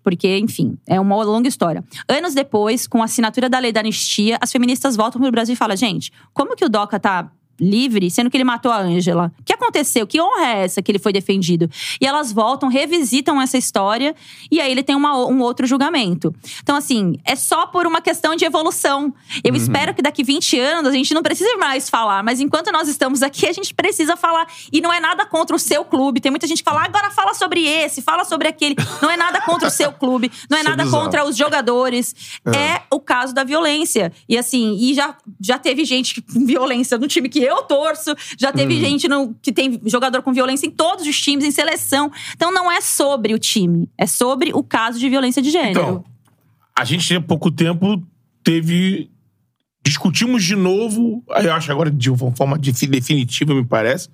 Speaker 3: Porque, enfim, é uma longa história. Anos depois, com a assinatura da lei da anistia, as feministas voltam pro Brasil e falam: gente, como que o DOCA tá livre, sendo que ele matou a Ângela. O que aconteceu? Que honra é essa que ele foi defendido? E elas voltam, revisitam essa história e aí ele tem uma, um outro julgamento. Então, assim, é só por uma questão de evolução. Eu
Speaker 1: Uhum.
Speaker 3: espero que daqui 20 anos a gente não precise mais falar, mas enquanto nós estamos aqui, a gente precisa falar. E não é nada contra o seu clube. Tem muita gente que fala, "Ah, agora fala sobre esse, fala sobre aquele. Não é nada contra o seu clube, não é
Speaker 1: Isso é
Speaker 3: nada contra os jogadores. É. o caso da violência. E assim, e já, já teve gente com violência no time que eu torço, já teve
Speaker 1: Uhum.
Speaker 3: gente no, que tem jogador com violência em todos os times, em seleção. Então não é sobre o time, é sobre o caso de violência de gênero.
Speaker 2: Então, a gente há pouco tempo teve. Discutimos de novo, eu acho agora de uma forma defi- definitiva, me parece,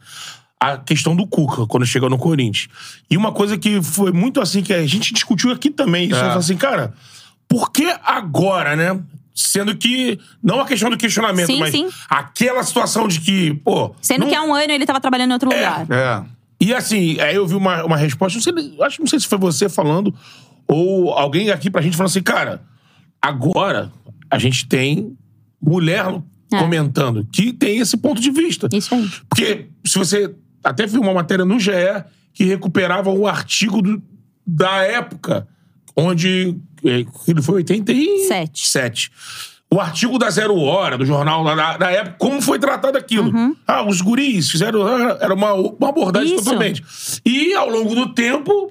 Speaker 2: a questão do Cuca, quando chegou no Corinthians. E uma coisa que foi muito assim, que a gente discutiu aqui também, isso,
Speaker 1: É.
Speaker 2: eu falei assim, cara, por que agora, né? Sendo que, não a questão do questionamento,
Speaker 3: Sim,
Speaker 2: mas
Speaker 3: sim.
Speaker 2: aquela situação de que, pô.
Speaker 3: Sendo
Speaker 2: não-
Speaker 3: que há um ano ele tava trabalhando em outro lugar.
Speaker 1: É.
Speaker 2: e assim, aí eu vi uma, uma resposta, não sei, acho que não sei se foi você falando, ou alguém aqui pra gente falando assim, cara, agora a gente tem mulher
Speaker 3: É.
Speaker 2: comentando que tem esse ponto de vista.
Speaker 3: Isso aí.
Speaker 2: Porque se você até viu uma matéria no GE que recuperava um artigo do- da época, onde ele foi 87.
Speaker 3: Sete.
Speaker 2: O artigo da Zero Hora, do jornal lá da, da época, como foi tratado aquilo. Ah, os guris fizeram. ah, Era uma, uma abordagem
Speaker 3: Uhum. Isso.
Speaker 2: totalmente. E ao longo do tempo,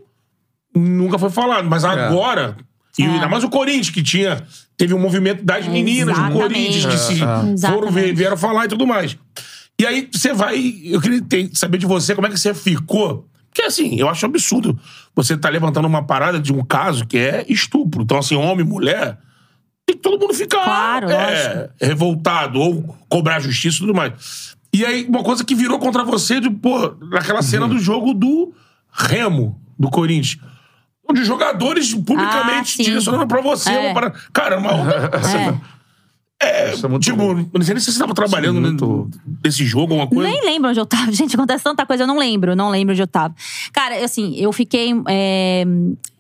Speaker 2: nunca foi falado. Mas agora. E
Speaker 3: É.
Speaker 2: ainda mais o Corinthians, que tinha. Teve um movimento das meninas do. Corinthians, que se
Speaker 1: É, é.
Speaker 2: foram, vieram falar e tudo mais. E aí você vai. Eu queria ter- saber de você como é que você ficou. Porque assim, eu acho absurdo você tá levantando uma parada de um caso que é estupro. Então, assim, homem e mulher. Tem que todo mundo ficar
Speaker 3: Claro,
Speaker 2: é, revoltado ou cobrar justiça e tudo mais. E aí, uma coisa que virou contra você, de, pô, naquela cena
Speaker 3: Uhum.
Speaker 2: do jogo do Remo, do Corinthians. Onde os jogadores publicamente
Speaker 3: Ah,
Speaker 2: direcionando pra você.
Speaker 3: É.
Speaker 2: Uma parada- Cara, uma
Speaker 3: É.
Speaker 1: Isso é muito
Speaker 2: Tipo, não sei nem se você tava trabalhando
Speaker 1: Isso é muito-
Speaker 2: né, desse jogo, alguma coisa.
Speaker 3: Nem lembro onde eu tava. Gente, acontece tanta coisa, eu não lembro. Não lembro onde eu tava. Cara, assim, eu fiquei. É,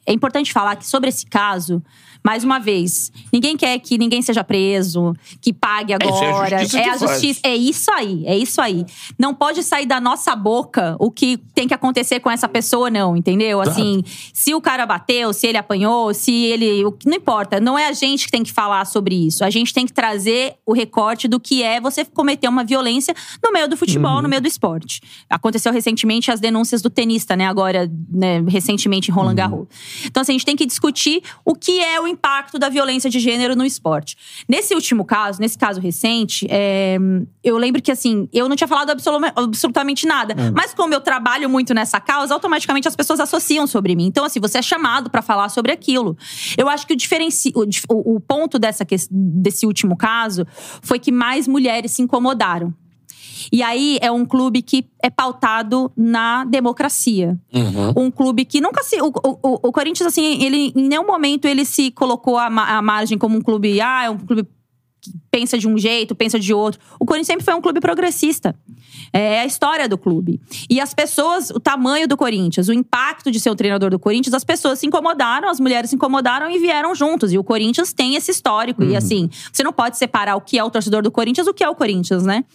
Speaker 3: é importante falar que sobre esse caso, mais uma vez, ninguém quer que ninguém seja preso, que pague
Speaker 2: isso é a
Speaker 3: agora.
Speaker 2: justiça
Speaker 3: é a justiça. É isso aí, é isso aí. Não pode sair da nossa boca o que tem que acontecer com essa pessoa, não, entendeu? Assim, se o cara bateu, se ele apanhou, se ele. o- Não importa. Não é a gente que tem que falar sobre isso. A gente tem que trazer o recorte do que é você cometer uma violência no meio do futebol, no meio do esporte. Aconteceu recentemente as denúncias do tenista, né? Agora, né, recentemente em Roland Garros. Então, assim, a gente tem que discutir o que é o impacto da violência de gênero no esporte. Nesse último caso, nesse caso recente, é, eu lembro que, assim, eu não tinha falado absolu- absolutamente nada. Mas como eu trabalho muito nessa causa, automaticamente as pessoas associam sobre mim. Então, assim, você é chamado pra falar sobre aquilo. Eu acho que o, diferenci... o, o- ponto dessa desse último caso foi que mais mulheres se incomodaram. E aí é um clube que é pautado na democracia. Um clube que nunca se. O, o, o Corinthians, assim, ele em nenhum momento ele se colocou à, à margem como um clube. Ah, é um clube que pensa de um jeito, pensa de outro. O Corinthians sempre foi um clube progressista. É a história do clube. E as pessoas, o tamanho do Corinthians, o impacto de ser o treinador do Corinthians, as pessoas se incomodaram, as mulheres se incomodaram e vieram juntos. E o Corinthians tem esse histórico. E assim, você não pode separar o que é o torcedor do Corinthians do que é o Corinthians, né?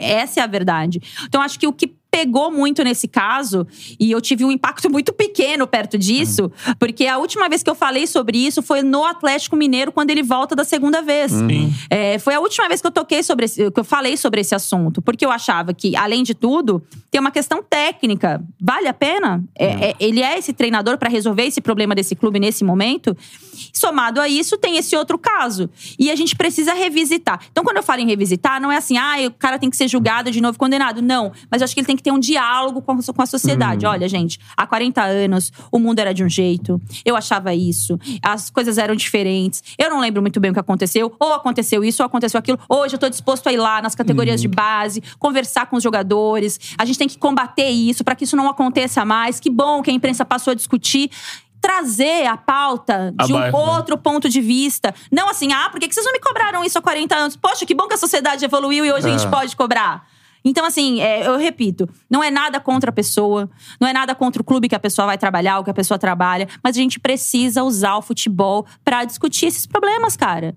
Speaker 3: Essa é a verdade. Então, acho que o que pegou muito nesse caso, e eu tive um impacto muito pequeno perto disso, porque a última vez que eu falei sobre isso foi no Atlético Mineiro, quando ele volta da segunda vez. É, foi a última vez que eu toquei sobre esse, que eu falei sobre esse assunto, porque eu achava que, além de tudo, tem uma questão técnica. Vale a pena? É, é, ele é esse treinador para resolver esse problema desse clube nesse momento? Somado a isso, tem esse outro caso. E a gente precisa revisitar. Então, quando eu falo em revisitar, não é assim, ah, o cara tem que ser julgado de novo, condenado. Não. Mas eu acho que ele tem que ter um diálogo com a, com a sociedade. Olha, gente, há 40 anos o mundo era de um jeito. Eu achava isso. As coisas eram diferentes. Eu não lembro muito bem o que aconteceu. Ou aconteceu isso, ou aconteceu aquilo. Hoje eu tô disposto a ir lá nas categorias de base, conversar com os jogadores. A gente tem que combater isso para que isso não aconteça mais. Que bom que a imprensa passou a discutir trazer a pauta de um
Speaker 2: né?
Speaker 3: outro ponto de vista. Não assim, ah, por que que vocês não me cobraram isso há 40 anos? Poxa, que bom que a sociedade evoluiu e hoje a gente pode cobrar. Então, assim, é, eu repito, não é nada contra a pessoa, não é nada contra o clube que a pessoa vai trabalhar, o que a pessoa trabalha, mas a gente precisa usar o futebol pra discutir esses problemas, cara.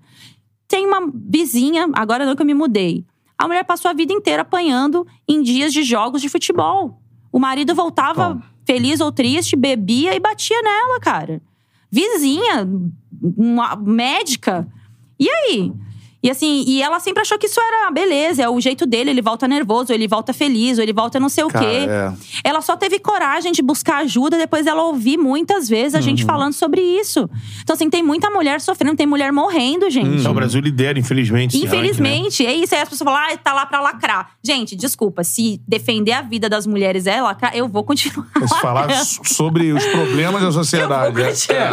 Speaker 3: Tem uma vizinha, agora não que eu me mudei. A mulher passou a vida inteira apanhando em dias de jogos de futebol. O marido voltava
Speaker 1: Toma.
Speaker 3: feliz ou triste, bebia e batia nela, cara. Vizinha, uma médica. E aí? E assim, e ela sempre achou que isso era beleza, é o jeito dele, ele volta nervoso, ele volta feliz, ou ele volta não sei o
Speaker 1: Cara,
Speaker 3: quê.
Speaker 1: é.
Speaker 3: Ela só teve coragem de buscar ajuda depois dela ouvir muitas vezes a gente falando sobre isso. Então, assim, tem muita mulher sofrendo, tem mulher morrendo, gente.
Speaker 2: O Brasil lidera, infelizmente. ranking, né?
Speaker 3: Infelizmente, é isso. Aí as pessoas falam, ah, tá lá pra lacrar. Gente, desculpa, se defender a vida das mulheres é lacrar, eu vou continuar.
Speaker 1: Se falar so- sobre os problemas da
Speaker 3: eu vou
Speaker 1: sociedade. é.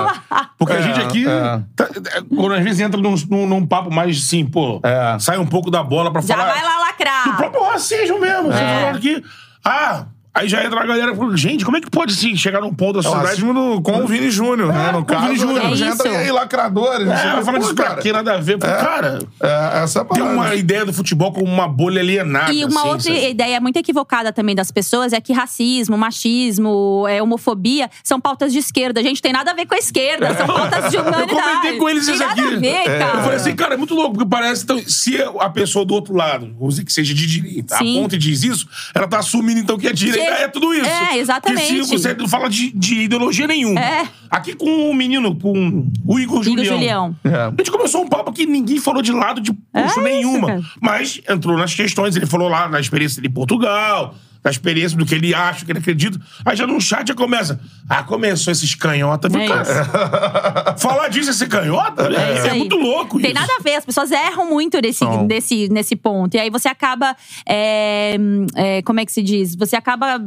Speaker 2: Porque a
Speaker 1: É,
Speaker 2: gente aqui,
Speaker 1: é.
Speaker 2: tá- é, quando às vezes entra num, num- num papo mais assim, pô,
Speaker 1: É.
Speaker 2: sai um pouco da bola pra
Speaker 3: Já
Speaker 2: falar.
Speaker 3: vai lá
Speaker 2: Do
Speaker 3: lacrar.
Speaker 2: próprio racismo mesmo. Você
Speaker 3: É.
Speaker 2: falando que. Ah, aí já entra a galera falando, gente, como é que pode assim, chegar num ponto da
Speaker 1: É o
Speaker 2: sociedade.
Speaker 1: no- com o Vini Júnior, né?
Speaker 2: É,
Speaker 1: No
Speaker 2: com o
Speaker 1: caso,
Speaker 2: Vini Júnior.
Speaker 1: já
Speaker 3: É
Speaker 1: entra
Speaker 3: isso.
Speaker 1: aí lacradores. o
Speaker 2: É, ela falando
Speaker 1: Pô,
Speaker 2: isso pra quê? Nada a ver. Pô, Cara,
Speaker 1: É, essa é a
Speaker 2: tem uma ideia do futebol como uma bolha alienada.
Speaker 3: E uma
Speaker 2: assim,
Speaker 3: outra
Speaker 2: sabe?
Speaker 3: ideia muito equivocada também das pessoas é que racismo, machismo, é, homofobia são pautas de esquerda. Gente, tem nada a ver com a esquerda, são pautas de
Speaker 2: Eu
Speaker 3: humanidade.
Speaker 2: comentei com eles
Speaker 3: tem
Speaker 2: isso
Speaker 3: nada
Speaker 2: aqui.
Speaker 3: a ver, cara.
Speaker 2: Eu falei assim, cara, é muito louco, porque parece então, se a pessoa do outro lado, que seja de direita,
Speaker 3: Sim.
Speaker 2: aponta e diz isso, ela tá assumindo então que a direita
Speaker 3: Que-
Speaker 2: é tudo isso.
Speaker 3: É, exatamente.
Speaker 2: Que se você não fala de, de ideologia nenhuma.
Speaker 3: É.
Speaker 2: Aqui com o menino, com o Igor
Speaker 3: Igor
Speaker 2: Julião.
Speaker 3: Julião.
Speaker 1: É.
Speaker 2: A gente começou um papo que ninguém falou de lado de puxo
Speaker 3: É isso,
Speaker 2: nenhuma.
Speaker 3: cara.
Speaker 2: Mas entrou nas questões, ele falou lá na experiência em Portugal, da experiência do que ele acha, do que ele acredita. Aí já no chat já começa. Ah, começou esses canhota.
Speaker 3: É
Speaker 2: Cara, Falar disso é ser canhota? É,
Speaker 3: isso
Speaker 2: é
Speaker 3: aí.
Speaker 2: muito louco
Speaker 3: Tem
Speaker 2: isso.
Speaker 3: nada a ver, as pessoas erram muito nesse, nesse, nesse ponto. E aí você acaba. é, é, como é que se diz? Você acaba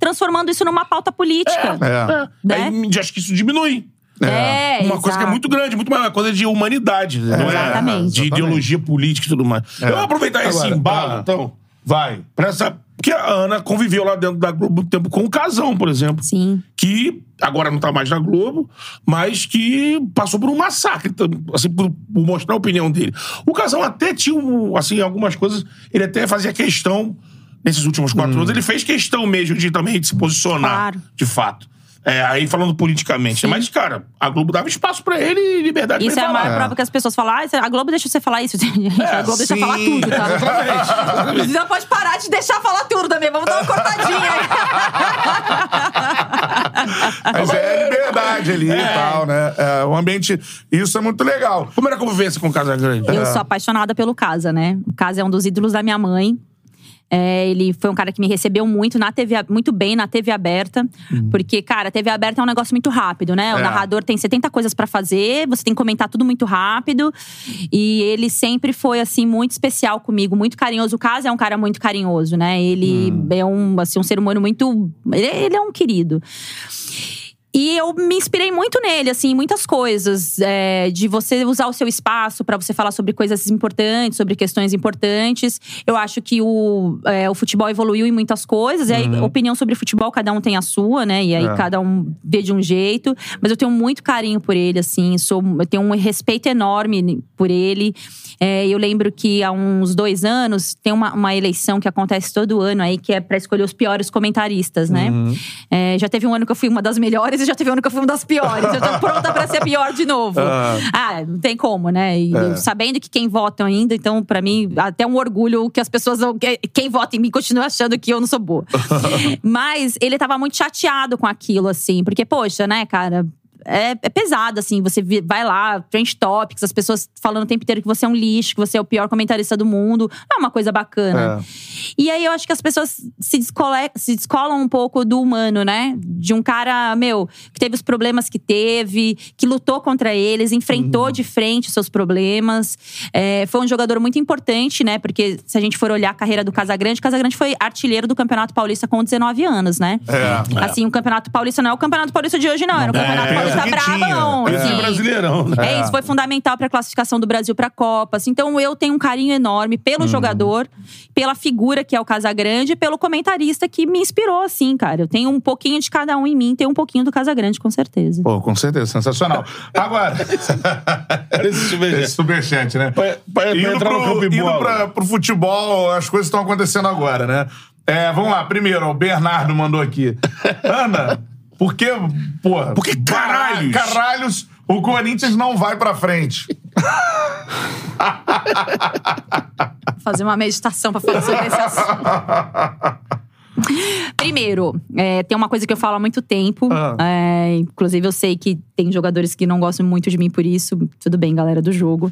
Speaker 3: transformando isso numa pauta política.
Speaker 1: É.
Speaker 3: Né?
Speaker 2: Aí acho que isso diminui.
Speaker 3: É,
Speaker 2: Uma coisa que é
Speaker 3: exato.
Speaker 2: muito grande, muito mais uma coisa de humanidade, não é
Speaker 3: Exatamente.
Speaker 2: de ideologia política e tudo mais. Eu vou aproveitar esse
Speaker 1: Agora,
Speaker 2: embalo,
Speaker 1: ah.
Speaker 2: então,
Speaker 1: Vai.
Speaker 2: pra essa. Porque a Ana conviveu lá dentro da Globo muito tempo com o Casão, por exemplo.
Speaker 3: Sim.
Speaker 2: Que agora não tá mais na Globo, mas que passou por um massacre, assim, por, por mostrar a opinião dele. O Casão até tinha, um, assim, algumas coisas, ele até fazia questão, nesses últimos quatro anos, ele fez questão mesmo de também de se posicionar,
Speaker 3: Claro.
Speaker 2: de fato. É, aí falando politicamente. Mas, cara, a Globo dava espaço pra ele e liberdade
Speaker 3: Isso
Speaker 2: pra
Speaker 3: é a
Speaker 2: ele falar.
Speaker 3: maior prova que as pessoas falam, ah, a Globo deixa você falar isso. Gente, a Globo deixa
Speaker 1: sim.
Speaker 3: falar tudo, tá? Você já pode parar de deixar falar tudo também. Vamos dar uma cortadinha aí.
Speaker 1: Mas é liberdade ali
Speaker 2: É.
Speaker 1: e tal, né? É, o ambiente. Isso é muito legal.
Speaker 2: Como era a convivência com o Casagrande?
Speaker 3: Eu sou apaixonada pelo Casa, né? O Casa é um dos ídolos da minha mãe. É, ele foi um cara que me recebeu muito na TV, muito bem na TV aberta. Porque, cara, a TV aberta é um negócio muito rápido, né? O
Speaker 1: É.
Speaker 3: narrador tem 70 coisas pra fazer, você tem que comentar tudo muito rápido. E ele sempre foi, assim, muito especial comigo, muito carinhoso. O Casa é um cara muito carinhoso, né? Ele é um, assim, um ser humano muito. Ele, ele é um querido. E eu me inspirei muito nele, assim, em muitas coisas. é, de você usar o seu espaço pra você falar sobre coisas importantes, sobre questões importantes. Eu acho que o, é, o futebol evoluiu em muitas coisas. E aí, opinião sobre futebol, cada um tem a sua, né? E aí,
Speaker 1: É.
Speaker 3: cada um vê de um jeito. Mas eu tenho muito carinho por ele, assim. Sou, eu tenho um respeito enorme por ele. É, eu lembro que há uns dois anos, tem uma, uma eleição que acontece todo ano aí, que é pra escolher os piores comentaristas, né? É, já teve um ano que eu fui uma das melhores e já teve um ano que eu fui uma das piores. Eu tô pronta pra ser pior de novo. Ah, não tem como, né? E
Speaker 1: É.
Speaker 3: sabendo que quem vota ainda, então, pra mim, até um orgulho que as pessoas. Quem vota em mim continua achando que eu não sou boa. Mas ele tava muito chateado com aquilo, assim, porque, poxa, né, cara. É, é pesado, assim, você vai lá, trend topics, as pessoas falando o tempo inteiro que você é um lixo, que você é o pior comentarista do mundo. Não é uma coisa bacana. E aí eu acho que as pessoas se, descole- se descolam um pouco do humano, né? De um cara, meu, que teve os problemas que teve, que lutou contra eles, enfrentou de frente os seus problemas. É, foi um jogador muito importante, né? Porque se a gente for olhar a carreira do Casagrande, Casagrande foi artilheiro do Campeonato Paulista com 19 anos, né?
Speaker 1: É.
Speaker 3: Assim, o Campeonato Paulista não é o Campeonato Paulista de hoje, não. Era o Campeonato
Speaker 1: é,
Speaker 3: Paulista brabão.
Speaker 1: É.
Speaker 3: assim.
Speaker 2: brasileirão, né?
Speaker 3: É isso, foi fundamental para a classificação do Brasil para a Copa. assim. Então eu tenho um carinho enorme pelo jogador, pela figura que é o Casagrande e pelo comentarista que me inspirou, assim, cara. Eu tenho um pouquinho de cada um em mim, tenho um pouquinho do Casagrande, com certeza.
Speaker 1: Pô, com certeza, sensacional. Agora,
Speaker 2: Esse superchat.
Speaker 1: esse superchat, né?
Speaker 2: Pra- pra-
Speaker 1: indo pro, indo pra, pro futebol, as coisas estão acontecendo agora, né? É, vamos lá, primeiro, o Bernardo mandou aqui. Ana, por que, porra?
Speaker 2: Por que caralhos?
Speaker 1: Caralhos, o Corinthians não vai pra frente.
Speaker 3: fazer uma meditação pra falar sobre esse assunto. Primeiro, é, tem uma coisa que eu falo há muito tempo.
Speaker 1: Ah.
Speaker 3: é, inclusive, eu sei que tem jogadores que não gostam muito de mim por isso. Tudo bem, galera do jogo.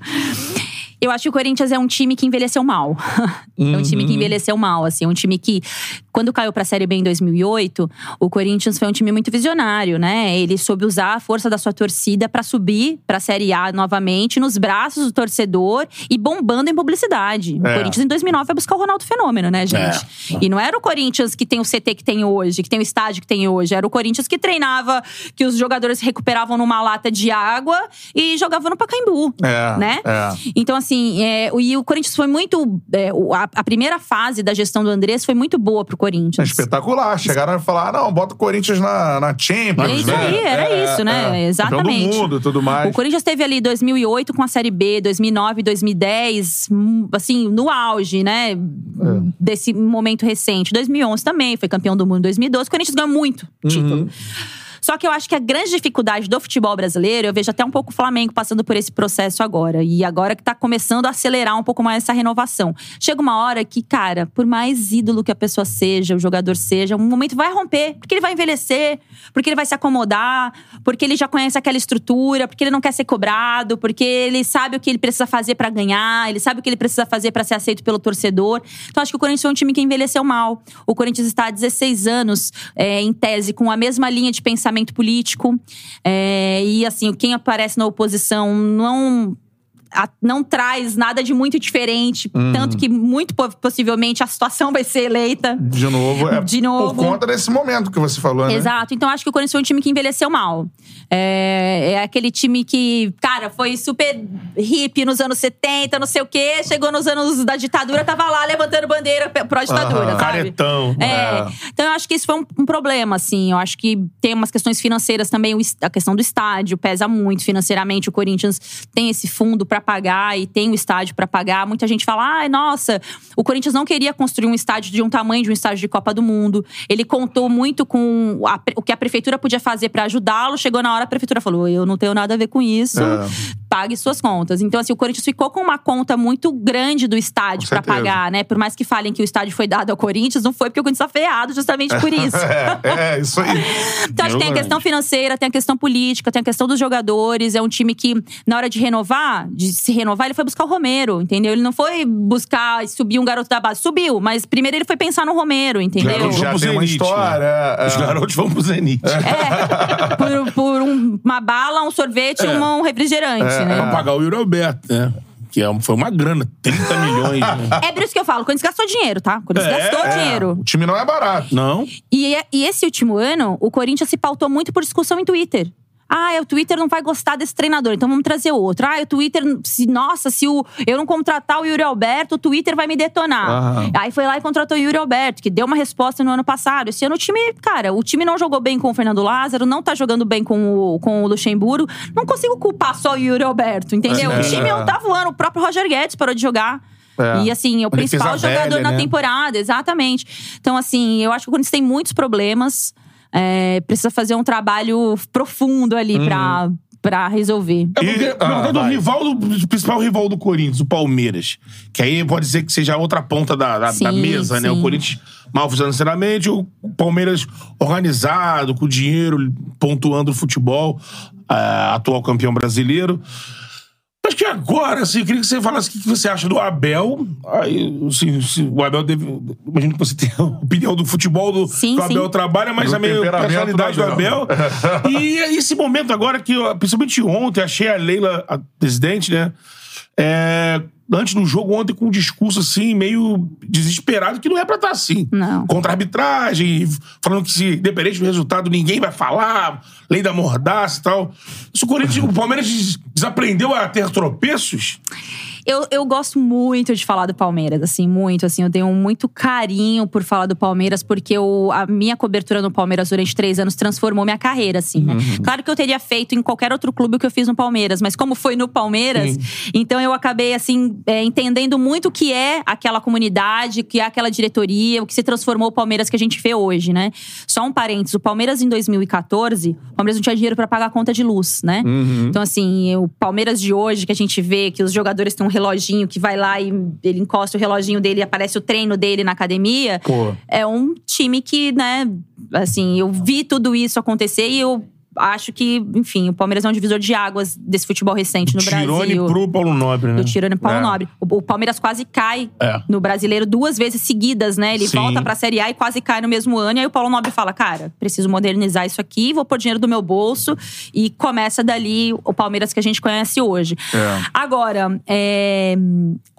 Speaker 3: Eu acho que o Corinthians é um time que envelheceu mal. é um time que envelheceu mal, assim. É um time que, quando caiu pra Série B em 2008, o Corinthians foi um time muito visionário, né? Ele soube usar a força da sua torcida pra subir pra Série A novamente, nos braços do torcedor e bombando em publicidade.
Speaker 1: É.
Speaker 3: O Corinthians, em 2009, vai buscar o Ronaldo Fenômeno, né, gente? E não era o Corinthians que tem o CT que tem hoje, que tem o estádio que tem hoje. Era o Corinthians que treinava, que os jogadores recuperavam numa lata de água e jogavam no Pacaembu,
Speaker 1: É,
Speaker 3: né?
Speaker 1: é.
Speaker 3: Então, assim, é, o- e o Corinthians foi muito. é, a, a primeira fase da gestão do Andrés foi muito boa pro
Speaker 1: É
Speaker 3: Corinthians.
Speaker 1: espetacular. Chegaram a falar, ah, não, bota o Corinthians na, na Champions,
Speaker 3: É isso
Speaker 1: né?
Speaker 3: aí, era isso, né?
Speaker 1: Campeão
Speaker 3: Exatamente.
Speaker 1: do mundo tudo mais.
Speaker 3: O Corinthians teve ali 2008 com a Série B, 2009, 2010, hum, assim, no auge, né? Desse momento recente. 2011 também, foi campeão do mundo em 2012. O Corinthians ganhou muito título. Só que eu acho que a grande dificuldade do futebol brasileiro, eu vejo até um pouco o Flamengo passando por esse processo agora. E agora que tá começando a acelerar um pouco mais essa renovação. Chega uma hora que, cara, por mais ídolo que a pessoa seja, o jogador seja, um momento vai romper. Porque ele vai envelhecer, porque ele vai se acomodar, porque ele já conhece aquela estrutura, porque ele não quer ser cobrado, porque ele sabe o que ele precisa fazer pra ganhar, ele sabe o que ele precisa fazer pra ser aceito pelo torcedor. Então acho que o Corinthians foi um time que envelheceu mal. O Corinthians está há 16 anos, é, em tese, com a mesma linha de pensamento político. É, e assim, quem aparece na oposição não. A- não traz nada de muito diferente, tanto que muito po- possivelmente a situação vai ser eleita.
Speaker 1: De novo, é
Speaker 3: De novo.
Speaker 1: por conta desse momento que você falou, né?
Speaker 3: Exato. Então acho que o Corinthians foi um time que envelheceu mal. É, é aquele time que, cara, foi super hippie nos anos 70, não sei o quê. Chegou nos anos da ditadura, tava lá levantando bandeira pe- pró-ditadura,
Speaker 1: Aham.
Speaker 3: sabe?
Speaker 2: Caretão.
Speaker 3: É.
Speaker 1: É.
Speaker 3: Então eu acho que isso foi um, um problema, assim. Eu acho que tem umas questões financeiras também. A questão do estádio pesa muito financeiramente. O Corinthians tem esse fundo pra pagar e tem o estádio pra pagar. Muita gente fala: ai, nossa, o Corinthians não queria construir um estádio de um tamanho de um estádio de Copa do Mundo. Ele contou muito com a o que a prefeitura podia fazer pra ajudá-lo. Chegou na hora, a prefeitura falou: eu não tenho nada a ver com isso.
Speaker 1: É.
Speaker 3: Pague suas contas. Então, assim, o Corinthians ficou com uma conta muito grande do estádio
Speaker 1: certeza.
Speaker 3: pagar, né? Por mais que falem que o estádio foi dado ao Corinthians, não foi porque o Corinthians tá freado justamente por isso.
Speaker 1: É, é, isso aí.
Speaker 3: Então, acho que tem a questão financeira, tem a questão política, tem a questão dos jogadores. É um time que, na hora de renovar, de se renovar, ele foi buscar o Romero, entendeu? Ele não foi buscar subir um garoto da base. Subiu, mas primeiro ele foi pensar no Romero, entendeu?
Speaker 2: Garoto
Speaker 1: Já tem uma
Speaker 2: pro Zenit,
Speaker 1: história. é,
Speaker 2: Os
Speaker 1: é.
Speaker 2: garotos vão pro Zenit.
Speaker 3: É, por, por um- uma bala, um sorvete e um refrigerante,
Speaker 2: Pra
Speaker 3: né?
Speaker 2: pagar o Yuri Alberto, né? Que é, foi uma grana, 30 milhões. Né?
Speaker 3: É por isso que eu falo, quando gastou dinheiro, tá? Quando
Speaker 2: É,
Speaker 3: gastou
Speaker 2: é.
Speaker 3: dinheiro.
Speaker 1: O time não é barato.
Speaker 2: Não?
Speaker 3: E, e esse último ano, o Corinthians se pautou muito por discussão em Twitter. Ah, o Twitter não vai gostar desse treinador, então vamos trazer outro. Ah, o Twitter, se, nossa, se o, eu não contratar o Yuri Alberto, o Twitter vai me detonar.
Speaker 1: Aham.
Speaker 3: Aí foi lá e contratou o Yuri Alberto, que deu uma resposta no ano passado. Esse ano o time, cara, o time não jogou bem com o Fernando Lázaro, não tá jogando bem com o, com o Luxemburgo. Não consigo culpar só o Yuri Alberto, entendeu?
Speaker 1: É.
Speaker 3: O time não tá voando, o próprio Roger Guedes parou de jogar.
Speaker 1: É.
Speaker 3: E assim, é o principal jogador
Speaker 2: velha,
Speaker 3: na
Speaker 2: né?
Speaker 3: temporada, exatamente. Então, assim, eu acho que o Corinthians tem muitos problemas. É, precisa fazer um trabalho profundo ali pra, pra resolver.
Speaker 2: É porque,
Speaker 1: E- ah,
Speaker 2: na verdade, o
Speaker 1: vai.
Speaker 2: rival do, principal rival do Corinthians, o Palmeiras. Que aí pode dizer que seja a outra ponta da, da, da
Speaker 3: Sim,
Speaker 2: mesa, né?
Speaker 3: sim.
Speaker 2: O Corinthians mal financeiramente, o Palmeiras organizado, com dinheiro, pontuando o futebol, ah, atual campeão brasileiro. Acho que agora, assim, eu queria que você falasse o que você acha do Abel. Aí, assim, se o Abel deve. Imagino que você tenha a opinião do futebol do
Speaker 3: Sim,
Speaker 2: que o Abel
Speaker 3: sim.
Speaker 2: trabalha, mas
Speaker 1: Do
Speaker 2: a meio personalidade
Speaker 1: do
Speaker 2: do Abel.
Speaker 1: Abel.
Speaker 2: e esse momento agora que, eu, principalmente ontem, achei a Leila, a presidente, né? É, antes do jogo, ontem, com um discurso assim, meio desesperado, que não é pra estar assim.
Speaker 3: Não.
Speaker 2: Contra a arbitragem, falando que se, independente do resultado, ninguém vai falar, lei da mordaça e tal. Se o Corinthians, o Palmeiras des- desaprendeu a ter tropeços,
Speaker 3: Eu, eu gosto muito de falar do Palmeiras, assim, muito. Assim, eu tenho muito carinho por falar do Palmeiras, porque eu, a minha cobertura no Palmeiras durante três anos transformou minha carreira, assim, né? Claro que eu teria feito em qualquer outro clube o que eu fiz no Palmeiras, mas como foi no Palmeiras, então eu acabei, assim, é, entendendo muito o que é aquela comunidade, o que é aquela diretoria, o que se transformou o Palmeiras que a gente vê hoje, né? Só um parênteses: o Palmeiras em 2014, o Palmeiras não tinha dinheiro pra pagar a conta de luz, né? Então, assim, o Palmeiras de hoje, que a gente vê que os jogadores têm um reloginho que vai lá e ele encosta o reloginho dele e aparece o treino dele na academia.
Speaker 1: Pô.
Speaker 3: É um time que, né, assim, eu vi tudo isso acontecer e eu acho que, enfim, o Palmeiras é um divisor de águas desse futebol recente no
Speaker 2: Tirone
Speaker 3: Brasil.
Speaker 2: pro Paulo Nobre, né?
Speaker 3: Do Tirone Paulo
Speaker 2: É.
Speaker 3: Nobre. O, o Palmeiras quase cai
Speaker 2: É.
Speaker 3: no brasileiro duas vezes seguidas, né? Ele
Speaker 2: Sim.
Speaker 3: volta pra Série A e quase cai no mesmo ano. E aí o Paulo Nobre fala: cara, preciso modernizar isso aqui, vou pôr dinheiro do meu bolso. E começa dali o Palmeiras que a gente conhece hoje.
Speaker 1: É.
Speaker 3: Agora, é,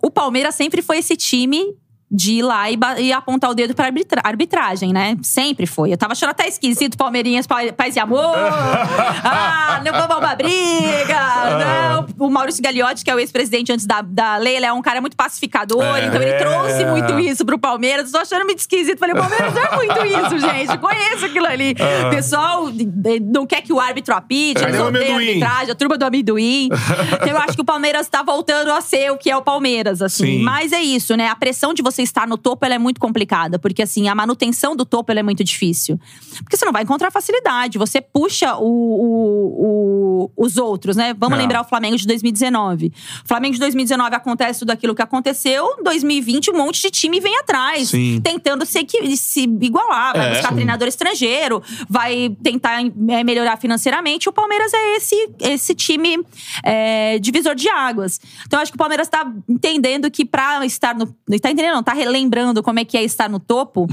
Speaker 3: o Palmeiras sempre foi esse time. De ir lá e, e apontar o dedo pra arbitra- arbitragem, né? Sempre foi. Eu tava achando até esquisito, Palmeirinhas, pa- paz e amor. ah, não vamos uma briga. Não. O Maurício Gagliotti, que é o ex-presidente antes da, da lei, ele é um cara muito pacificador. então ele trouxe muito isso pro Palmeiras. Tô achando muito esquisito. Falei, o Palmeiras é muito isso, gente. Conheço aquilo ali. O pessoal eh, não quer que o árbitro apite.
Speaker 2: O
Speaker 3: odeiam
Speaker 2: amendoim?
Speaker 3: arbitragem, a turma do amendoim. então eu acho que o Palmeiras tá voltando a ser o que é o Palmeiras, assim.
Speaker 1: Sim.
Speaker 3: Mas é isso, né? A pressão de você estar no topo, ela é muito complicada. Porque, assim, a manutenção do topo, ela é muito difícil. Porque você não vai encontrar facilidade. Você puxa o- o- o- os outros, né? Vamos
Speaker 1: É.
Speaker 3: lembrar o Flamengo de 2019. O Flamengo de 2019 acontece tudo aquilo que aconteceu. 2020, um monte de time vem atrás.
Speaker 1: Sim.
Speaker 3: Tentando se, se igualar. Vai
Speaker 2: É.
Speaker 3: buscar treinador estrangeiro. Vai tentar é, melhorar financeiramente. O Palmeiras é esse, esse time é, divisor de águas. Então, acho que o Palmeiras tá entendendo que pra estar no... Não tá entendendo, não. Tá relembrando como é que é estar no topo.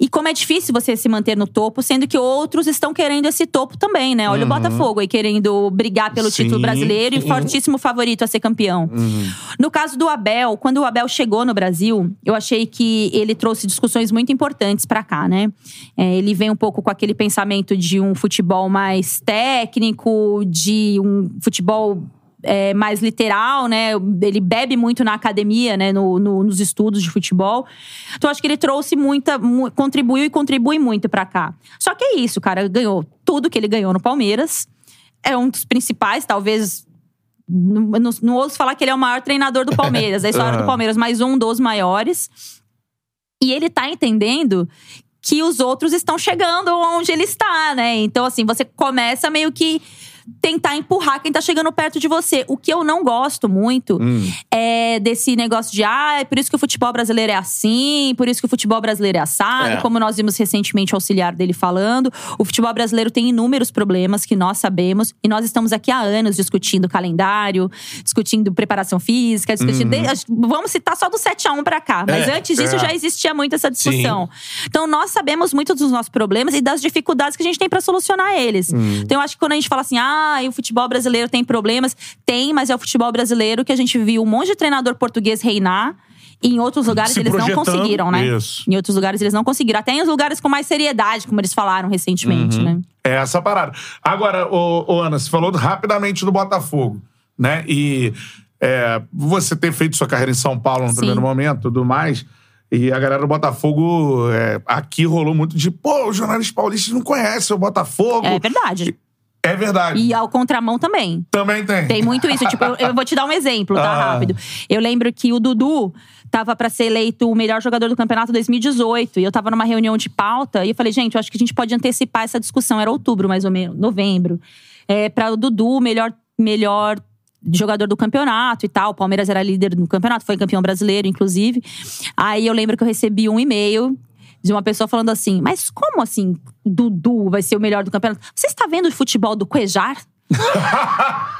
Speaker 3: E como é difícil você se manter no topo, sendo que outros estão querendo esse topo também, né? Olha o Botafogo aí querendo brigar pelo
Speaker 1: Uhum. Sim.
Speaker 3: título brasileiro e fortíssimo favorito a ser campeão.
Speaker 1: Uhum.
Speaker 3: No caso do Abel, quando o Abel chegou no Brasil, eu achei que ele trouxe discussões muito importantes pra cá, né? É, ele vem um pouco com aquele pensamento de um futebol mais técnico, de um futebol é, mais literal, né? Ele bebe muito na academia, né? No, no- nos estudos de futebol. Então, acho que ele trouxe muita. mu- contribuiu e contribui muito pra cá. Só que é isso, cara. Ganhou tudo que ele ganhou no Palmeiras. É um dos principais, talvez. Não, não, não ouço falar que ele é o maior treinador do Palmeiras, da história do Palmeiras, mas um dos maiores. E ele tá entendendo que os outros estão chegando onde ele está, né? Então, assim, você começa meio que tentar empurrar quem tá chegando perto de você. O que eu não gosto muito é desse negócio de ah, é por isso que o futebol brasileiro é assim, por isso que o futebol brasileiro é assado,
Speaker 2: É.
Speaker 3: como nós vimos recentemente o auxiliar dele falando. O futebol brasileiro tem inúmeros problemas que nós sabemos e nós estamos aqui há anos discutindo calendário, discutindo preparação física, discutindo.
Speaker 2: Uhum.
Speaker 3: Vamos citar só do 7 a 1 pra cá, mas
Speaker 2: É,
Speaker 3: antes disso
Speaker 1: é.
Speaker 3: já existia muito essa discussão. Então nós sabemos muito dos nossos problemas e das dificuldades que a gente tem pra solucionar eles. Então eu acho que quando a gente fala assim, ah, e o futebol brasileiro tem problemas, tem, mas é o futebol brasileiro que a gente viu um monte de treinador português reinar. E em outros lugares
Speaker 2: Se
Speaker 3: eles não conseguiram, né?
Speaker 1: isso.
Speaker 3: Em outros lugares eles não conseguiram. Até em os lugares com mais seriedade, como eles falaram recentemente, né?
Speaker 1: É essa parada. Agora, ô, ô, Ana, você falou rapidamente do Botafogo, né? E é, você ter feito sua carreira em São Paulo no
Speaker 3: Sim.
Speaker 1: primeiro momento tudo mais. E a galera do Botafogo, é, aqui rolou muito de, pô, os jornalistas paulistas não conhecem o Botafogo.
Speaker 3: É verdade.
Speaker 1: É verdade.
Speaker 3: E ao contramão também.
Speaker 1: Também tem.
Speaker 3: Tem muito isso. Tipo, eu, eu vou te dar um exemplo, tá?
Speaker 1: Ah.
Speaker 3: Rápido. Eu lembro que o Dudu tava pra ser eleito o melhor jogador do campeonato 2018. E eu tava numa reunião de pauta e eu falei, gente, eu acho que a gente pode antecipar essa discussão. Era outubro, mais ou menos, novembro. É, pra o Dudu, melhor, melhor jogador do campeonato e tal. O Palmeiras era líder do campeonato, foi campeão brasileiro, inclusive. Aí eu lembro que eu recebi um e-mail de uma pessoa falando assim: Mas como assim Dudu vai ser o melhor do campeonato? Você está vendo o futebol do Cuejar?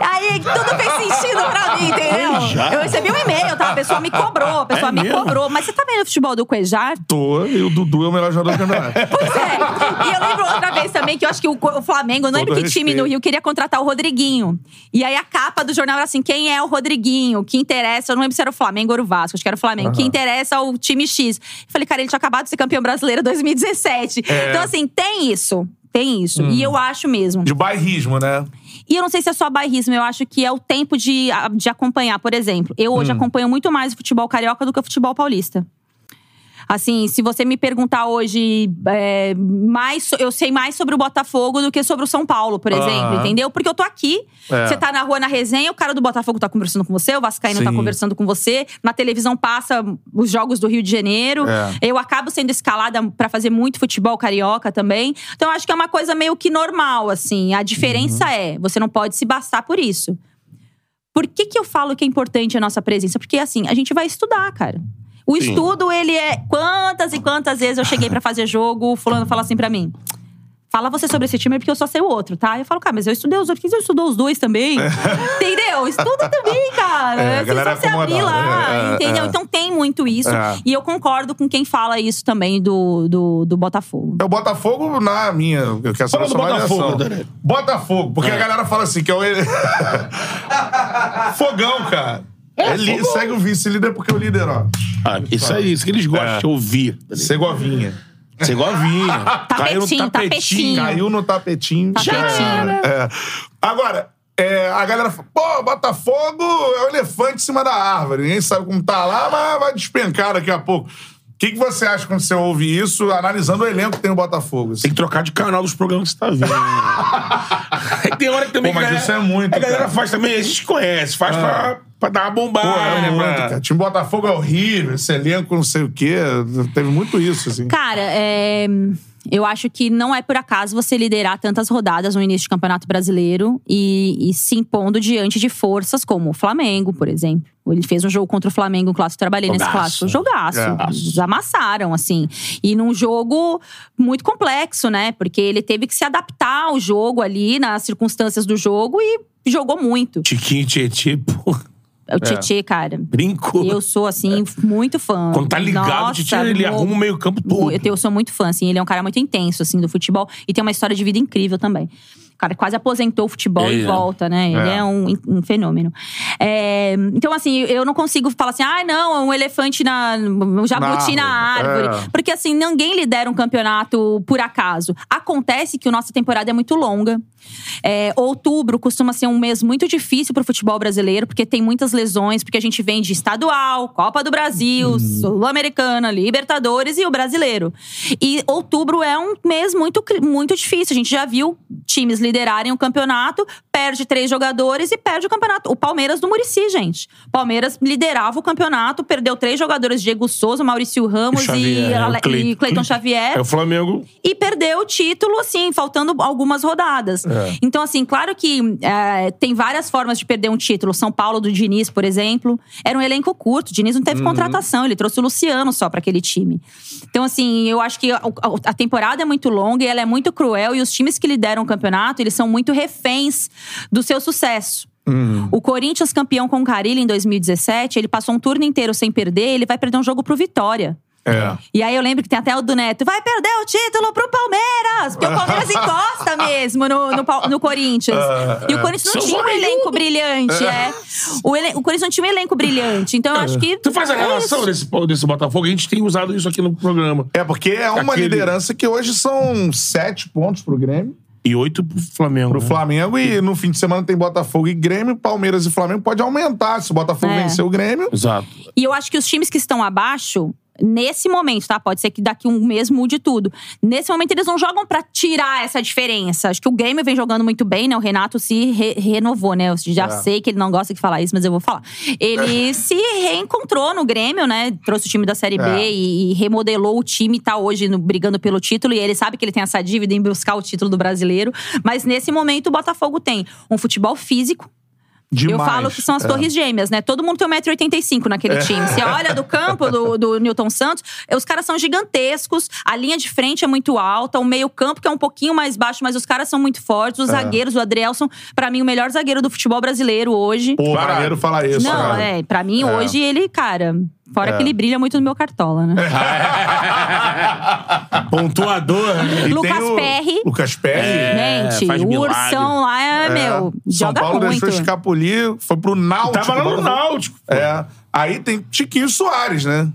Speaker 3: Aí tudo fez sentido pra mim, entendeu?
Speaker 2: Cuejar?
Speaker 3: Eu recebi um e-mail, tá? A pessoa me cobrou, a pessoa
Speaker 2: É
Speaker 3: me
Speaker 2: mesmo?
Speaker 3: cobrou. Mas você tá vendo o futebol do Cuejar?
Speaker 1: Tô, e o Dudu é o melhor jogador do campeonato.
Speaker 3: Pois é. E eu lembro outra vez também que eu acho que o, o Flamengo, eu não lembro
Speaker 1: Todo
Speaker 3: que time
Speaker 1: respeito.
Speaker 3: no Rio queria contratar o Rodriguinho. E aí a capa do jornal era assim: quem é o Rodriguinho? Que interessa? Eu não lembro se era o Flamengo ou o Vasco, acho que era o Flamengo. O que interessa é o time X. Eu falei, cara, ele tinha acabado de ser campeão brasileiro em 2017.
Speaker 1: É.
Speaker 3: Então, assim, tem isso. Tem isso.
Speaker 1: Hum.
Speaker 3: E eu acho mesmo.
Speaker 1: De bairrismo, né?
Speaker 3: E eu não sei se é só bairrismo, eu acho que é o tempo de, de acompanhar. Por exemplo, eu
Speaker 1: Hum.
Speaker 3: hoje acompanho muito mais o futebol carioca do que o futebol paulista. Assim, se você me perguntar hoje, é, mais, eu sei mais sobre o Botafogo do que sobre o São Paulo, por exemplo,
Speaker 1: Aham.
Speaker 3: entendeu? Porque eu tô aqui,
Speaker 1: É.
Speaker 3: você tá na rua na resenha, o cara do Botafogo tá conversando com você, o Vascaíno tá
Speaker 1: Sim.
Speaker 3: conversando com você, na televisão passa os jogos do Rio de Janeiro.
Speaker 1: É.
Speaker 3: Eu acabo sendo escalada pra fazer muito futebol carioca também. Então, acho que é uma coisa meio que normal, assim. A diferença
Speaker 1: Uhum.
Speaker 3: é, você não pode se bastar por isso. Por que, que eu falo que é importante a nossa presença? Porque, assim, a gente vai estudar, cara. O estudo, ele é. Quantas e quantas vezes eu cheguei pra fazer jogo, o fulano fala assim pra mim. Fala você sobre esse time porque eu só sei o outro, tá? Eu falo, cara, mas eu estudei os outros. Você estudou os dois também? Entendeu? Estuda também, cara.
Speaker 1: É, a
Speaker 3: É,
Speaker 1: galera
Speaker 3: só você abrir lá,
Speaker 1: né? É,
Speaker 3: entendeu?
Speaker 1: é.
Speaker 3: Então tem muito isso.
Speaker 1: É.
Speaker 3: E eu concordo com quem fala isso também do, do, do Botafogo.
Speaker 1: É o Botafogo na minha. Eu quero saber a sua
Speaker 2: Botafogo. Daniel.
Speaker 1: Botafogo, porque a galera fala assim que é o. Fogão, cara. É, li- segue o vice-líder porque o líder, ó.
Speaker 2: Ah, isso aí, isso que eles gostam
Speaker 1: É.
Speaker 2: de ouvir.
Speaker 1: Segovinha.
Speaker 2: Segovinha. Caiu no
Speaker 3: Tapetinho, tapetinho.
Speaker 1: Caiu no tapetinho.
Speaker 3: Tapetinho.
Speaker 1: já era. É. Agora, é, a galera fala, pô, Botafogo é o elefante em cima da árvore. Ninguém sabe como tá lá, mas vai despencar daqui a pouco. O que, que você acha quando você ouve isso, analisando o elenco que tem no Botafogo? assim?
Speaker 2: Tem que trocar de canal dos programas que você tá vendo. Tem hora que também.
Speaker 1: Pô, mas
Speaker 2: a galera-
Speaker 1: isso é muito,
Speaker 2: A galera
Speaker 1: cara.
Speaker 2: faz também, a gente conhece, faz pra, pra dar uma bombada.
Speaker 1: Pô, é muito, cara. Time Botafogo é horrível, esse elenco não sei o quê. Teve muito isso, assim.
Speaker 3: Cara, é, eu acho que não é por acaso você liderar tantas rodadas no início de Campeonato Brasileiro e, e se impondo diante de forças como o Flamengo, por exemplo. Ele fez um jogo contra o Flamengo, um clássico, trabalhei nesse
Speaker 2: Jogaço.
Speaker 3: clássico. Jogaço.
Speaker 1: É.
Speaker 3: Eles amassaram, assim. E num jogo muito complexo, né? Porque ele teve que se adaptar ao jogo ali, nas circunstâncias do jogo, e jogou muito.
Speaker 2: Tiquinho, Tietê,
Speaker 3: O Tietê, cara.
Speaker 2: brincou.
Speaker 3: Eu sou, assim, muito fã.
Speaker 2: Quando tá ligado,
Speaker 3: Nossa,
Speaker 2: o Tietê, ele arruma o meio-campo todo.
Speaker 3: eu, eu sou muito fã, assim. Ele é um cara muito intenso, assim, do futebol. E tem uma história de vida incrível também. O cara quase aposentou o futebol
Speaker 2: Ele
Speaker 3: e
Speaker 2: é.
Speaker 3: volta, né? Ele
Speaker 1: É.
Speaker 3: é, um, um fenômeno. É, então, assim, eu não consigo falar assim, ah, não, é um elefante na. um jabuti na
Speaker 1: Na
Speaker 3: árvore.
Speaker 1: é.
Speaker 3: Porque, assim, ninguém lidera um campeonato por acaso. Acontece que a nossa temporada é muito longa. É, outubro costuma ser um mês muito difícil pro futebol brasileiro, porque tem muitas lesões, porque a gente vem de estadual, Copa do Brasil, Sul-Americana, Libertadores e o brasileiro. E outubro é um mês muito, muito difícil. A gente já viu times liderarem o campeonato, perde três jogadores e perde o campeonato. O Palmeiras do Murici, gente. Palmeiras liderava o campeonato, perdeu três jogadores: Diego Souza, Maurício Ramos
Speaker 2: Xavier,
Speaker 3: e,
Speaker 2: é,
Speaker 3: Ale-
Speaker 2: Cleiton.
Speaker 3: e Cleiton Xavier
Speaker 2: É o Flamengo.
Speaker 3: e perdeu o título, assim, faltando algumas rodadas. Então, assim, claro que é, tem várias formas de perder um título. São Paulo do Diniz, por exemplo, era um elenco curto. O Diniz não teve contratação, ele trouxe o Luciano só para aquele time. Então, assim, eu acho que a- a temporada é muito longa e ela é muito cruel. E os times que lideram o campeonato, eles são muito reféns do seu sucesso. O Corinthians, campeão com o Carilli em 2017, ele passou um turno inteiro sem perder, ele vai perder um jogo pro Vitória.
Speaker 1: É.
Speaker 3: E aí eu lembro que tem até o do Neto, vai perder o título pro Palmeiras! Porque o Palmeiras encosta mesmo no, no, no Corinthians. E o Corinthians não tinha um elenco brilhante, é. O, elen- o Corinthians não tinha um elenco brilhante. Então eu acho que.
Speaker 2: Tu faz a
Speaker 3: é
Speaker 2: relação desse, desse Botafogo? A gente tem usado isso aqui no programa.
Speaker 1: É, porque é uma
Speaker 2: Aquele-
Speaker 1: liderança que hoje são sete pontos pro Grêmio,
Speaker 2: E oito pro Flamengo.
Speaker 1: pro
Speaker 2: né?
Speaker 1: Flamengo, e no fim de semana tem Botafogo e Grêmio, Palmeiras e Flamengo pode aumentar. Se o Botafogo
Speaker 3: É.
Speaker 1: vencer o Grêmio,
Speaker 2: Exato.
Speaker 3: E eu acho que os times que estão abaixo. Nesse momento, tá? Pode ser que daqui um mês mude tudo. Nesse momento, eles não jogam pra tirar essa diferença. Acho que o Grêmio vem jogando muito bem, né? O Renato se re- renovou, né? Eu já
Speaker 1: É.
Speaker 3: sei que ele não gosta de falar isso, mas eu vou falar. Ele se reencontrou no Grêmio, né? Trouxe o time da Série B
Speaker 1: É.
Speaker 3: e, e remodelou o time, tá hoje no- brigando pelo título. E ele sabe que ele tem essa dívida em buscar o título do brasileiro. Mas nesse momento, o Botafogo tem um futebol físico.
Speaker 1: Demais.
Speaker 3: Eu falo que são as
Speaker 1: É.
Speaker 3: torres gêmeas, né? Todo mundo tem 1,85m naquele time. Você olha do campo do, do Newton Santos, os caras são gigantescos, a linha de frente é muito alta, o meio-campo, que é um pouquinho mais baixo, mas os caras são muito fortes. Os
Speaker 1: É.
Speaker 3: zagueiros, o Adrielson, pra mim, o melhor zagueiro do futebol brasileiro hoje.
Speaker 1: Pô, maneiro falar isso.
Speaker 3: Não,
Speaker 1: cara.
Speaker 3: é, pra mim,
Speaker 1: É.
Speaker 3: hoje ele, cara. Fora
Speaker 1: É.
Speaker 3: que ele brilha muito no meu cartola, né?
Speaker 2: Pontuador. né?
Speaker 1: E
Speaker 3: Lucas
Speaker 1: o-
Speaker 3: Perry.
Speaker 1: Lucas Perry.
Speaker 2: É,
Speaker 3: Gente, o
Speaker 2: milagre.
Speaker 3: Ursão lá é, meu,
Speaker 1: São
Speaker 3: joga
Speaker 1: Paulo
Speaker 3: muito.
Speaker 1: deixou escapulir, foi pro Náutico.
Speaker 2: Tava lá no Náutico.
Speaker 1: É. Aí tem Tiquinho Soares, né?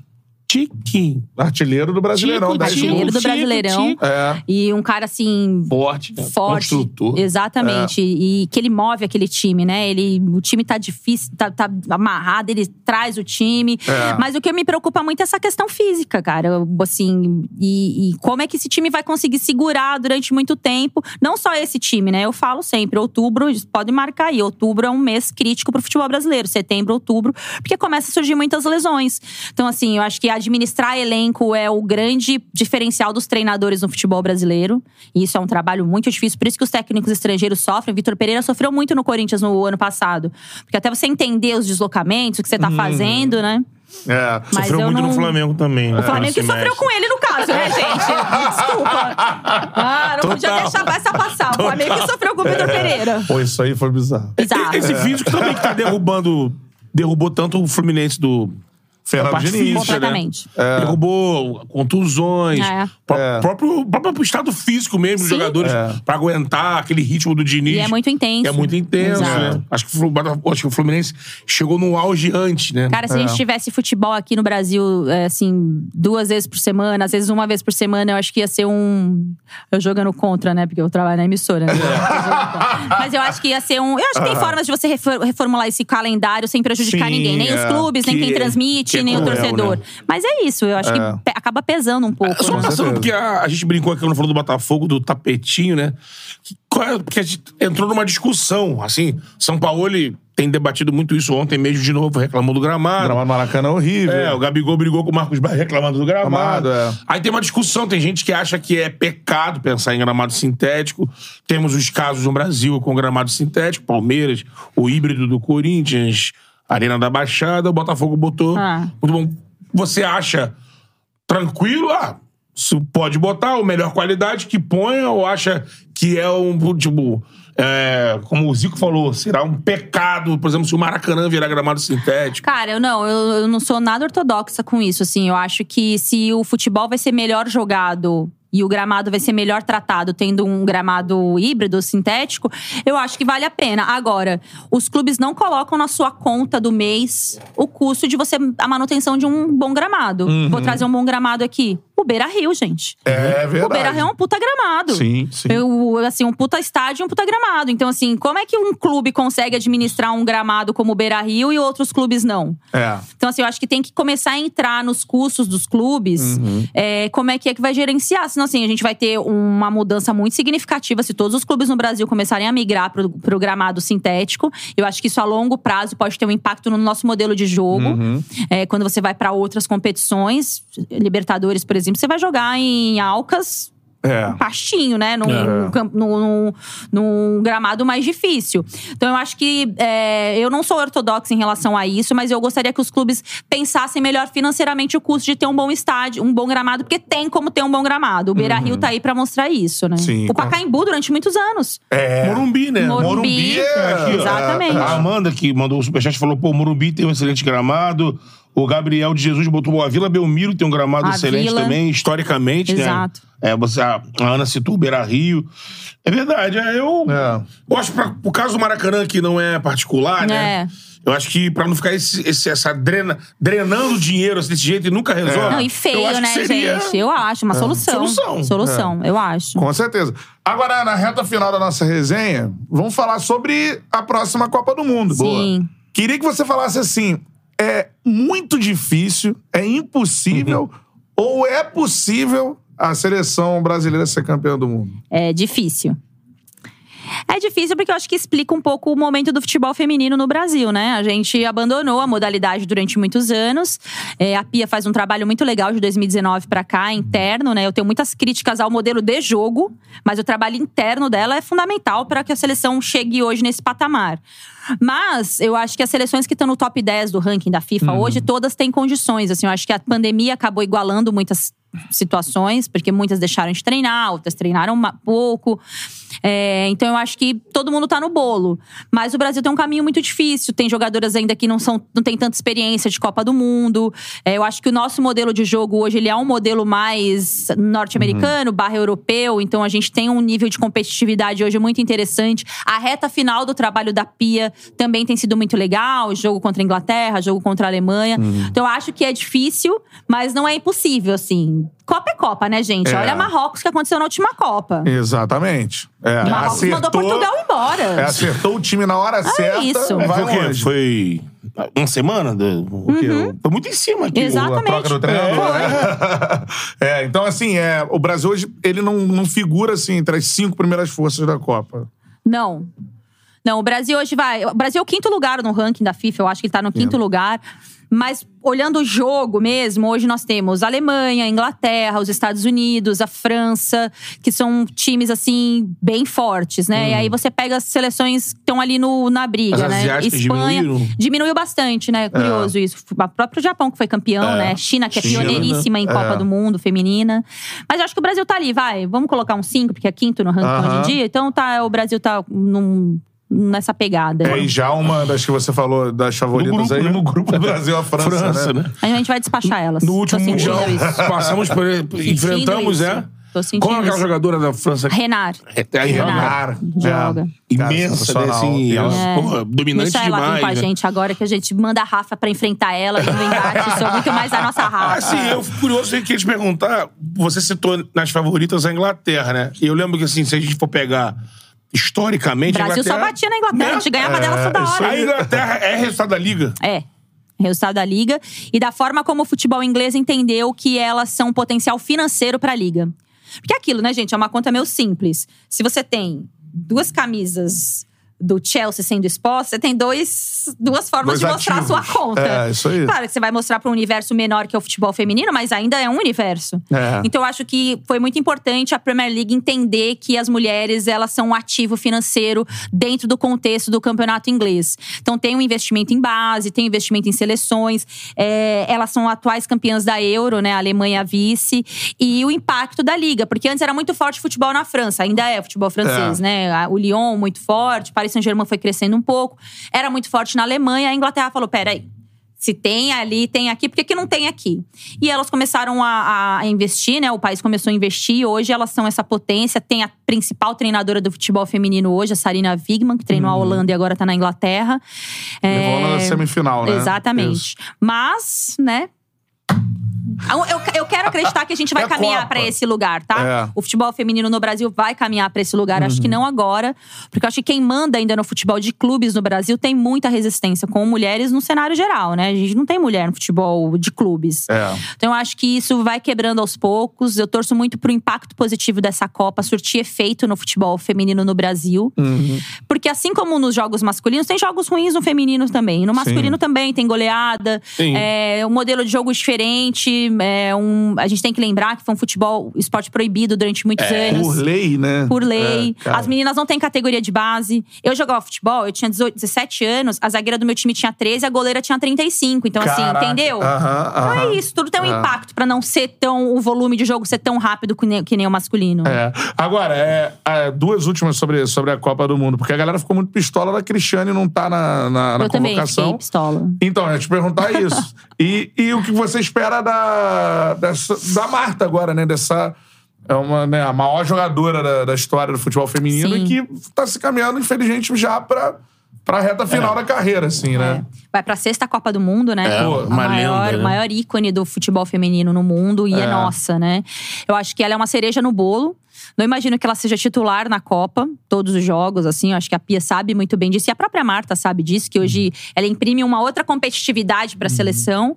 Speaker 2: Tiquinho.
Speaker 1: Artilheiro do Brasileirão.
Speaker 2: Tico, Tico,
Speaker 3: Artilheiro do. Brasileirão.
Speaker 2: Tico.
Speaker 1: É.
Speaker 3: E um cara assim.
Speaker 2: Forte. né?
Speaker 3: forte.
Speaker 2: Construtor.
Speaker 3: Exatamente. E que ele move aquele time, né? Ele, o time tá difícil, tá, tá amarrado, ele traz o time.
Speaker 1: É.
Speaker 3: Mas o que me preocupa muito é essa questão física, cara. Assim, e, e como é que esse time vai conseguir segurar durante muito tempo? Não só esse time, né? Eu falo sempre, outubro, pode marcar aí. Outubro é um mês crítico pro futebol brasileiro. Setembro, outubro, porque começa a surgir muitas lesões. Então, assim, eu acho que administrar elenco é o grande diferencial dos treinadores no futebol brasileiro. E isso é um trabalho muito difícil, por isso que os técnicos estrangeiros sofrem. O Vitor Pereira sofreu muito no Corinthians no ano passado. Porque até você entender os deslocamentos, o que você tá fazendo, né?
Speaker 1: É.
Speaker 3: Mas
Speaker 2: Sofreu
Speaker 3: eu
Speaker 2: muito
Speaker 3: não-
Speaker 2: no Flamengo também. né?
Speaker 3: O Flamengo que sofreu com ele, no caso, né, gente? Desculpa. Ah, não podia
Speaker 2: Total.
Speaker 3: deixar essa passar. O Flamengo que sofreu com o Vitor Pereira.
Speaker 1: Pô, isso aí foi bizarro.
Speaker 3: Bizarro.
Speaker 2: Esse físico também que tá derrubando. Derrubou tanto o Fluminense do.
Speaker 1: Fernando Diniz.
Speaker 3: Completamente.
Speaker 2: Né? Derrubou contusões.
Speaker 3: É.
Speaker 2: Pró-
Speaker 1: É.
Speaker 2: Próprio, próprio estado físico mesmo dos jogadores
Speaker 1: É.
Speaker 2: pra aguentar aquele ritmo do Diniz.
Speaker 3: E é muito intenso.
Speaker 2: É muito intenso,
Speaker 3: Exato.
Speaker 2: né? Acho que, acho que o Fluminense chegou no auge antes, né?
Speaker 3: Cara, se a gente tivesse futebol aqui no Brasil, é, assim, duas vezes por semana, às vezes uma vez por semana, eu acho que ia ser um. Eu jogando contra, né? Porque eu trabalho na emissora, né? Mas eu acho que ia ser um. Eu acho que tem formas de você refor- reformular esse calendário sem prejudicar
Speaker 1: Sim,
Speaker 3: ninguém. Nem os
Speaker 1: é.
Speaker 3: clubes, nem
Speaker 2: Que-
Speaker 3: quem transmite,
Speaker 2: é
Speaker 3: nem o torcedor.
Speaker 2: né?
Speaker 3: Mas é isso, eu acho
Speaker 1: É.
Speaker 3: que pe- acaba pesando um pouco.
Speaker 2: Só
Speaker 3: né?
Speaker 2: passando, porque a, a gente brincou aqui quando falou do Botafogo, do tapetinho, né? Que- qual é- porque a gente entrou numa discussão, assim. São Paulo ele tem debatido muito isso ontem mesmo, de novo, reclamou do gramado.
Speaker 1: Gramado Maracanã é horrível.
Speaker 2: É, o Gabigol brigou com o Marcos Barros reclamando do gramado.
Speaker 1: Gramado, é.
Speaker 2: Aí tem uma discussão, tem gente que acha que é pecado pensar em gramado sintético. Temos os casos no Brasil com gramado sintético, Palmeiras, o híbrido do Corinthians, Arena da Baixada, o Botafogo botou.
Speaker 3: Ah.
Speaker 2: Muito bom. Você acha tranquilo? Ah, se pode botar, o melhor qualidade que ponha, ou acha que é um, tipo... é, como o Zico falou, será um pecado, por exemplo, se o Maracanã virar gramado sintético.
Speaker 3: Cara, eu não, eu, eu não sou nada ortodoxa com isso, assim. Eu acho que se o futebol vai ser melhor jogado e o gramado vai ser melhor tratado tendo um gramado híbrido, sintético, eu acho que vale a pena. Agora, os clubes não colocam na sua conta do mês o custo de você a manutenção de um bom gramado. Vou trazer um bom gramado aqui. O Beira Rio, gente.
Speaker 1: É verdade.
Speaker 3: O Beira Rio é um puta gramado.
Speaker 1: Sim, sim.
Speaker 3: Eu, assim, um puta estádio e um puta gramado. Então, assim, como é que um clube consegue administrar um gramado como o Beira Rio e outros clubes não?
Speaker 1: É.
Speaker 3: Então, assim, eu acho que tem que começar a entrar nos custos dos clubes. é, como é que é que vai gerenciar? Senão, assim, a gente vai ter uma mudança muito significativa se todos os clubes no Brasil começarem a migrar pro, pro gramado sintético. Eu acho que isso a longo prazo pode ter um impacto no nosso modelo de jogo. É, quando você vai para outras competições, Libertadores, por exemplo, você vai jogar em Alcas
Speaker 1: É.
Speaker 3: um pastinho, né? Num,
Speaker 1: É.
Speaker 3: num- num- num gramado mais difícil. Então eu acho que é, eu não sou ortodoxa em relação a isso, mas eu gostaria que os clubes pensassem melhor financeiramente o custo de ter um bom estádio, um bom gramado, porque tem como ter um bom gramado. O Beira Rio tá aí pra mostrar isso, né?
Speaker 1: Uhum. Sim,
Speaker 3: o Pacaembu durante muitos anos.
Speaker 1: É.
Speaker 2: Morumbi, né?
Speaker 3: Morumbi,
Speaker 1: Morumbi é-
Speaker 2: Aqui,
Speaker 3: exatamente.
Speaker 2: A Amanda, que mandou o superchat, falou: pô, o Morumbi tem um excelente gramado. O Gabriel de Jesus botou a Vila Belmiro tem um gramado
Speaker 3: A
Speaker 2: excelente
Speaker 3: Vila.
Speaker 2: também, historicamente,
Speaker 3: Exato.
Speaker 2: né? É, você, a, a Ana citou Beira Rio. É verdade, é, eu,
Speaker 1: É.
Speaker 2: eu acho que o caso do Maracanã, que não é particular, né?
Speaker 3: É.
Speaker 2: Eu acho que pra não ficar esse, esse- essa drena, drenando dinheiro assim, desse jeito e nunca resolve.
Speaker 3: Não, e
Speaker 2: eu
Speaker 3: feio, né,
Speaker 2: seria-
Speaker 3: gente? Eu acho, uma solução.
Speaker 2: Solução.
Speaker 3: Solução, eu acho.
Speaker 1: Com certeza. Agora, na reta final da nossa resenha, vamos falar sobre a próxima Copa do Mundo.
Speaker 3: Sim.
Speaker 1: Queria que você falasse assim: é muito difícil, é impossível, ou é possível a seleção brasileira ser campeã do mundo?
Speaker 3: É difícil. É difícil porque eu acho que explica um pouco o momento do futebol feminino no Brasil, né? A gente abandonou a modalidade durante muitos anos. É, a Pia faz um trabalho muito legal de 2019 pra cá, interno, né? Eu tenho muitas críticas ao modelo de jogo, mas o trabalho interno dela é fundamental para que a seleção chegue hoje nesse patamar. Mas eu acho que as seleções que estão no top 10 do ranking da FIFA hoje, todas têm condições. Assim, eu acho que a pandemia acabou igualando muitas situações, porque muitas deixaram de treinar, outras treinaram pouco. É, então eu acho que todo mundo tá no bolo. Mas o Brasil tem um caminho muito difícil. Tem jogadoras ainda que não são, não tem tanta experiência de Copa do Mundo. É, eu acho que o nosso modelo de jogo hoje ele é um modelo mais norte-americano, barra europeu. Então a gente tem um nível de competitividade hoje muito interessante. A reta final do trabalho da Pia também tem sido muito legal. Jogo contra a Inglaterra, jogo contra a Alemanha. Então eu acho que é difícil, mas não é impossível, assim. Copa é Copa, né, gente?
Speaker 1: É.
Speaker 3: Olha Marrocos que aconteceu na última Copa.
Speaker 1: Exatamente. É,
Speaker 3: Marrocos mandou Portugal embora.
Speaker 1: é, acertou o time na hora certa.
Speaker 3: isso.
Speaker 1: Vai
Speaker 2: Foi o quê?
Speaker 1: longe.
Speaker 2: Foi uma semana? Do, quê? Foi muito em cima aqui.
Speaker 3: Exatamente.
Speaker 1: A troca do treinador. né? É, então, assim, é, o Brasil hoje ele não, não figura assim, entre as cinco primeiras forças da Copa.
Speaker 3: Não. Não, o Brasil hoje vai. O Brasil é o quinto lugar no ranking da FIFA, eu acho que ele tá no quinto lugar. Mas olhando o jogo mesmo, hoje nós temos a Alemanha, a Inglaterra, os Estados Unidos, a França, que são times assim bem fortes, né? E aí você pega as seleções que estão ali no, na briga,
Speaker 2: As
Speaker 3: né? Espanha
Speaker 2: diminuíram?
Speaker 3: diminuiu bastante, né? Curioso isso. O próprio Japão que foi campeão,
Speaker 1: É.
Speaker 3: né? China que é
Speaker 1: China,
Speaker 3: pioneiríssima em Copa
Speaker 1: é.
Speaker 3: do Mundo feminina. Mas eu acho que o Brasil tá ali, vai. Vamos colocar um 5, porque é quinto no ranking
Speaker 1: Aham.
Speaker 3: hoje em dia. Então tá, o Brasil tá num- nessa pegada.
Speaker 1: É, e já uma das que você falou das favoritas
Speaker 2: No grupo,
Speaker 1: aí
Speaker 2: né?
Speaker 1: no grupo do Brasil, a França,
Speaker 2: França,
Speaker 1: né?
Speaker 2: né?
Speaker 3: A gente vai despachar elas.
Speaker 2: No último Mundial,
Speaker 3: isso.
Speaker 2: passamos por. enfrentamos,
Speaker 3: isso.
Speaker 2: é?
Speaker 3: Tô sentindo
Speaker 2: Qual é aquela
Speaker 3: isso.
Speaker 2: jogadora da França?
Speaker 3: Renar.
Speaker 2: É, a
Speaker 3: Renar. Joga.
Speaker 1: Cara,
Speaker 2: Imensa, né?
Speaker 1: sensacional.
Speaker 2: Assim, ela,
Speaker 3: É.
Speaker 2: porra, dominante
Speaker 3: Deixa ela
Speaker 2: demais.
Speaker 3: com a
Speaker 2: né?
Speaker 3: gente agora, que a gente manda a Rafa pra enfrentar ela no embate. Sou muito mais a nossa Rafa.
Speaker 2: Assim, eu fico curioso, eu queria te perguntar. Você citou nas favoritas a Inglaterra, né? E eu lembro que, assim, se a gente for pegar historicamente.
Speaker 3: O Brasil
Speaker 2: a
Speaker 3: só batia na Inglaterra, a gente
Speaker 2: né?
Speaker 3: ganhava dela toda hora.
Speaker 2: A Inglaterra é resultado da liga.
Speaker 3: É. Resultado da liga e da forma como o futebol inglês entendeu que elas são um potencial financeiro pra liga. Porque é aquilo, né, gente? É uma conta meio simples. Se você tem duas camisas do Chelsea sendo exposta, você tem dois, duas formas
Speaker 1: Dois
Speaker 3: de mostrar a sua
Speaker 1: ativos.
Speaker 3: conta.
Speaker 1: É, isso aí.
Speaker 3: Claro que você vai mostrar para um universo menor que é o futebol feminino, mas ainda é um universo.
Speaker 1: É.
Speaker 3: Então eu acho que foi muito importante a Premier League entender que as mulheres elas são um ativo financeiro dentro do contexto do campeonato inglês. Então tem um investimento em base, tem um investimento em seleções. é, elas são atuais campeãs da Euro, né? A Alemanha vice e o impacto da liga, porque antes era muito forte o futebol na França, ainda é futebol francês,
Speaker 1: É.
Speaker 3: né? O Lyon muito forte, Paris Saint-Germain foi crescendo um pouco, era muito forte na Alemanha. A Inglaterra falou, peraí. Se tem ali, tem aqui, por que, que não tem aqui? E elas começaram a, a investir, né? O país começou a investir. Hoje elas são essa potência. Tem a principal treinadora do futebol feminino hoje, a Sarina Wigman, que treinou a Holanda e agora tá na Inglaterra.
Speaker 1: Levou na
Speaker 3: É,
Speaker 1: semifinal, né?
Speaker 3: Exatamente.
Speaker 1: Isso.
Speaker 3: Mas, né? Eu, eu quero acreditar que a gente vai
Speaker 1: É
Speaker 3: caminhar
Speaker 1: Copa.
Speaker 3: pra esse lugar, tá?
Speaker 1: É. Uhum.
Speaker 3: O futebol feminino no Brasil vai caminhar pra esse lugar. Acho que não agora, porque eu acho que quem manda ainda no futebol de clubes no Brasil tem muita resistência com mulheres no cenário geral, né? A gente não tem mulher no futebol de clubes.
Speaker 1: É.
Speaker 3: Então eu acho que isso vai quebrando aos poucos. Eu torço muito pro impacto positivo dessa Copa surtir efeito no futebol feminino no Brasil.
Speaker 1: Uhum.
Speaker 3: Porque assim como nos jogos masculinos, tem jogos ruins no feminino também. No masculino também tem goleada.
Speaker 2: Sim.
Speaker 3: É um modelo de jogo diferente. É um, a gente tem que lembrar que foi um futebol, esporte proibido durante muitos anos.
Speaker 1: Por lei, né?
Speaker 3: Por lei.
Speaker 1: É.
Speaker 3: As meninas não têm categoria de base. Eu jogava futebol, eu tinha 18, 17 anos, a zagueira do meu time tinha 13, a goleira tinha 35. Então,
Speaker 1: Caraca.
Speaker 3: assim, entendeu?
Speaker 1: Aham,
Speaker 3: Então
Speaker 1: aham.
Speaker 3: é isso, tudo tem um
Speaker 1: É.
Speaker 3: impacto pra não ser tão. o volume de jogo ser tão rápido que nem, que nem o masculino.
Speaker 1: É. Agora, é, é, duas últimas sobre, sobre a Copa do Mundo, porque a galera ficou muito pistola da Cristiane não tá na, na, na
Speaker 3: eu também
Speaker 1: convocação.
Speaker 3: fiquei pistola.
Speaker 1: Então, eu ia te perguntar isso. e, e o que você espera da, dessa, da Marta agora, né? Dessa. É uma, né, a maior jogadora da, da história do futebol feminino
Speaker 3: Sim.
Speaker 1: e que tá se caminhando, infelizmente, já pra, pra reta final da carreira, assim, né?
Speaker 3: É. Vai pra sexta Copa do Mundo, né?
Speaker 2: É,
Speaker 3: a
Speaker 2: uma
Speaker 3: maior,
Speaker 2: lenda, né?
Speaker 3: maior ícone do futebol feminino no mundo e é.
Speaker 1: É.
Speaker 3: nossa, né? Eu acho que ela é uma cereja no bolo. Não imagino que ela seja titular na Copa, todos os jogos, assim. Eu acho que a Pia sabe muito bem disso. E a própria Marta sabe disso, que hoje ela imprime uma outra competitividade pra seleção.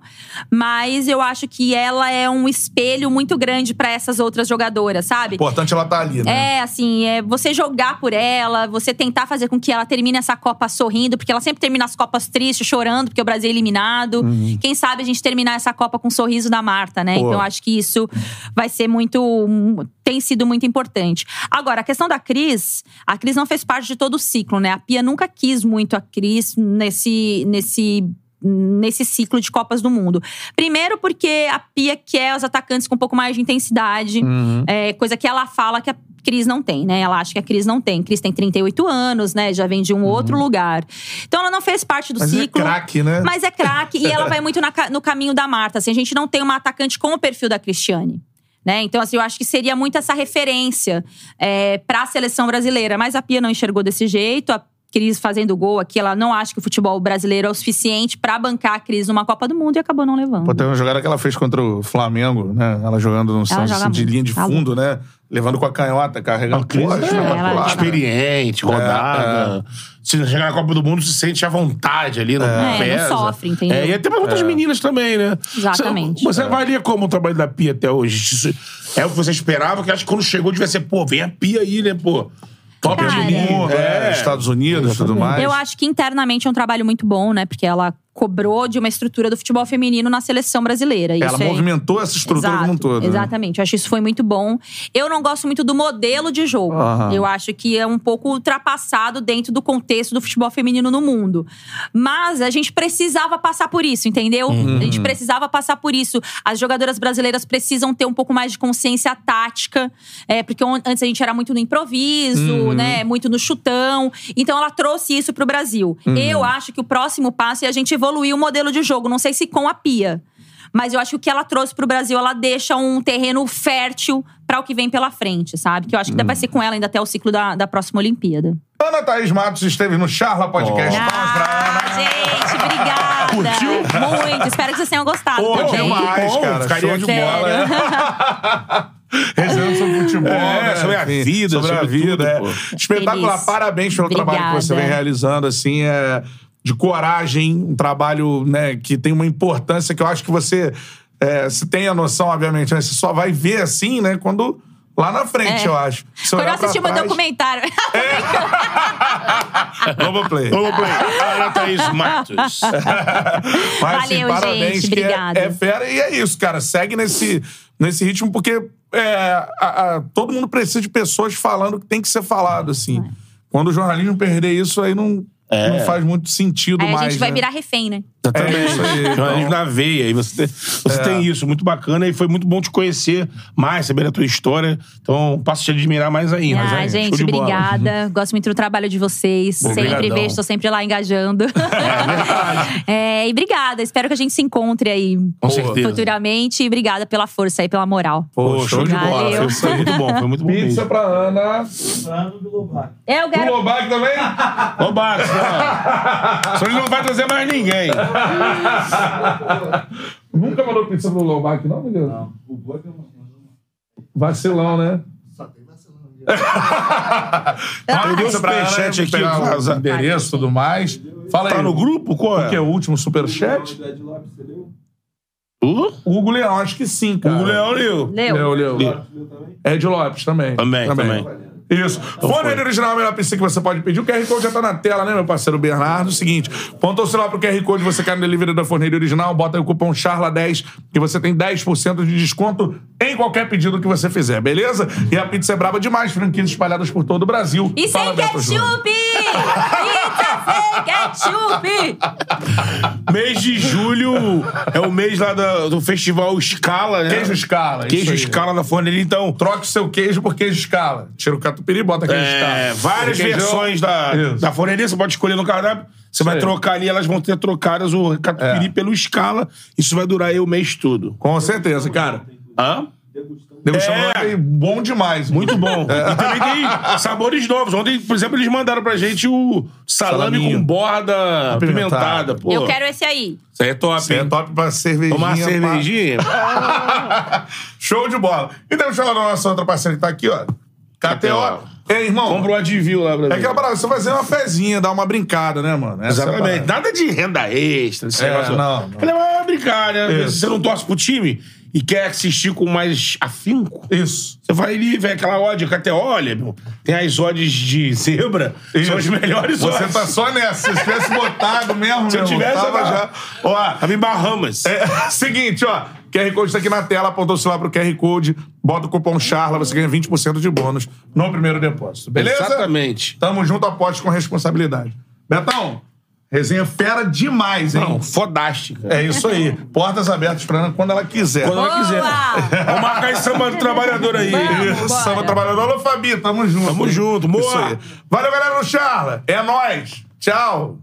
Speaker 3: Mas eu acho que ela é um espelho muito grande pra essas outras jogadoras, sabe?
Speaker 1: Importante ela tá ali, né?
Speaker 3: É, assim, é você jogar por ela, você tentar fazer com que ela termine essa Copa sorrindo, porque ela sempre termina as Copas tristes, chorando, porque o Brasil é eliminado. Quem sabe a gente terminar essa Copa com um sorriso da Marta, né?
Speaker 1: Pô.
Speaker 3: Então acho que isso vai ser muito. Tem sido muito importante. Agora, a questão da Cris, a Cris não fez parte de todo o ciclo, né? A Pia nunca quis muito a Cris nesse. nesse nesse ciclo de Copas do Mundo. Primeiro porque a Pia quer os atacantes com um pouco mais de intensidade,
Speaker 1: Uhum.
Speaker 3: é, coisa que ela fala que a Cris não tem, né? Ela acha que a Cris não tem. Cris tem 38 anos, né? Já vem de um outro lugar. Então ela não fez parte do
Speaker 1: Mas é
Speaker 3: ciclo.
Speaker 1: craque, né?
Speaker 3: Mas é craque e ela vai muito na no caminho da Marta. Assim, a gente não tem uma atacante com o perfil da Cristiane. Né? Então, assim, eu acho que seria muito essa referência é, para a seleção brasileira. Mas a Pia não enxergou desse jeito. A Cris fazendo gol aqui, ela não acha que o futebol brasileiro é o suficiente para bancar a Cris numa Copa do Mundo e acabou não levando.
Speaker 1: Pô, tem uma jogada que ela fez contra o Flamengo, né? Ela jogando no Santos,
Speaker 3: joga
Speaker 1: assim, de linha de fundo, né? Levando com a canhota, carregando.
Speaker 2: A Cris
Speaker 1: Pô,
Speaker 2: é-
Speaker 1: espetacular,
Speaker 3: ela-
Speaker 1: né?
Speaker 2: Experiente, rodada. Se chegar na Copa do Mundo, se sente à vontade ali, não
Speaker 3: É, não
Speaker 2: pesa.
Speaker 3: sofre, entendeu?
Speaker 2: É, e até pra outras meninas também, né?
Speaker 3: Exatamente.
Speaker 2: Você, você avalia como o trabalho da Pia até hoje? Isso É o que você esperava? Que acho que quando chegou devia ser, pô, vem a Pia aí, né, pô? Top
Speaker 3: Cara,
Speaker 2: de mundo.
Speaker 1: É, Estados Unidos e tudo mais.
Speaker 3: Eu acho que internamente é um trabalho muito bom, né? Porque ela cobrou de uma estrutura do futebol feminino na seleção brasileira.
Speaker 1: Ela
Speaker 3: Isso é-
Speaker 1: movimentou essa estrutura
Speaker 3: Exato,
Speaker 1: como um todo. né?
Speaker 3: Exatamente. Eu acho que isso foi muito bom. Eu não gosto muito do modelo de jogo. Eu acho que é um pouco ultrapassado dentro do contexto do futebol feminino no mundo. Mas a gente precisava passar por isso, entendeu? A gente precisava passar por isso. As jogadoras brasileiras precisam ter um pouco mais de consciência tática, é, porque antes a gente era muito no improviso, né? Muito no chutão. Então ela trouxe isso pro Brasil. Eu acho que o próximo passo é a gente evoluir o modelo de jogo. Não sei se com a Pia. Mas eu acho que o que ela trouxe pro Brasil, ela deixa um terreno fértil para o que vem pela frente, sabe? Que eu acho que vai ser com ela ainda até o ciclo da, da próxima Olimpíada.
Speaker 1: Ana Thaís Matos esteve no Charla Podcast. Pra Ana.
Speaker 3: Ah, gente, obrigada!
Speaker 2: Curtiu?
Speaker 3: Muito, espero que vocês tenham gostado
Speaker 1: Pô,
Speaker 3: também.
Speaker 1: demais, cara.
Speaker 2: ficaria
Speaker 1: Show de bola. Resenhando sobre futebol,
Speaker 2: É,
Speaker 1: né?
Speaker 2: sobre a vida,
Speaker 1: sobre, a
Speaker 2: sobre
Speaker 1: vida.
Speaker 2: tudo,
Speaker 1: é. Espetacular.
Speaker 3: Feliz.
Speaker 1: Parabéns pelo trabalho que você vem
Speaker 3: Obrigada.
Speaker 1: realizando, assim, é, de coragem, um trabalho né, que tem uma importância que eu acho que você é, se tem a noção, obviamente, né? Você só vai ver assim, né, quando. Lá na frente,
Speaker 3: É.
Speaker 1: eu acho. Se
Speaker 3: Quando eu assisti o meu
Speaker 1: trás-
Speaker 3: documentário.
Speaker 1: Globoplay.
Speaker 2: Vamos play. Ana Thaís Matos.
Speaker 1: Mas, assim,
Speaker 3: Valeu,
Speaker 1: parabéns,
Speaker 3: gente,
Speaker 1: que é-
Speaker 3: obrigada.
Speaker 1: É, fera. E é isso, cara. Segue nesse, nesse ritmo, porque é, a- a- todo mundo precisa de pessoas falando o que tem que ser falado, assim. Quando o jornalismo perder isso, aí não, não faz muito sentido
Speaker 3: Aí a
Speaker 1: mais.
Speaker 3: gente vai
Speaker 1: né?
Speaker 3: virar refém, né?
Speaker 2: Exatamente.
Speaker 1: É isso aí,
Speaker 2: Jornalismo
Speaker 1: então.
Speaker 2: na veia. E você, tem, você tem isso, muito bacana. E foi muito bom te conhecer mais, saber a tua história. Então, passo a te admirar mais ainda.
Speaker 3: Ah,
Speaker 2: Show
Speaker 3: gente, obrigada. Gosto muito do trabalho de vocês. Sempre
Speaker 2: Obrigadão.
Speaker 3: vejo, tô sempre lá engajando. É, e obrigada. Espero que a gente se encontre aí
Speaker 2: Com certeza.
Speaker 3: futuramente. E obrigada pela força aí, pela moral.
Speaker 1: Pô,
Speaker 2: show de bola.
Speaker 3: Valeu.
Speaker 2: Foi, foi muito bom, foi muito bom
Speaker 1: Pizza
Speaker 2: mesmo.
Speaker 1: pra Ana.
Speaker 3: Eu
Speaker 1: O
Speaker 3: quero.
Speaker 1: Lobac também?
Speaker 2: Ô, Bax, não. Só ele não vai trazer mais ninguém.
Speaker 1: Nunca mandou pizza pro Lobac, não, Miguel? Não. O boi Vacilão, né? Uma
Speaker 2: Deu
Speaker 1: pizza pra Ana,
Speaker 2: superchat aqui,
Speaker 1: Pegar o
Speaker 2: vaza.
Speaker 1: endereço e tudo mais. Fala aí.
Speaker 2: Tá no grupo? Qual
Speaker 1: O que é
Speaker 2: é?
Speaker 1: o último superchat?
Speaker 2: Uh?
Speaker 1: Hugo Leão, acho que sim, cara.
Speaker 2: O Leão Leu.
Speaker 3: Leu.
Speaker 1: Leu, leu. Ed Lopes também.
Speaker 2: Também, também.
Speaker 1: Isso. Fone original, é a melhor pizza que você pode pedir. O QR Code já tá na tela, né, meu parceiro Bernardo? Seguinte, pontou o celular pro QR Code, você cai no delivery da Forneira Original, bota aí o cupom CHARLA10 que você tem 10% de desconto em qualquer pedido que você fizer, beleza? E a pizza é braba demais, franquias espalhadas por todo o Brasil.
Speaker 3: E
Speaker 1: Fala,
Speaker 3: sem
Speaker 1: Beto
Speaker 3: ketchup! Pizza sem ketchup!
Speaker 2: Mês de julho é o mês lá da- do festival Scala, né?
Speaker 1: Queijo escala. isso
Speaker 2: Queijo
Speaker 1: aí.
Speaker 2: Scala da Forneria. Então,
Speaker 1: Troque o seu queijo por queijo escala. Tira o catupiry e bota queijo escala.
Speaker 2: É, várias
Speaker 1: Queijão.
Speaker 2: versões da,
Speaker 1: Isso.
Speaker 2: da forneria, você pode escolher no cardápio. Você vai
Speaker 1: aí.
Speaker 2: trocar ali, elas vão ter trocadas o catupiry
Speaker 1: É.
Speaker 2: pelo escala. Isso vai durar aí o mês todo.
Speaker 1: Com certeza, cara.
Speaker 2: Hã?
Speaker 1: Degustando
Speaker 2: É.
Speaker 1: é. bom demais.
Speaker 2: Muito bom. E também tem sabores novos. Ontem, por exemplo, eles mandaram pra gente o salame
Speaker 1: Salaminho.
Speaker 2: com borda
Speaker 1: Apimentada.
Speaker 2: Pô,
Speaker 3: Eu quero esse aí.
Speaker 2: Isso aí é top,
Speaker 1: Isso aí é top pra cervejinha.
Speaker 2: Tomar uma cervejinha.
Speaker 1: Show de bola. E temos que falar da nossa outra parceira que tá aqui, ó. KTO. Ei, irmão.
Speaker 2: Compra um Advil lá pra
Speaker 1: É aquela parada, você fazer uma fezinha, dar uma brincada, né, mano? Essa é
Speaker 2: Exatamente.
Speaker 1: parada.
Speaker 2: Nada de renda extra, esse
Speaker 1: É,
Speaker 2: negócio.
Speaker 1: não, não.
Speaker 2: Ele vai brincar, né? Você não torce pro time e quer assistir com mais afinco.
Speaker 1: Isso.
Speaker 2: Você vai ali, vê aquela odd que até olha, meu. Tem as odds de zebra, são as melhores
Speaker 1: Você
Speaker 2: odds.
Speaker 1: tá só nessa. Se tivesse botado mesmo,
Speaker 2: Se eu
Speaker 1: irmão,
Speaker 2: tivesse,
Speaker 1: tava
Speaker 2: eu
Speaker 1: já.
Speaker 2: tava-
Speaker 1: Ó,
Speaker 2: Tava em Bahamas.
Speaker 1: É, seguinte, ó. QR Code tá aqui na tela, apontou o celular pro QR Code, bota o cupom CHARLA, você ganha 20% de bônus no primeiro depósito. Beleza?
Speaker 2: Exatamente.
Speaker 1: Tamo junto, aposte com responsabilidade. Betão, resenha fera demais, hein?
Speaker 2: Não, fodástica.
Speaker 1: É isso aí. Portas abertas pra Ana quando ela quiser.
Speaker 2: Quando ela quiser. Vamos marcar esse samba do trabalhador aí.
Speaker 3: Vamos.
Speaker 1: Isso. Samba Trabalhador. Alô, Fabi, tamo junto.
Speaker 2: Tamo junto,
Speaker 1: aí. Valeu, galera do Charla. É nóis. Tchau.